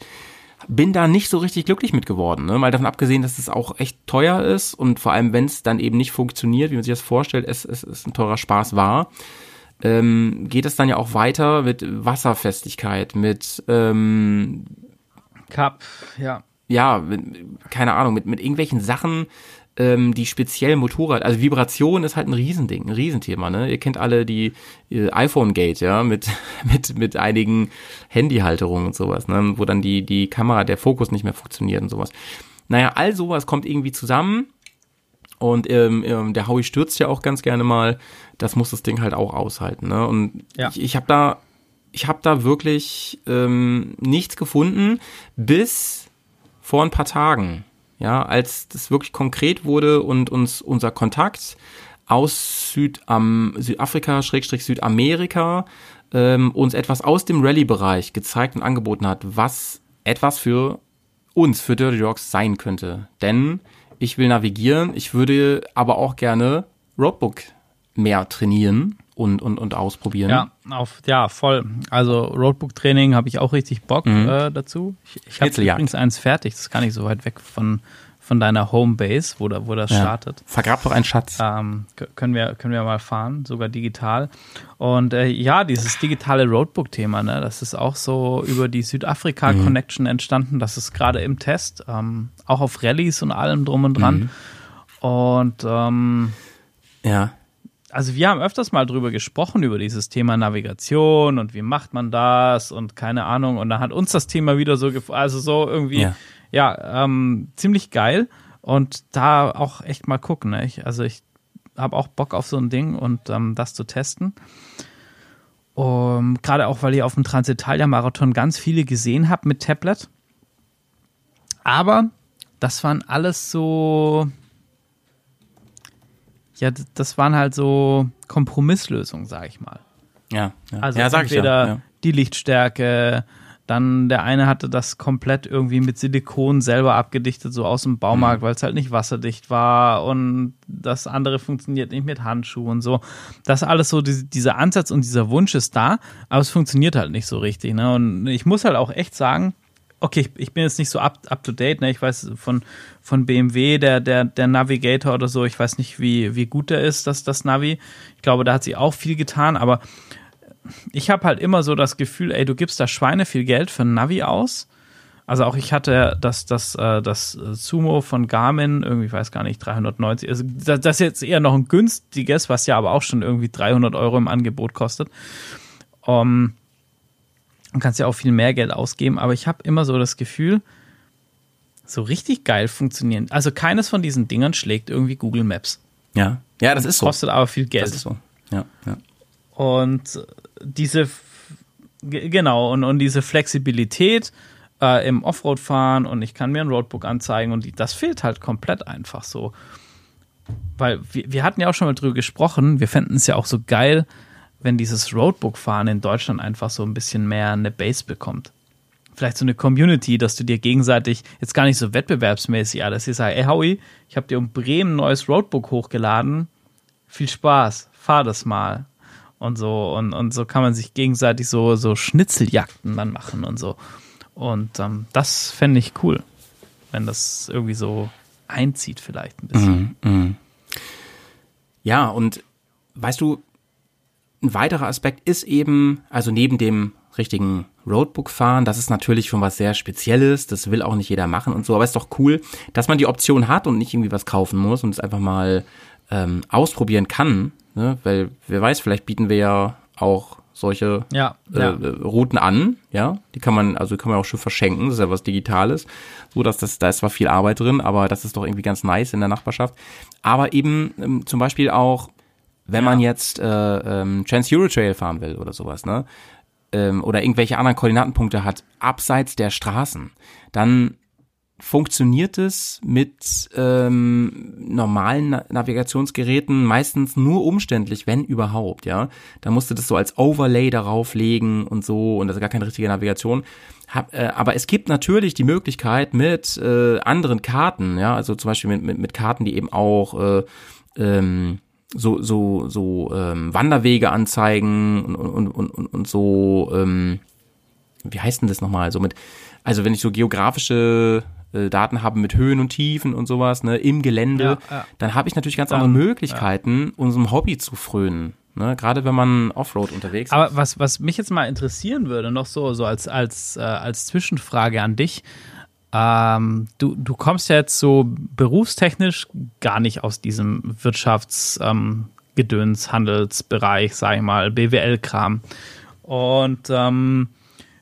bin da nicht so richtig glücklich mit geworden. Ne? Mal davon abgesehen, dass es auch echt teuer ist und vor allem, wenn es dann eben nicht funktioniert, wie man sich das vorstellt, es, es, es ein teurer Spaß war, ähm, geht es dann ja auch weiter mit Wasserfestigkeit, mit ähm, Cup, ja. Ja, keine Ahnung, mit, mit irgendwelchen Sachen, ähm, die speziell Motorrad, also Vibration ist halt ein Riesending, ein Riesenthema, ne? Ihr kennt alle die äh, iPhone Gate, ja, mit <laughs> mit mit einigen Handyhalterungen und sowas, ne, wo dann die die Kamera, der Fokus nicht mehr funktioniert und sowas. Naja, all sowas kommt irgendwie zusammen und ähm, ähm, der Howie stürzt ja auch ganz gerne mal. Das muss das Ding halt auch aushalten. Ne? Und Ja. ich, ich habe da, ich habe da wirklich ähm, nichts gefunden, bis vor ein paar Tagen, ja, als das wirklich konkret wurde und uns unser Kontakt aus Südam Südafrika, Schrägstrich Südamerika, ähm, uns etwas aus dem Rallye-Bereich gezeigt und angeboten hat, was etwas für uns, für Dirty Dogs sein könnte. Denn ich will navigieren, ich würde aber auch gerne Roadbook mehr trainieren und, und, und ausprobieren. Ja, auf, ja, voll. Also Roadbook-Training habe ich auch richtig Bock äh, dazu. Ich, ich habe übrigens eins fertig, das ist gar nicht so weit weg von, von deiner Homebase, wo, da, wo das Ja. startet. Vergrab doch einen Schatz. Ähm, können, wir, können wir mal fahren, sogar digital. Und äh, ja, dieses digitale Roadbook-Thema, ne, das ist auch so über die Südafrika-Connection entstanden. Das ist gerade im Test, ähm, auch auf Rallyes und allem drum und dran. Und ähm, Ja. Also wir haben öfters mal drüber gesprochen, über dieses Thema Navigation und wie macht man das und keine Ahnung. Und dann hat uns das Thema wieder so, also so irgendwie, Ja. ja, ähm, ziemlich geil. Und da auch echt mal gucken. Ne? Ich, also ich habe auch Bock auf so ein Ding und ähm, das zu testen. Um, Gerade auch, weil ich auf dem Transitalia-Marathon ganz viele gesehen habe mit Tablet. Aber das waren alles so, ja, das waren halt so Kompromisslösungen, sag ich mal. Ja. Ja, Also ja sag ich entweder ja. ja. die Lichtstärke, dann der eine hatte das komplett irgendwie mit Silikon selber abgedichtet, so aus dem Mhm. Baumarkt, weil es halt nicht wasserdicht war und das andere funktioniert nicht mit Handschuhen und so. Das alles so, diese, dieser Ansatz und dieser Wunsch ist da, aber es funktioniert halt nicht so richtig. Ne? Und ich muss halt auch echt sagen, okay, ich, ich bin jetzt nicht so up, up to date, ne? Ich weiß von, von BMW, der, der, der Navigator oder so, ich weiß nicht, wie, wie gut der ist, das, das Navi. Ich glaube, da hat sie auch viel getan, aber ich habe halt immer so das Gefühl, ey, du gibst da Schweine viel Geld für ein Navi aus. Also auch ich hatte das, das, äh, das Sumo von Garmin, irgendwie, ich weiß gar nicht, 390. Also das ist jetzt eher noch ein günstiges, was ja aber auch schon irgendwie 300 Euro im Angebot kostet. Um, du kannst ja auch viel mehr Geld ausgeben, aber ich habe immer so das Gefühl, so richtig geil funktionieren. Also keines von diesen Dingern schlägt irgendwie Google Maps. Ja. Ja, das ist so. Kostet aber viel Geld. Das ist so. Ja, ja. Und diese, ge- genau, und, und diese Flexibilität äh, im Offroad-Fahren und ich kann mir ein Roadbook anzeigen und die, das fehlt halt komplett einfach so. Weil wir, wir hatten ja auch schon mal drüber gesprochen, wir fänden es ja auch so geil, wenn dieses Roadbook-Fahren in Deutschland einfach so ein bisschen mehr eine Base bekommt. Vielleicht so eine Community, dass du dir gegenseitig jetzt gar nicht so wettbewerbsmäßig, ja, dass ihr sagt, ey Howie, ich habe dir um Bremen ein neues Roadbook hochgeladen, viel Spaß, fahr das mal. Und so, und, und so kann man sich gegenseitig so, so Schnitzeljagden dann machen und so. Und ähm, das fände ich cool, wenn das irgendwie so einzieht, vielleicht ein bisschen. Ja, und weißt du, ein weiterer Aspekt ist eben, also neben dem richtigen Roadbook-Fahren, das ist natürlich schon was sehr Spezielles, das will auch nicht jeder machen und so, aber ist doch cool, dass man die Option hat und nicht irgendwie was kaufen muss und es einfach mal ähm, ausprobieren kann, ne? weil wer weiß, vielleicht bieten wir ja auch solche Ja, äh, ja. äh, Routen an, ja, die kann man, also kann man auch schon verschenken, das ist ja was Digitales, so dass das, da ist zwar viel Arbeit drin, aber das ist doch irgendwie ganz nice in der Nachbarschaft, aber eben ähm, zum Beispiel auch, wenn man jetzt äh, ähm, Trans Euro Trail fahren will oder sowas, ne, ähm, oder irgendwelche anderen Koordinatenpunkte hat, abseits der Straßen, dann funktioniert es mit ähm, normalen Na Navigationsgeräten meistens nur umständlich, wenn überhaupt, ja. Da musst du das so als Overlay darauf legen und so und das ist gar keine richtige Navigation. Hab, äh, aber es gibt natürlich die Möglichkeit mit äh, anderen Karten, ja, also zum Beispiel mit, mit, mit Karten, die eben auch äh, ähm, so so so ähm, Wanderwege anzeigen und und und und, und so ähm, wie heißt denn das nochmal? So mit, also wenn ich so geografische äh, Daten habe mit Höhen und Tiefen und sowas, ne, im Gelände, Ja, ja. dann habe ich natürlich ganz andere Möglichkeiten, unserem Hobby zu frönen. Ne, gerade wenn man Offroad unterwegs ist. Aber was, was mich jetzt mal interessieren würde, noch so, so als, als, äh, als Zwischenfrage an dich, Ähm, du, du kommst ja jetzt so berufstechnisch gar nicht aus diesem Wirtschafts- ähm, Handelsbereich, sag ich mal, BWL-Kram. Und ähm,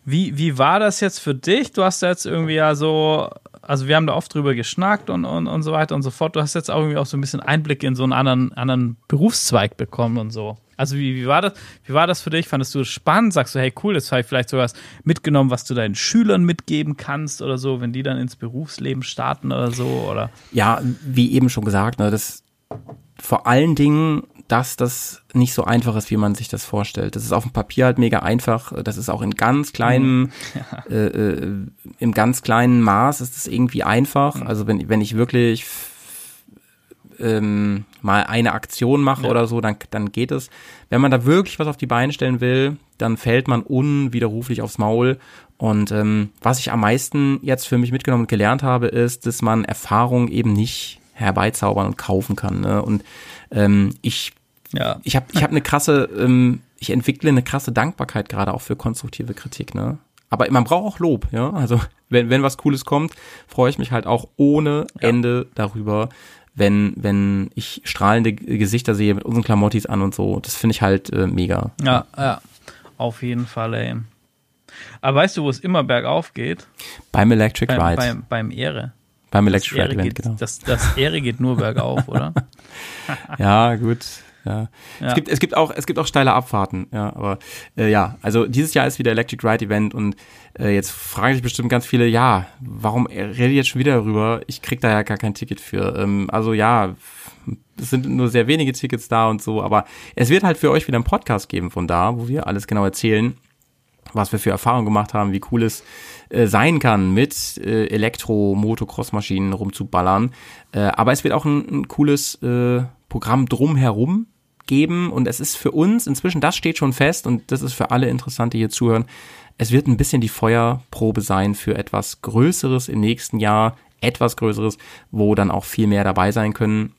wie, wie war das jetzt für dich? Du hast jetzt irgendwie ja so, also wir haben da oft drüber geschnackt und, und, und so weiter und so fort. Du hast jetzt auch irgendwie auch so ein bisschen Einblick in so einen anderen, anderen Berufszweig bekommen und so. Also wie, wie, war das, wie war das für dich? Fandest du es spannend? Sagst du, hey cool, das habe ich vielleicht sowas mitgenommen, was du deinen Schülern mitgeben kannst oder so, wenn die dann ins Berufsleben starten oder so? Oder? Ja, wie eben schon gesagt, ne, das vor allen Dingen, dass das nicht so einfach ist, wie man sich das vorstellt. Das ist auf dem Papier halt mega einfach. Das ist auch in ganz kleinem, ja. äh, äh, im ganz kleinen Maß ist es irgendwie einfach. Also wenn, wenn ich wirklich ähm, mal eine Aktion mache ja. oder so, dann, dann geht es. Wenn man da wirklich was auf die Beine stellen will, dann fällt man unwiderruflich aufs Maul. Und ähm, was ich am meisten jetzt für mich mitgenommen und gelernt habe, ist, dass man Erfahrung eben nicht herbeizaubern und kaufen kann. Ne? Und ähm, ich ja. ich habe ich hab eine krasse, ähm, ich entwickle eine krasse Dankbarkeit gerade auch für konstruktive Kritik. Ne? Aber man braucht auch Lob, ja. Also wenn, wenn was Cooles kommt, freue ich mich halt auch ohne Ende darüber, wenn, wenn ich strahlende Gesichter sehe mit unseren Klamottis an und so. Das finde ich halt äh, mega. Ja, ja. Auf jeden Fall, ey. Aber weißt du, wo es immer bergauf geht? Beim Electric beim, Ride. Beim, beim Ehre. Beim Electric Ride Event, genau. Das, das Ehre geht nur bergauf, oder? <laughs> ja, gut. Ja. ja. Es, gibt, es, gibt auch, es gibt auch steile Abfahrten, ja, aber äh, ja, also dieses Jahr ist wieder Electric Ride Event und äh, jetzt fragen sich bestimmt ganz viele, ja, warum rede ich jetzt schon wieder darüber? Ich krieg da ja gar kein Ticket für. Ähm, also ja, es sind nur sehr wenige Tickets da und so, aber es wird halt für euch wieder einen Podcast geben von da, wo wir alles genau erzählen, was wir für Erfahrungen gemacht haben, wie cool es äh, sein kann, mit äh, Elektro-Motocross-Maschinen rumzuballern. Äh, aber es wird auch ein, ein cooles äh, Programm drumherum geben und es ist für uns inzwischen, das steht schon fest und das ist für alle interessant, hier zuhören, es wird ein bisschen die Feuerprobe sein für etwas Größeres im nächsten Jahr, etwas Größeres, wo dann auch viel mehr dabei sein können.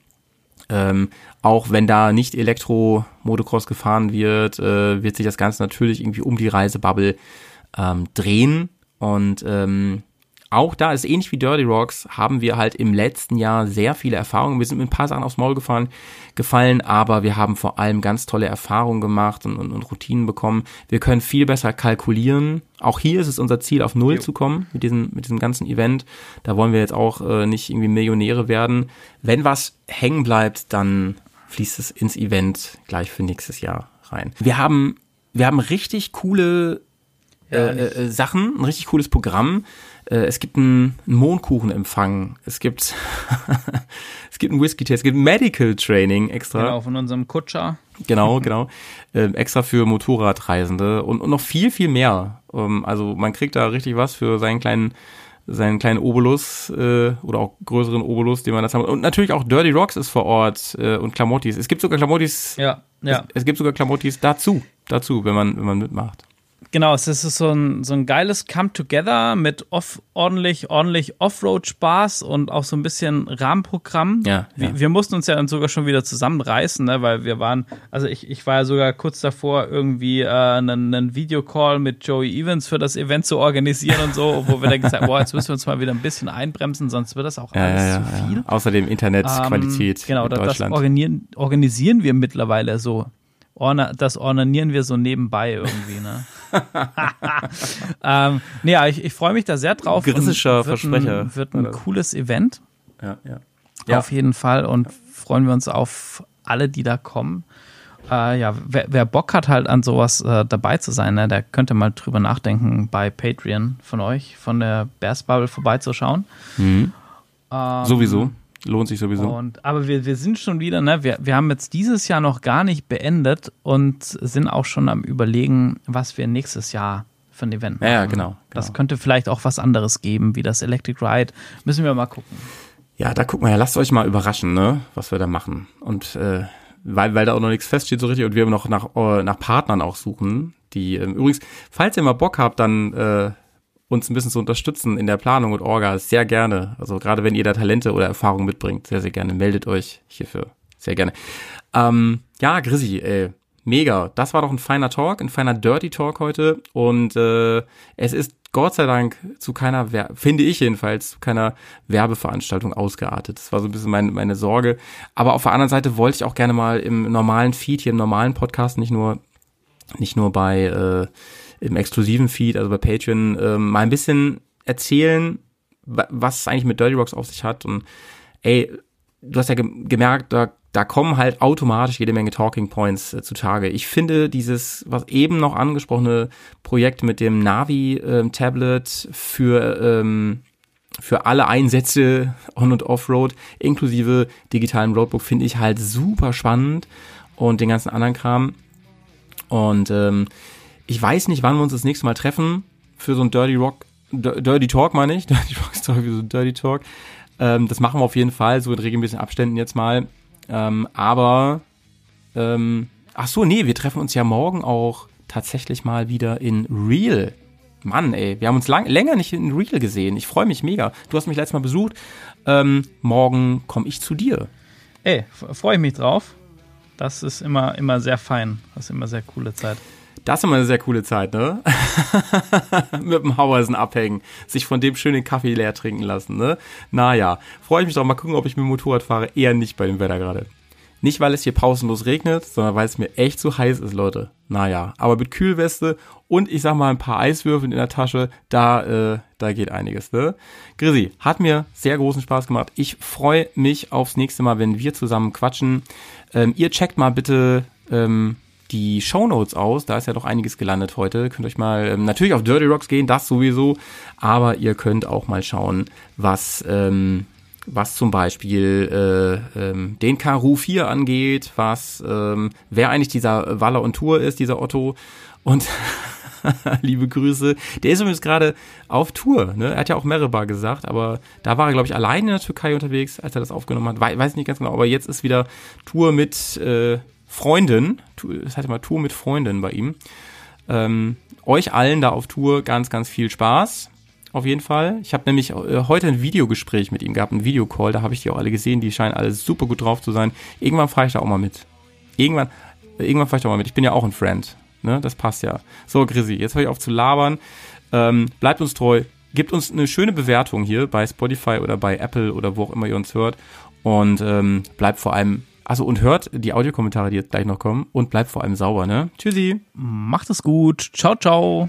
Ähm, auch wenn da nicht Elektro-Motocross gefahren wird, äh, wird sich das Ganze natürlich irgendwie um die Reisebubble ähm, drehen. Und ähm, auch da ist ähnlich wie Dirty Rocks, haben wir halt im letzten Jahr sehr viele Erfahrungen. Wir sind mit ein paar Sachen aufs Maul gefallen, gefallen aber wir haben vor allem ganz tolle Erfahrungen gemacht und, und, und Routinen bekommen. Wir können viel besser kalkulieren. Auch hier ist es unser Ziel, auf Null jo. zu kommen mit diesem, mit diesem ganzen Event. Da wollen wir jetzt auch äh, nicht irgendwie Millionäre werden. Wenn was hängen bleibt, dann fließt es ins Event gleich für nächstes Jahr rein. Wir haben, wir haben richtig coole äh, äh, Sachen, ein richtig cooles Programm. Äh, es gibt einen, Mondkuchenempfang, es gibt, <laughs> es gibt einen Whisky-Test, es gibt Medical Training extra. Genau, von unserem Kutscher. Genau, <laughs> genau. Äh, extra für Motorradreisende und, und noch viel, viel mehr. Ähm, also man kriegt da richtig was für seinen kleinen seinen kleinen Obolus äh, oder auch größeren Obolus, den man das haben. Und natürlich auch Dirty Rocks ist vor Ort äh, und Klamottis. Es gibt sogar Klamottis. Ja, ja. Es, es gibt sogar Klamottis dazu, dazu, wenn man wenn man mitmacht. Genau, es ist so ein, so ein geiles Come-Together mit off, ordentlich, ordentlich Offroad-Spaß und auch so ein bisschen Rahmenprogramm. Ja, wir, ja. wir, mussten uns ja dann sogar schon wieder zusammenreißen, ne, weil wir waren, also ich, ich war ja sogar kurz davor, irgendwie äh, einen, einen Videocall mit Joey Evans für das Event zu organisieren und so, wo wir dann gesagt haben, boah, jetzt müssen wir uns mal wieder ein bisschen einbremsen, sonst wird das auch ja, alles zu viel. Außerdem Internetqualität ähm, genau, in das, Deutschland. das organisieren, organisieren wir mittlerweile so. Orna, das ornanieren wir so nebenbei irgendwie, ne? <laughs> ähm, nee, ja, ich, ich freue mich da sehr drauf. Wird Versprecher. Ein, wird ein cooles Event. Ja, ja. Auf jeden Fall und freuen wir uns auf alle, die da kommen. Äh, ja, wer, wer Bock hat, halt an sowas äh, dabei zu sein, ne, der könnte mal drüber nachdenken, bei Patreon von euch, von der Bears Bubble vorbeizuschauen. Mhm. Ähm, Sowieso. Lohnt sich sowieso. Und, aber wir, wir sind schon wieder, ne, wir, wir haben jetzt dieses Jahr noch gar nicht beendet und sind auch schon am überlegen, was wir nächstes Jahr für ein Event Ja, ja, machen. genau, Das genau. könnte vielleicht auch was anderes geben, wie das Electric Ride. Müssen wir mal gucken. Ja, da guck mal, ja, lasst euch mal überraschen, ne, was wir da machen. Und äh, weil, weil da auch noch nichts feststeht so richtig und wir noch nach, äh, nach Partnern auch suchen, die ähm, übrigens, falls ihr mal Bock habt, dann äh, uns ein bisschen zu unterstützen in der Planung und Orga, sehr gerne. Also gerade wenn ihr da Talente oder Erfahrungen mitbringt, sehr, sehr gerne. Meldet euch hierfür. Sehr gerne. Ähm, ja, Grissi, ey, mega. Das war doch ein feiner Talk, ein feiner Dirty Talk heute. Und äh, es ist Gott sei Dank zu keiner, Wer finde ich jedenfalls, zu keiner Werbeveranstaltung ausgeartet. Das war so ein bisschen meine, meine Sorge. Aber auf der anderen Seite wollte ich auch gerne mal im normalen Feed, hier im normalen Podcast, nicht nur, nicht nur bei äh, im exklusiven Feed, also bei Patreon, äh, mal ein bisschen erzählen, was es eigentlich mit Dirty Rocks auf sich hat. Und ey, du hast ja ge gemerkt, da da kommen halt automatisch jede Menge Talking Points äh, zutage. Ich finde dieses, was eben noch angesprochene Projekt mit dem Navi-Tablet ähm, für, ähm, für alle Einsätze <laughs> On- und Off-Road, inklusive digitalen Roadbook, finde ich halt super spannend und den ganzen anderen Kram. Und ähm, ich weiß nicht, wann wir uns das nächste Mal treffen für so ein Dirty Rock, Dirty Talk meine ich, <laughs> Dirty Rock Story für so ein Dirty Talk. Ähm, das machen wir auf jeden Fall, so in regelmäßigen Abständen jetzt mal. Ähm, aber, ähm, ach so, nee, wir treffen uns ja morgen auch tatsächlich mal wieder in Real. Mann, ey, wir haben uns lang, länger nicht in Real gesehen. Ich freue mich mega. Du hast mich letztes Mal besucht. Ähm, morgen komme ich zu dir. Ey, freue ich mich drauf. Das ist immer, immer sehr fein. Das ist immer sehr coole Zeit. Das ist immer eine sehr coole Zeit, ne? <laughs> Mit dem Hauersen abhängen, sich von dem schönen Kaffee leer trinken lassen, ne? Naja, freue ich mich doch mal gucken, ob ich mit dem Motorrad fahre. Eher nicht bei dem Wetter gerade. Nicht, weil es hier pausenlos regnet, sondern weil es mir echt zu heiß ist, Leute. Naja, aber mit Kühlweste und ich sag mal ein paar Eiswürfeln in der Tasche, da, äh, da geht einiges, ne? Grisi, hat mir sehr großen Spaß gemacht. Ich freue mich aufs nächste Mal, wenn wir zusammen quatschen. Ähm, ihr checkt mal bitte ähm, die Shownotes aus. Da ist ja doch einiges gelandet heute. Könnt euch mal ähm, natürlich auf Dirty Rocks gehen, das sowieso. Aber ihr könnt auch mal schauen, was, ähm, was zum Beispiel äh, ähm, den Karu 4 angeht, was ähm, wer eigentlich dieser Waller und Tour ist, dieser Otto. Und <laughs> liebe Grüße. Der ist übrigens gerade auf Tour. Ne? Er hat ja auch Meribah gesagt, aber da war er, glaube ich, allein in der Türkei unterwegs, als er das aufgenommen hat. We weiß nicht ganz genau, aber jetzt ist wieder Tour mit äh, Freundin, das heißt mal Tour mit Freundin bei ihm. Ähm, euch allen da auf Tour ganz, ganz viel Spaß. Auf jeden Fall. Ich habe nämlich äh, heute ein Videogespräch mit ihm gehabt, ein Videocall, da habe ich die auch alle gesehen, die scheinen alle super gut drauf zu sein. Irgendwann fahre ich da auch mal mit. Irgendwann, äh, irgendwann fahre ich da auch mal mit. Ich bin ja auch ein Friend. Ne? Das passt ja. So, Grisi, jetzt höre ich auf zu labern. Ähm, bleibt uns treu. Gebt uns eine schöne Bewertung hier bei Spotify oder bei Apple oder wo auch immer ihr uns hört. Und ähm, bleibt vor allem also und hört die Audiokommentare, die jetzt gleich noch kommen und bleibt vor allem sauber, ne? Tschüssi. Macht es gut. Ciao, ciao.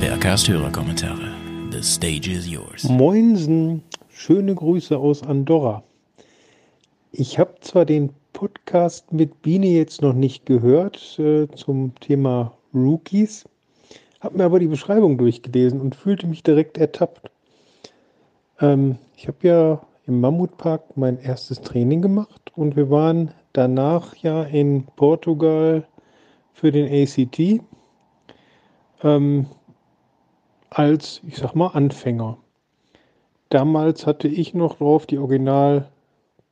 Bergcast Hörerkommentare. The stage is yours. Moinsen, schöne Grüße aus Andorra. Ich habe zwar den Podcast mit Biene jetzt noch nicht gehört äh, zum Thema Rookies, habe mir aber die Beschreibung durchgelesen und fühlte mich direkt ertappt. Ähm, ich habe ja im Mammutpark mein erstes Training gemacht und wir waren danach ja in Portugal für den ACT. Ähm, als, ich sag mal, Anfänger. Damals hatte ich noch drauf die Original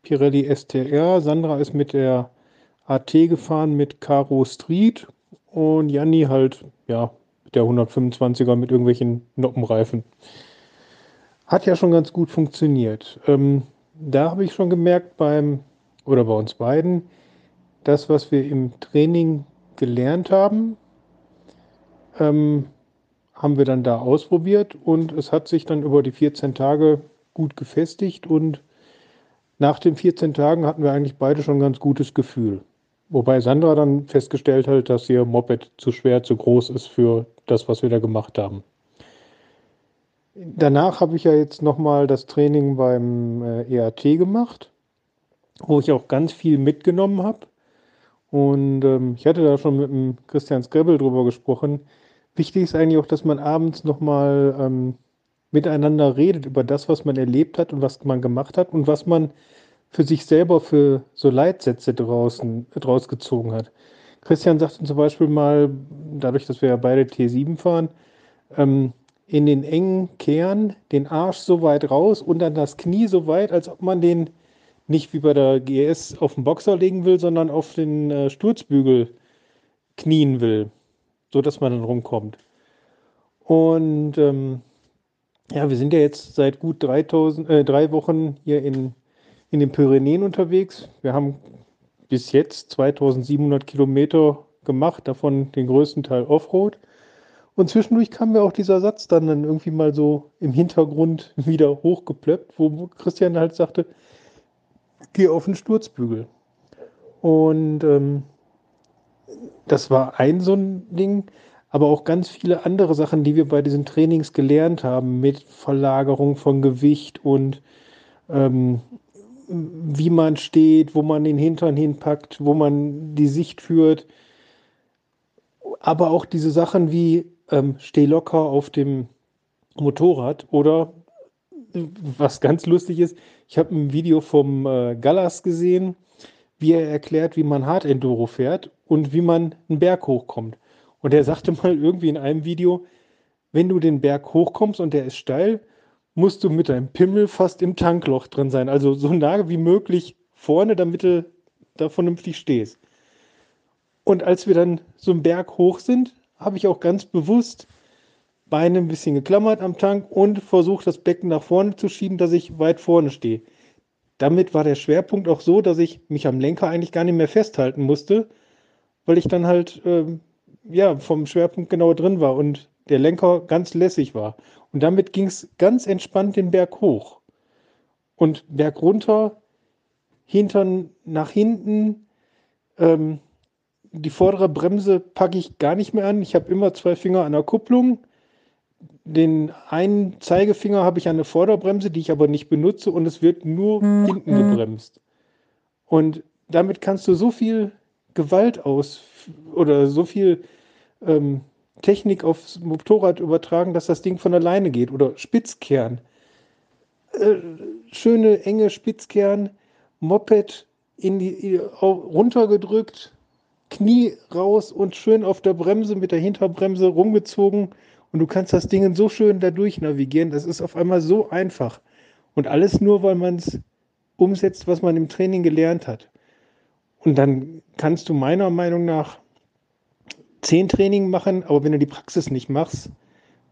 Pirelli STR. Sandra ist mit der AT gefahren mit Caro Street und Janni halt, ja, mit der 125er mit irgendwelchen Noppenreifen. Hat ja schon ganz gut funktioniert. Ähm, da habe ich schon gemerkt beim, oder bei uns beiden, das, was wir im Training gelernt haben, ähm, haben wir dann da ausprobiert und es hat sich dann über die 14 Tage gut gefestigt und nach den 14 Tagen hatten wir eigentlich beide schon ein ganz gutes Gefühl. Wobei Sandra dann festgestellt hat, dass ihr Moped zu schwer, zu groß ist für das, was wir da gemacht haben. Danach habe ich ja jetzt nochmal das Training beim äh, EAT gemacht, wo ich auch ganz viel mitgenommen habe. Und ähm, ich hatte da schon mit dem Christian Skrebel drüber gesprochen, Wichtig ist eigentlich auch, dass man abends nochmal ähm, miteinander redet über das, was man erlebt hat und was man gemacht hat und was man für sich selber für so Leitsätze draußen, draus gezogen hat. Christian sagte zum Beispiel mal, dadurch, dass wir ja beide T7 fahren, ähm, in den engen Kern, den Arsch so weit raus und dann das Knie so weit, als ob man den nicht wie bei der GS auf den Boxer legen will, sondern auf den äh, Sturzbügel knien will, so dass man dann rumkommt. Und ähm, ja, wir sind ja jetzt seit gut 3000, äh, drei Wochen hier in, in den Pyrenäen unterwegs. Wir haben bis jetzt 2700 Kilometer gemacht, davon den größten Teil Offroad. Und zwischendurch kam mir auch dieser Satz dann, dann irgendwie mal so im Hintergrund <laughs> wieder hochgeplöppt, wo Christian halt sagte, geh auf den Sturzbügel. Und ähm, das war ein so ein Ding, aber auch ganz viele andere Sachen, die wir bei diesen Trainings gelernt haben, mit Verlagerung von Gewicht und ähm, wie man steht, wo man den Hintern hinpackt, wo man die Sicht führt. Aber auch diese Sachen wie ähm, steh locker auf dem Motorrad oder was ganz lustig ist, ich habe ein Video vom äh, Gallas gesehen, wie er erklärt, wie man Hard Enduro fährt und wie man einen Berg hochkommt. Und er sagte mal irgendwie in einem Video, wenn du den Berg hochkommst und der ist steil, musst du mit deinem Pimmel fast im Tankloch drin sein. Also so nah wie möglich vorne, damit du da vernünftig stehst. Und als wir dann so einen Berg hoch sind, habe ich auch ganz bewusst Beine ein bisschen geklammert am Tank und versucht, das Becken nach vorne zu schieben, dass ich weit vorne stehe. Damit war der Schwerpunkt auch so, dass ich mich am Lenker eigentlich gar nicht mehr festhalten musste, weil ich dann halt ähm, ja, vom Schwerpunkt genau drin war und der Lenker ganz lässig war. Und damit ging es ganz entspannt den Berg hoch. Und Berg runter, Hintern nach hinten, ähm, die vordere Bremse packe ich gar nicht mehr an. Ich habe immer zwei Finger an der Kupplung den einen Zeigefinger habe ich an der Vorderbremse, die ich aber nicht benutze und es wird nur hinten gebremst. Und damit kannst du so viel Gewalt aus oder so viel ähm, Technik aufs Motorrad übertragen, dass das Ding von alleine geht. Oder Spitzkern. Äh, schöne, enge Spitzkern, Moped in die, runtergedrückt, Knie raus und schön auf der Bremse mit der Hinterbremse rumgezogen und du kannst das Ding so schön dadurch navigieren. Das ist auf einmal so einfach. Und alles nur, weil man es umsetzt, was man im Training gelernt hat. Und dann kannst du meiner Meinung nach zehn Training machen, aber wenn du die Praxis nicht machst,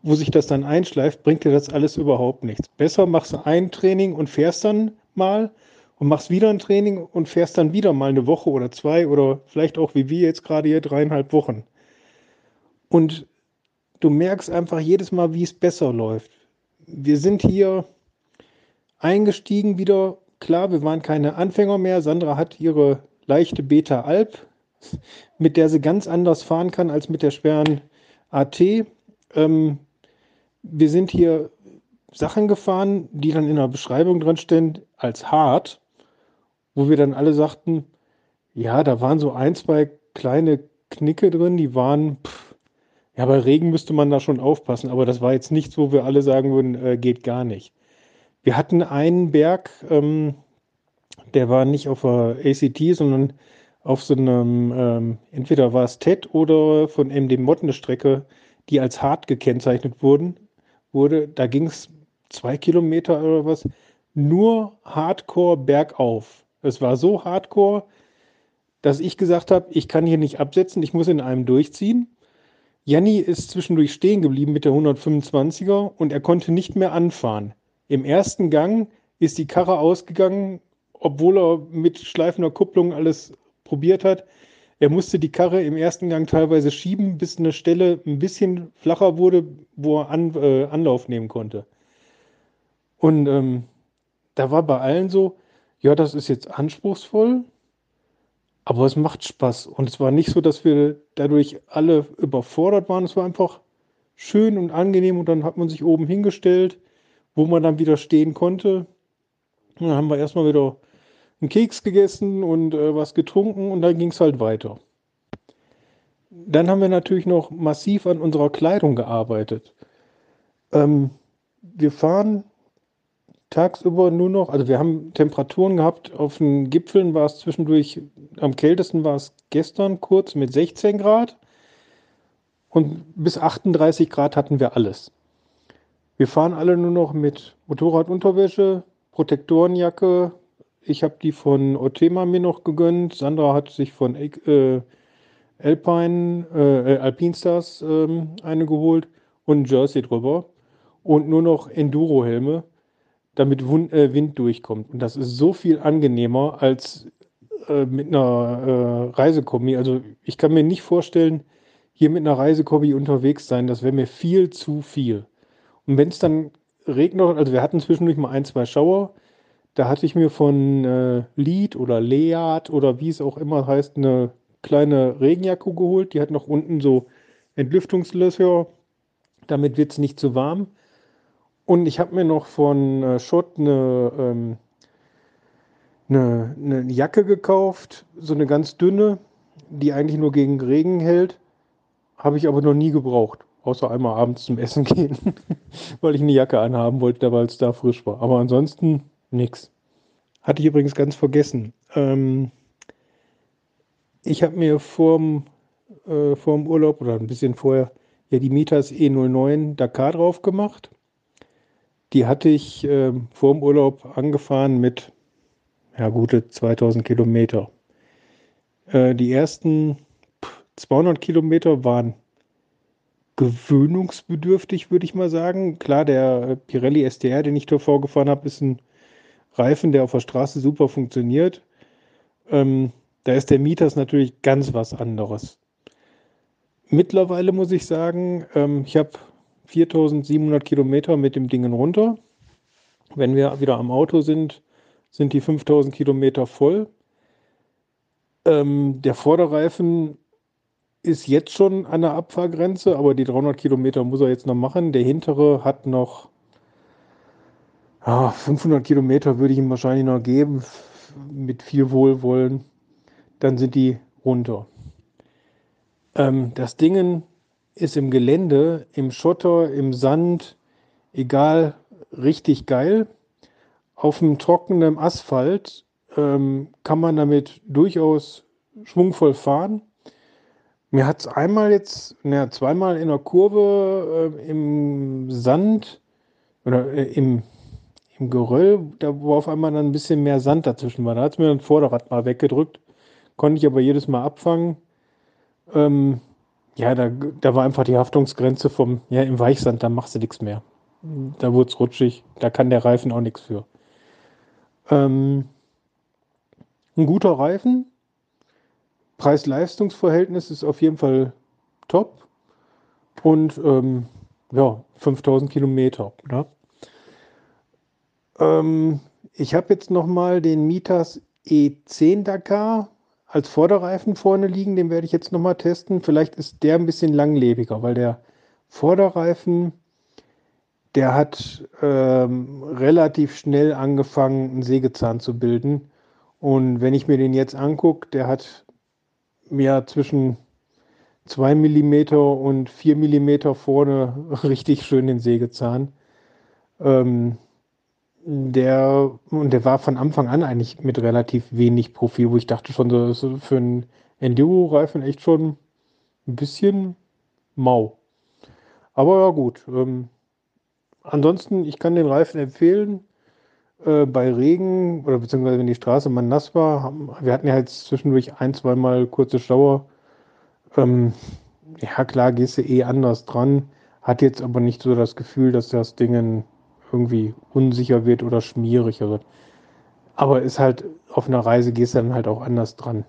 wo sich das dann einschleift, bringt dir das alles überhaupt nichts. Besser machst du ein Training und fährst dann mal und machst wieder ein Training und fährst dann wieder mal eine Woche oder zwei oder vielleicht auch wie wir jetzt gerade hier dreieinhalb Wochen. Und du merkst einfach jedes Mal, wie es besser läuft. Wir sind hier eingestiegen wieder. Klar, wir waren keine Anfänger mehr. Sandra hat ihre leichte Beta Alp, mit der sie ganz anders fahren kann als mit der schweren AT. Ähm, wir sind hier Sachen gefahren, die dann in der Beschreibung drin stehen als hart, wo wir dann alle sagten, ja, da waren so ein, zwei kleine Knicke drin, die waren pff, ja, bei Regen müsste man da schon aufpassen, aber das war jetzt nichts, wo wir alle sagen würden, äh, geht gar nicht. Wir hatten einen Berg, ähm, der war nicht auf der ACT, sondern auf so einem, ähm, entweder war es TED oder von MD Mod eine Strecke, die als hart gekennzeichnet wurden, wurde. Da ging es zwei Kilometer oder was, nur Hardcore bergauf. Es war so Hardcore, dass ich gesagt habe, ich kann hier nicht absetzen, ich muss in einem durchziehen. Janni ist zwischendurch stehen geblieben mit der 125er und er konnte nicht mehr anfahren. Im ersten Gang ist die Karre ausgegangen, obwohl er mit schleifender Kupplung alles probiert hat. Er musste die Karre im ersten Gang teilweise schieben, bis eine Stelle ein bisschen flacher wurde, wo er an, äh, Anlauf nehmen konnte. Und ähm, da war bei allen so, ja, das ist jetzt anspruchsvoll, aber es macht Spaß. Und es war nicht so, dass wir dadurch alle überfordert waren. Es war einfach schön und angenehm. Und dann hat man sich oben hingestellt, wo man dann wieder stehen konnte. Und dann haben wir erstmal wieder einen Keks gegessen und äh, was getrunken und dann ging es halt weiter. Dann haben wir natürlich noch massiv an unserer Kleidung gearbeitet. Ähm, wir fahren tagsüber nur noch, also wir haben Temperaturen gehabt, auf den Gipfeln war es zwischendurch, am kältesten war es gestern kurz mit 16 Grad und bis 38 Grad hatten wir alles. Wir fahren alle nur noch mit Motorradunterwäsche, Protektorenjacke. Ich habe die von Otema mir noch gegönnt. Sandra hat sich von äh, Alpine, äh, Alpine Stars ähm, eine geholt und ein Jersey drüber. Und nur noch Enduro-Helme, damit Wund, äh, Wind durchkommt. Und das ist so viel angenehmer als äh, mit einer äh, Reisekombi. Also ich kann mir nicht vorstellen, hier mit einer Reisekombi unterwegs sein. Das wäre mir viel zu viel. Und wenn es dann regnet, also wir hatten zwischendurch mal ein, zwei Schauer, da hatte ich mir von äh, Lied oder Leat oder wie es auch immer heißt, eine kleine Regenjacke geholt. Die hat noch unten so Entlüftungslöcher. Damit wird es nicht zu warm. Und ich habe mir noch von äh, Schott eine, ähm, eine, eine Jacke gekauft, so eine ganz dünne, die eigentlich nur gegen Regen hält. Habe ich aber noch nie gebraucht. Außer einmal abends zum Essen <laughs> gehen, weil ich eine Jacke anhaben wollte, weil es da frisch war. Aber ansonsten nichts. Hatte ich übrigens ganz vergessen. Ähm, ich habe mir vorm, äh, vorm Urlaub oder ein bisschen vorher ja die Mitas E09 Dakar drauf gemacht. Die hatte ich äh, vorm Urlaub angefahren mit ja, gute 2000 Kilometer. Äh, die ersten 200 Kilometer waren gewöhnungsbedürftig, würde ich mal sagen. Klar, der Pirelli STR, den ich davor gefahren habe, ist ein Reifen, der auf der Straße super funktioniert. Ähm, da ist der Mieters natürlich ganz was anderes. Mittlerweile muss ich sagen, ähm, ich habe 4700 Kilometer mit dem Ding runter. Wenn wir wieder am Auto sind, sind die 5000 Kilometer voll. Ähm, der Vorderreifen ist jetzt schon an der Abfahrgrenze, aber die 300 Kilometer muss er jetzt noch machen. Der hintere hat noch ja, 500 Kilometer, würde ich ihm wahrscheinlich noch geben, mit viel Wohlwollen. Dann sind die runter. Ähm, das Ding ist im Gelände, im Schotter, im Sand, egal, richtig geil. Auf dem trockenen Asphalt ähm, kann man damit durchaus schwungvoll fahren. Mir hat es einmal jetzt, naja, zweimal in der Kurve äh, im Sand oder äh, im, im Geröll, da wo auf einmal dann ein bisschen mehr Sand dazwischen war. Da hat es mir ein Vorderrad mal weggedrückt. Konnte ich aber jedes Mal abfangen. Ähm, ja, da, da war einfach die Haftungsgrenze vom, ja, im Weichsand, da machst du nichts mehr. Da wurde es rutschig, da kann der Reifen auch nichts für. Ähm, ein guter Reifen, Preis-Leistungs-Verhältnis ist auf jeden Fall top. Und ähm, ja, 5000 Kilometer. Ne? Ähm, ich habe jetzt nochmal den Mitas E10 Dakar als Vorderreifen vorne liegen. Den werde ich jetzt nochmal testen. Vielleicht ist der ein bisschen langlebiger, weil der Vorderreifen, der hat ähm, relativ schnell angefangen, einen Sägezahn zu bilden. Und wenn ich mir den jetzt angucke, der hat ja zwischen 2 mm und 4 mm vorne <laughs> richtig schön den Sägezahn. Ähm, der, und der war von Anfang an eigentlich mit relativ wenig Profil, wo ich dachte schon, das ist für einen Enduro-Reifen echt schon ein bisschen mau. Aber ja, gut. Ähm, ansonsten, ich kann den Reifen empfehlen. Äh, bei Regen oder beziehungsweise wenn die Straße mal nass war, haben, wir hatten ja jetzt zwischendurch ein, zweimal kurze Schauer. Ähm, ja, klar, gehst du eh anders dran. Hat jetzt aber nicht so das Gefühl, dass das Ding irgendwie unsicher wird oder schmieriger wird. Aber ist halt, auf einer Reise gehst du dann halt auch anders dran.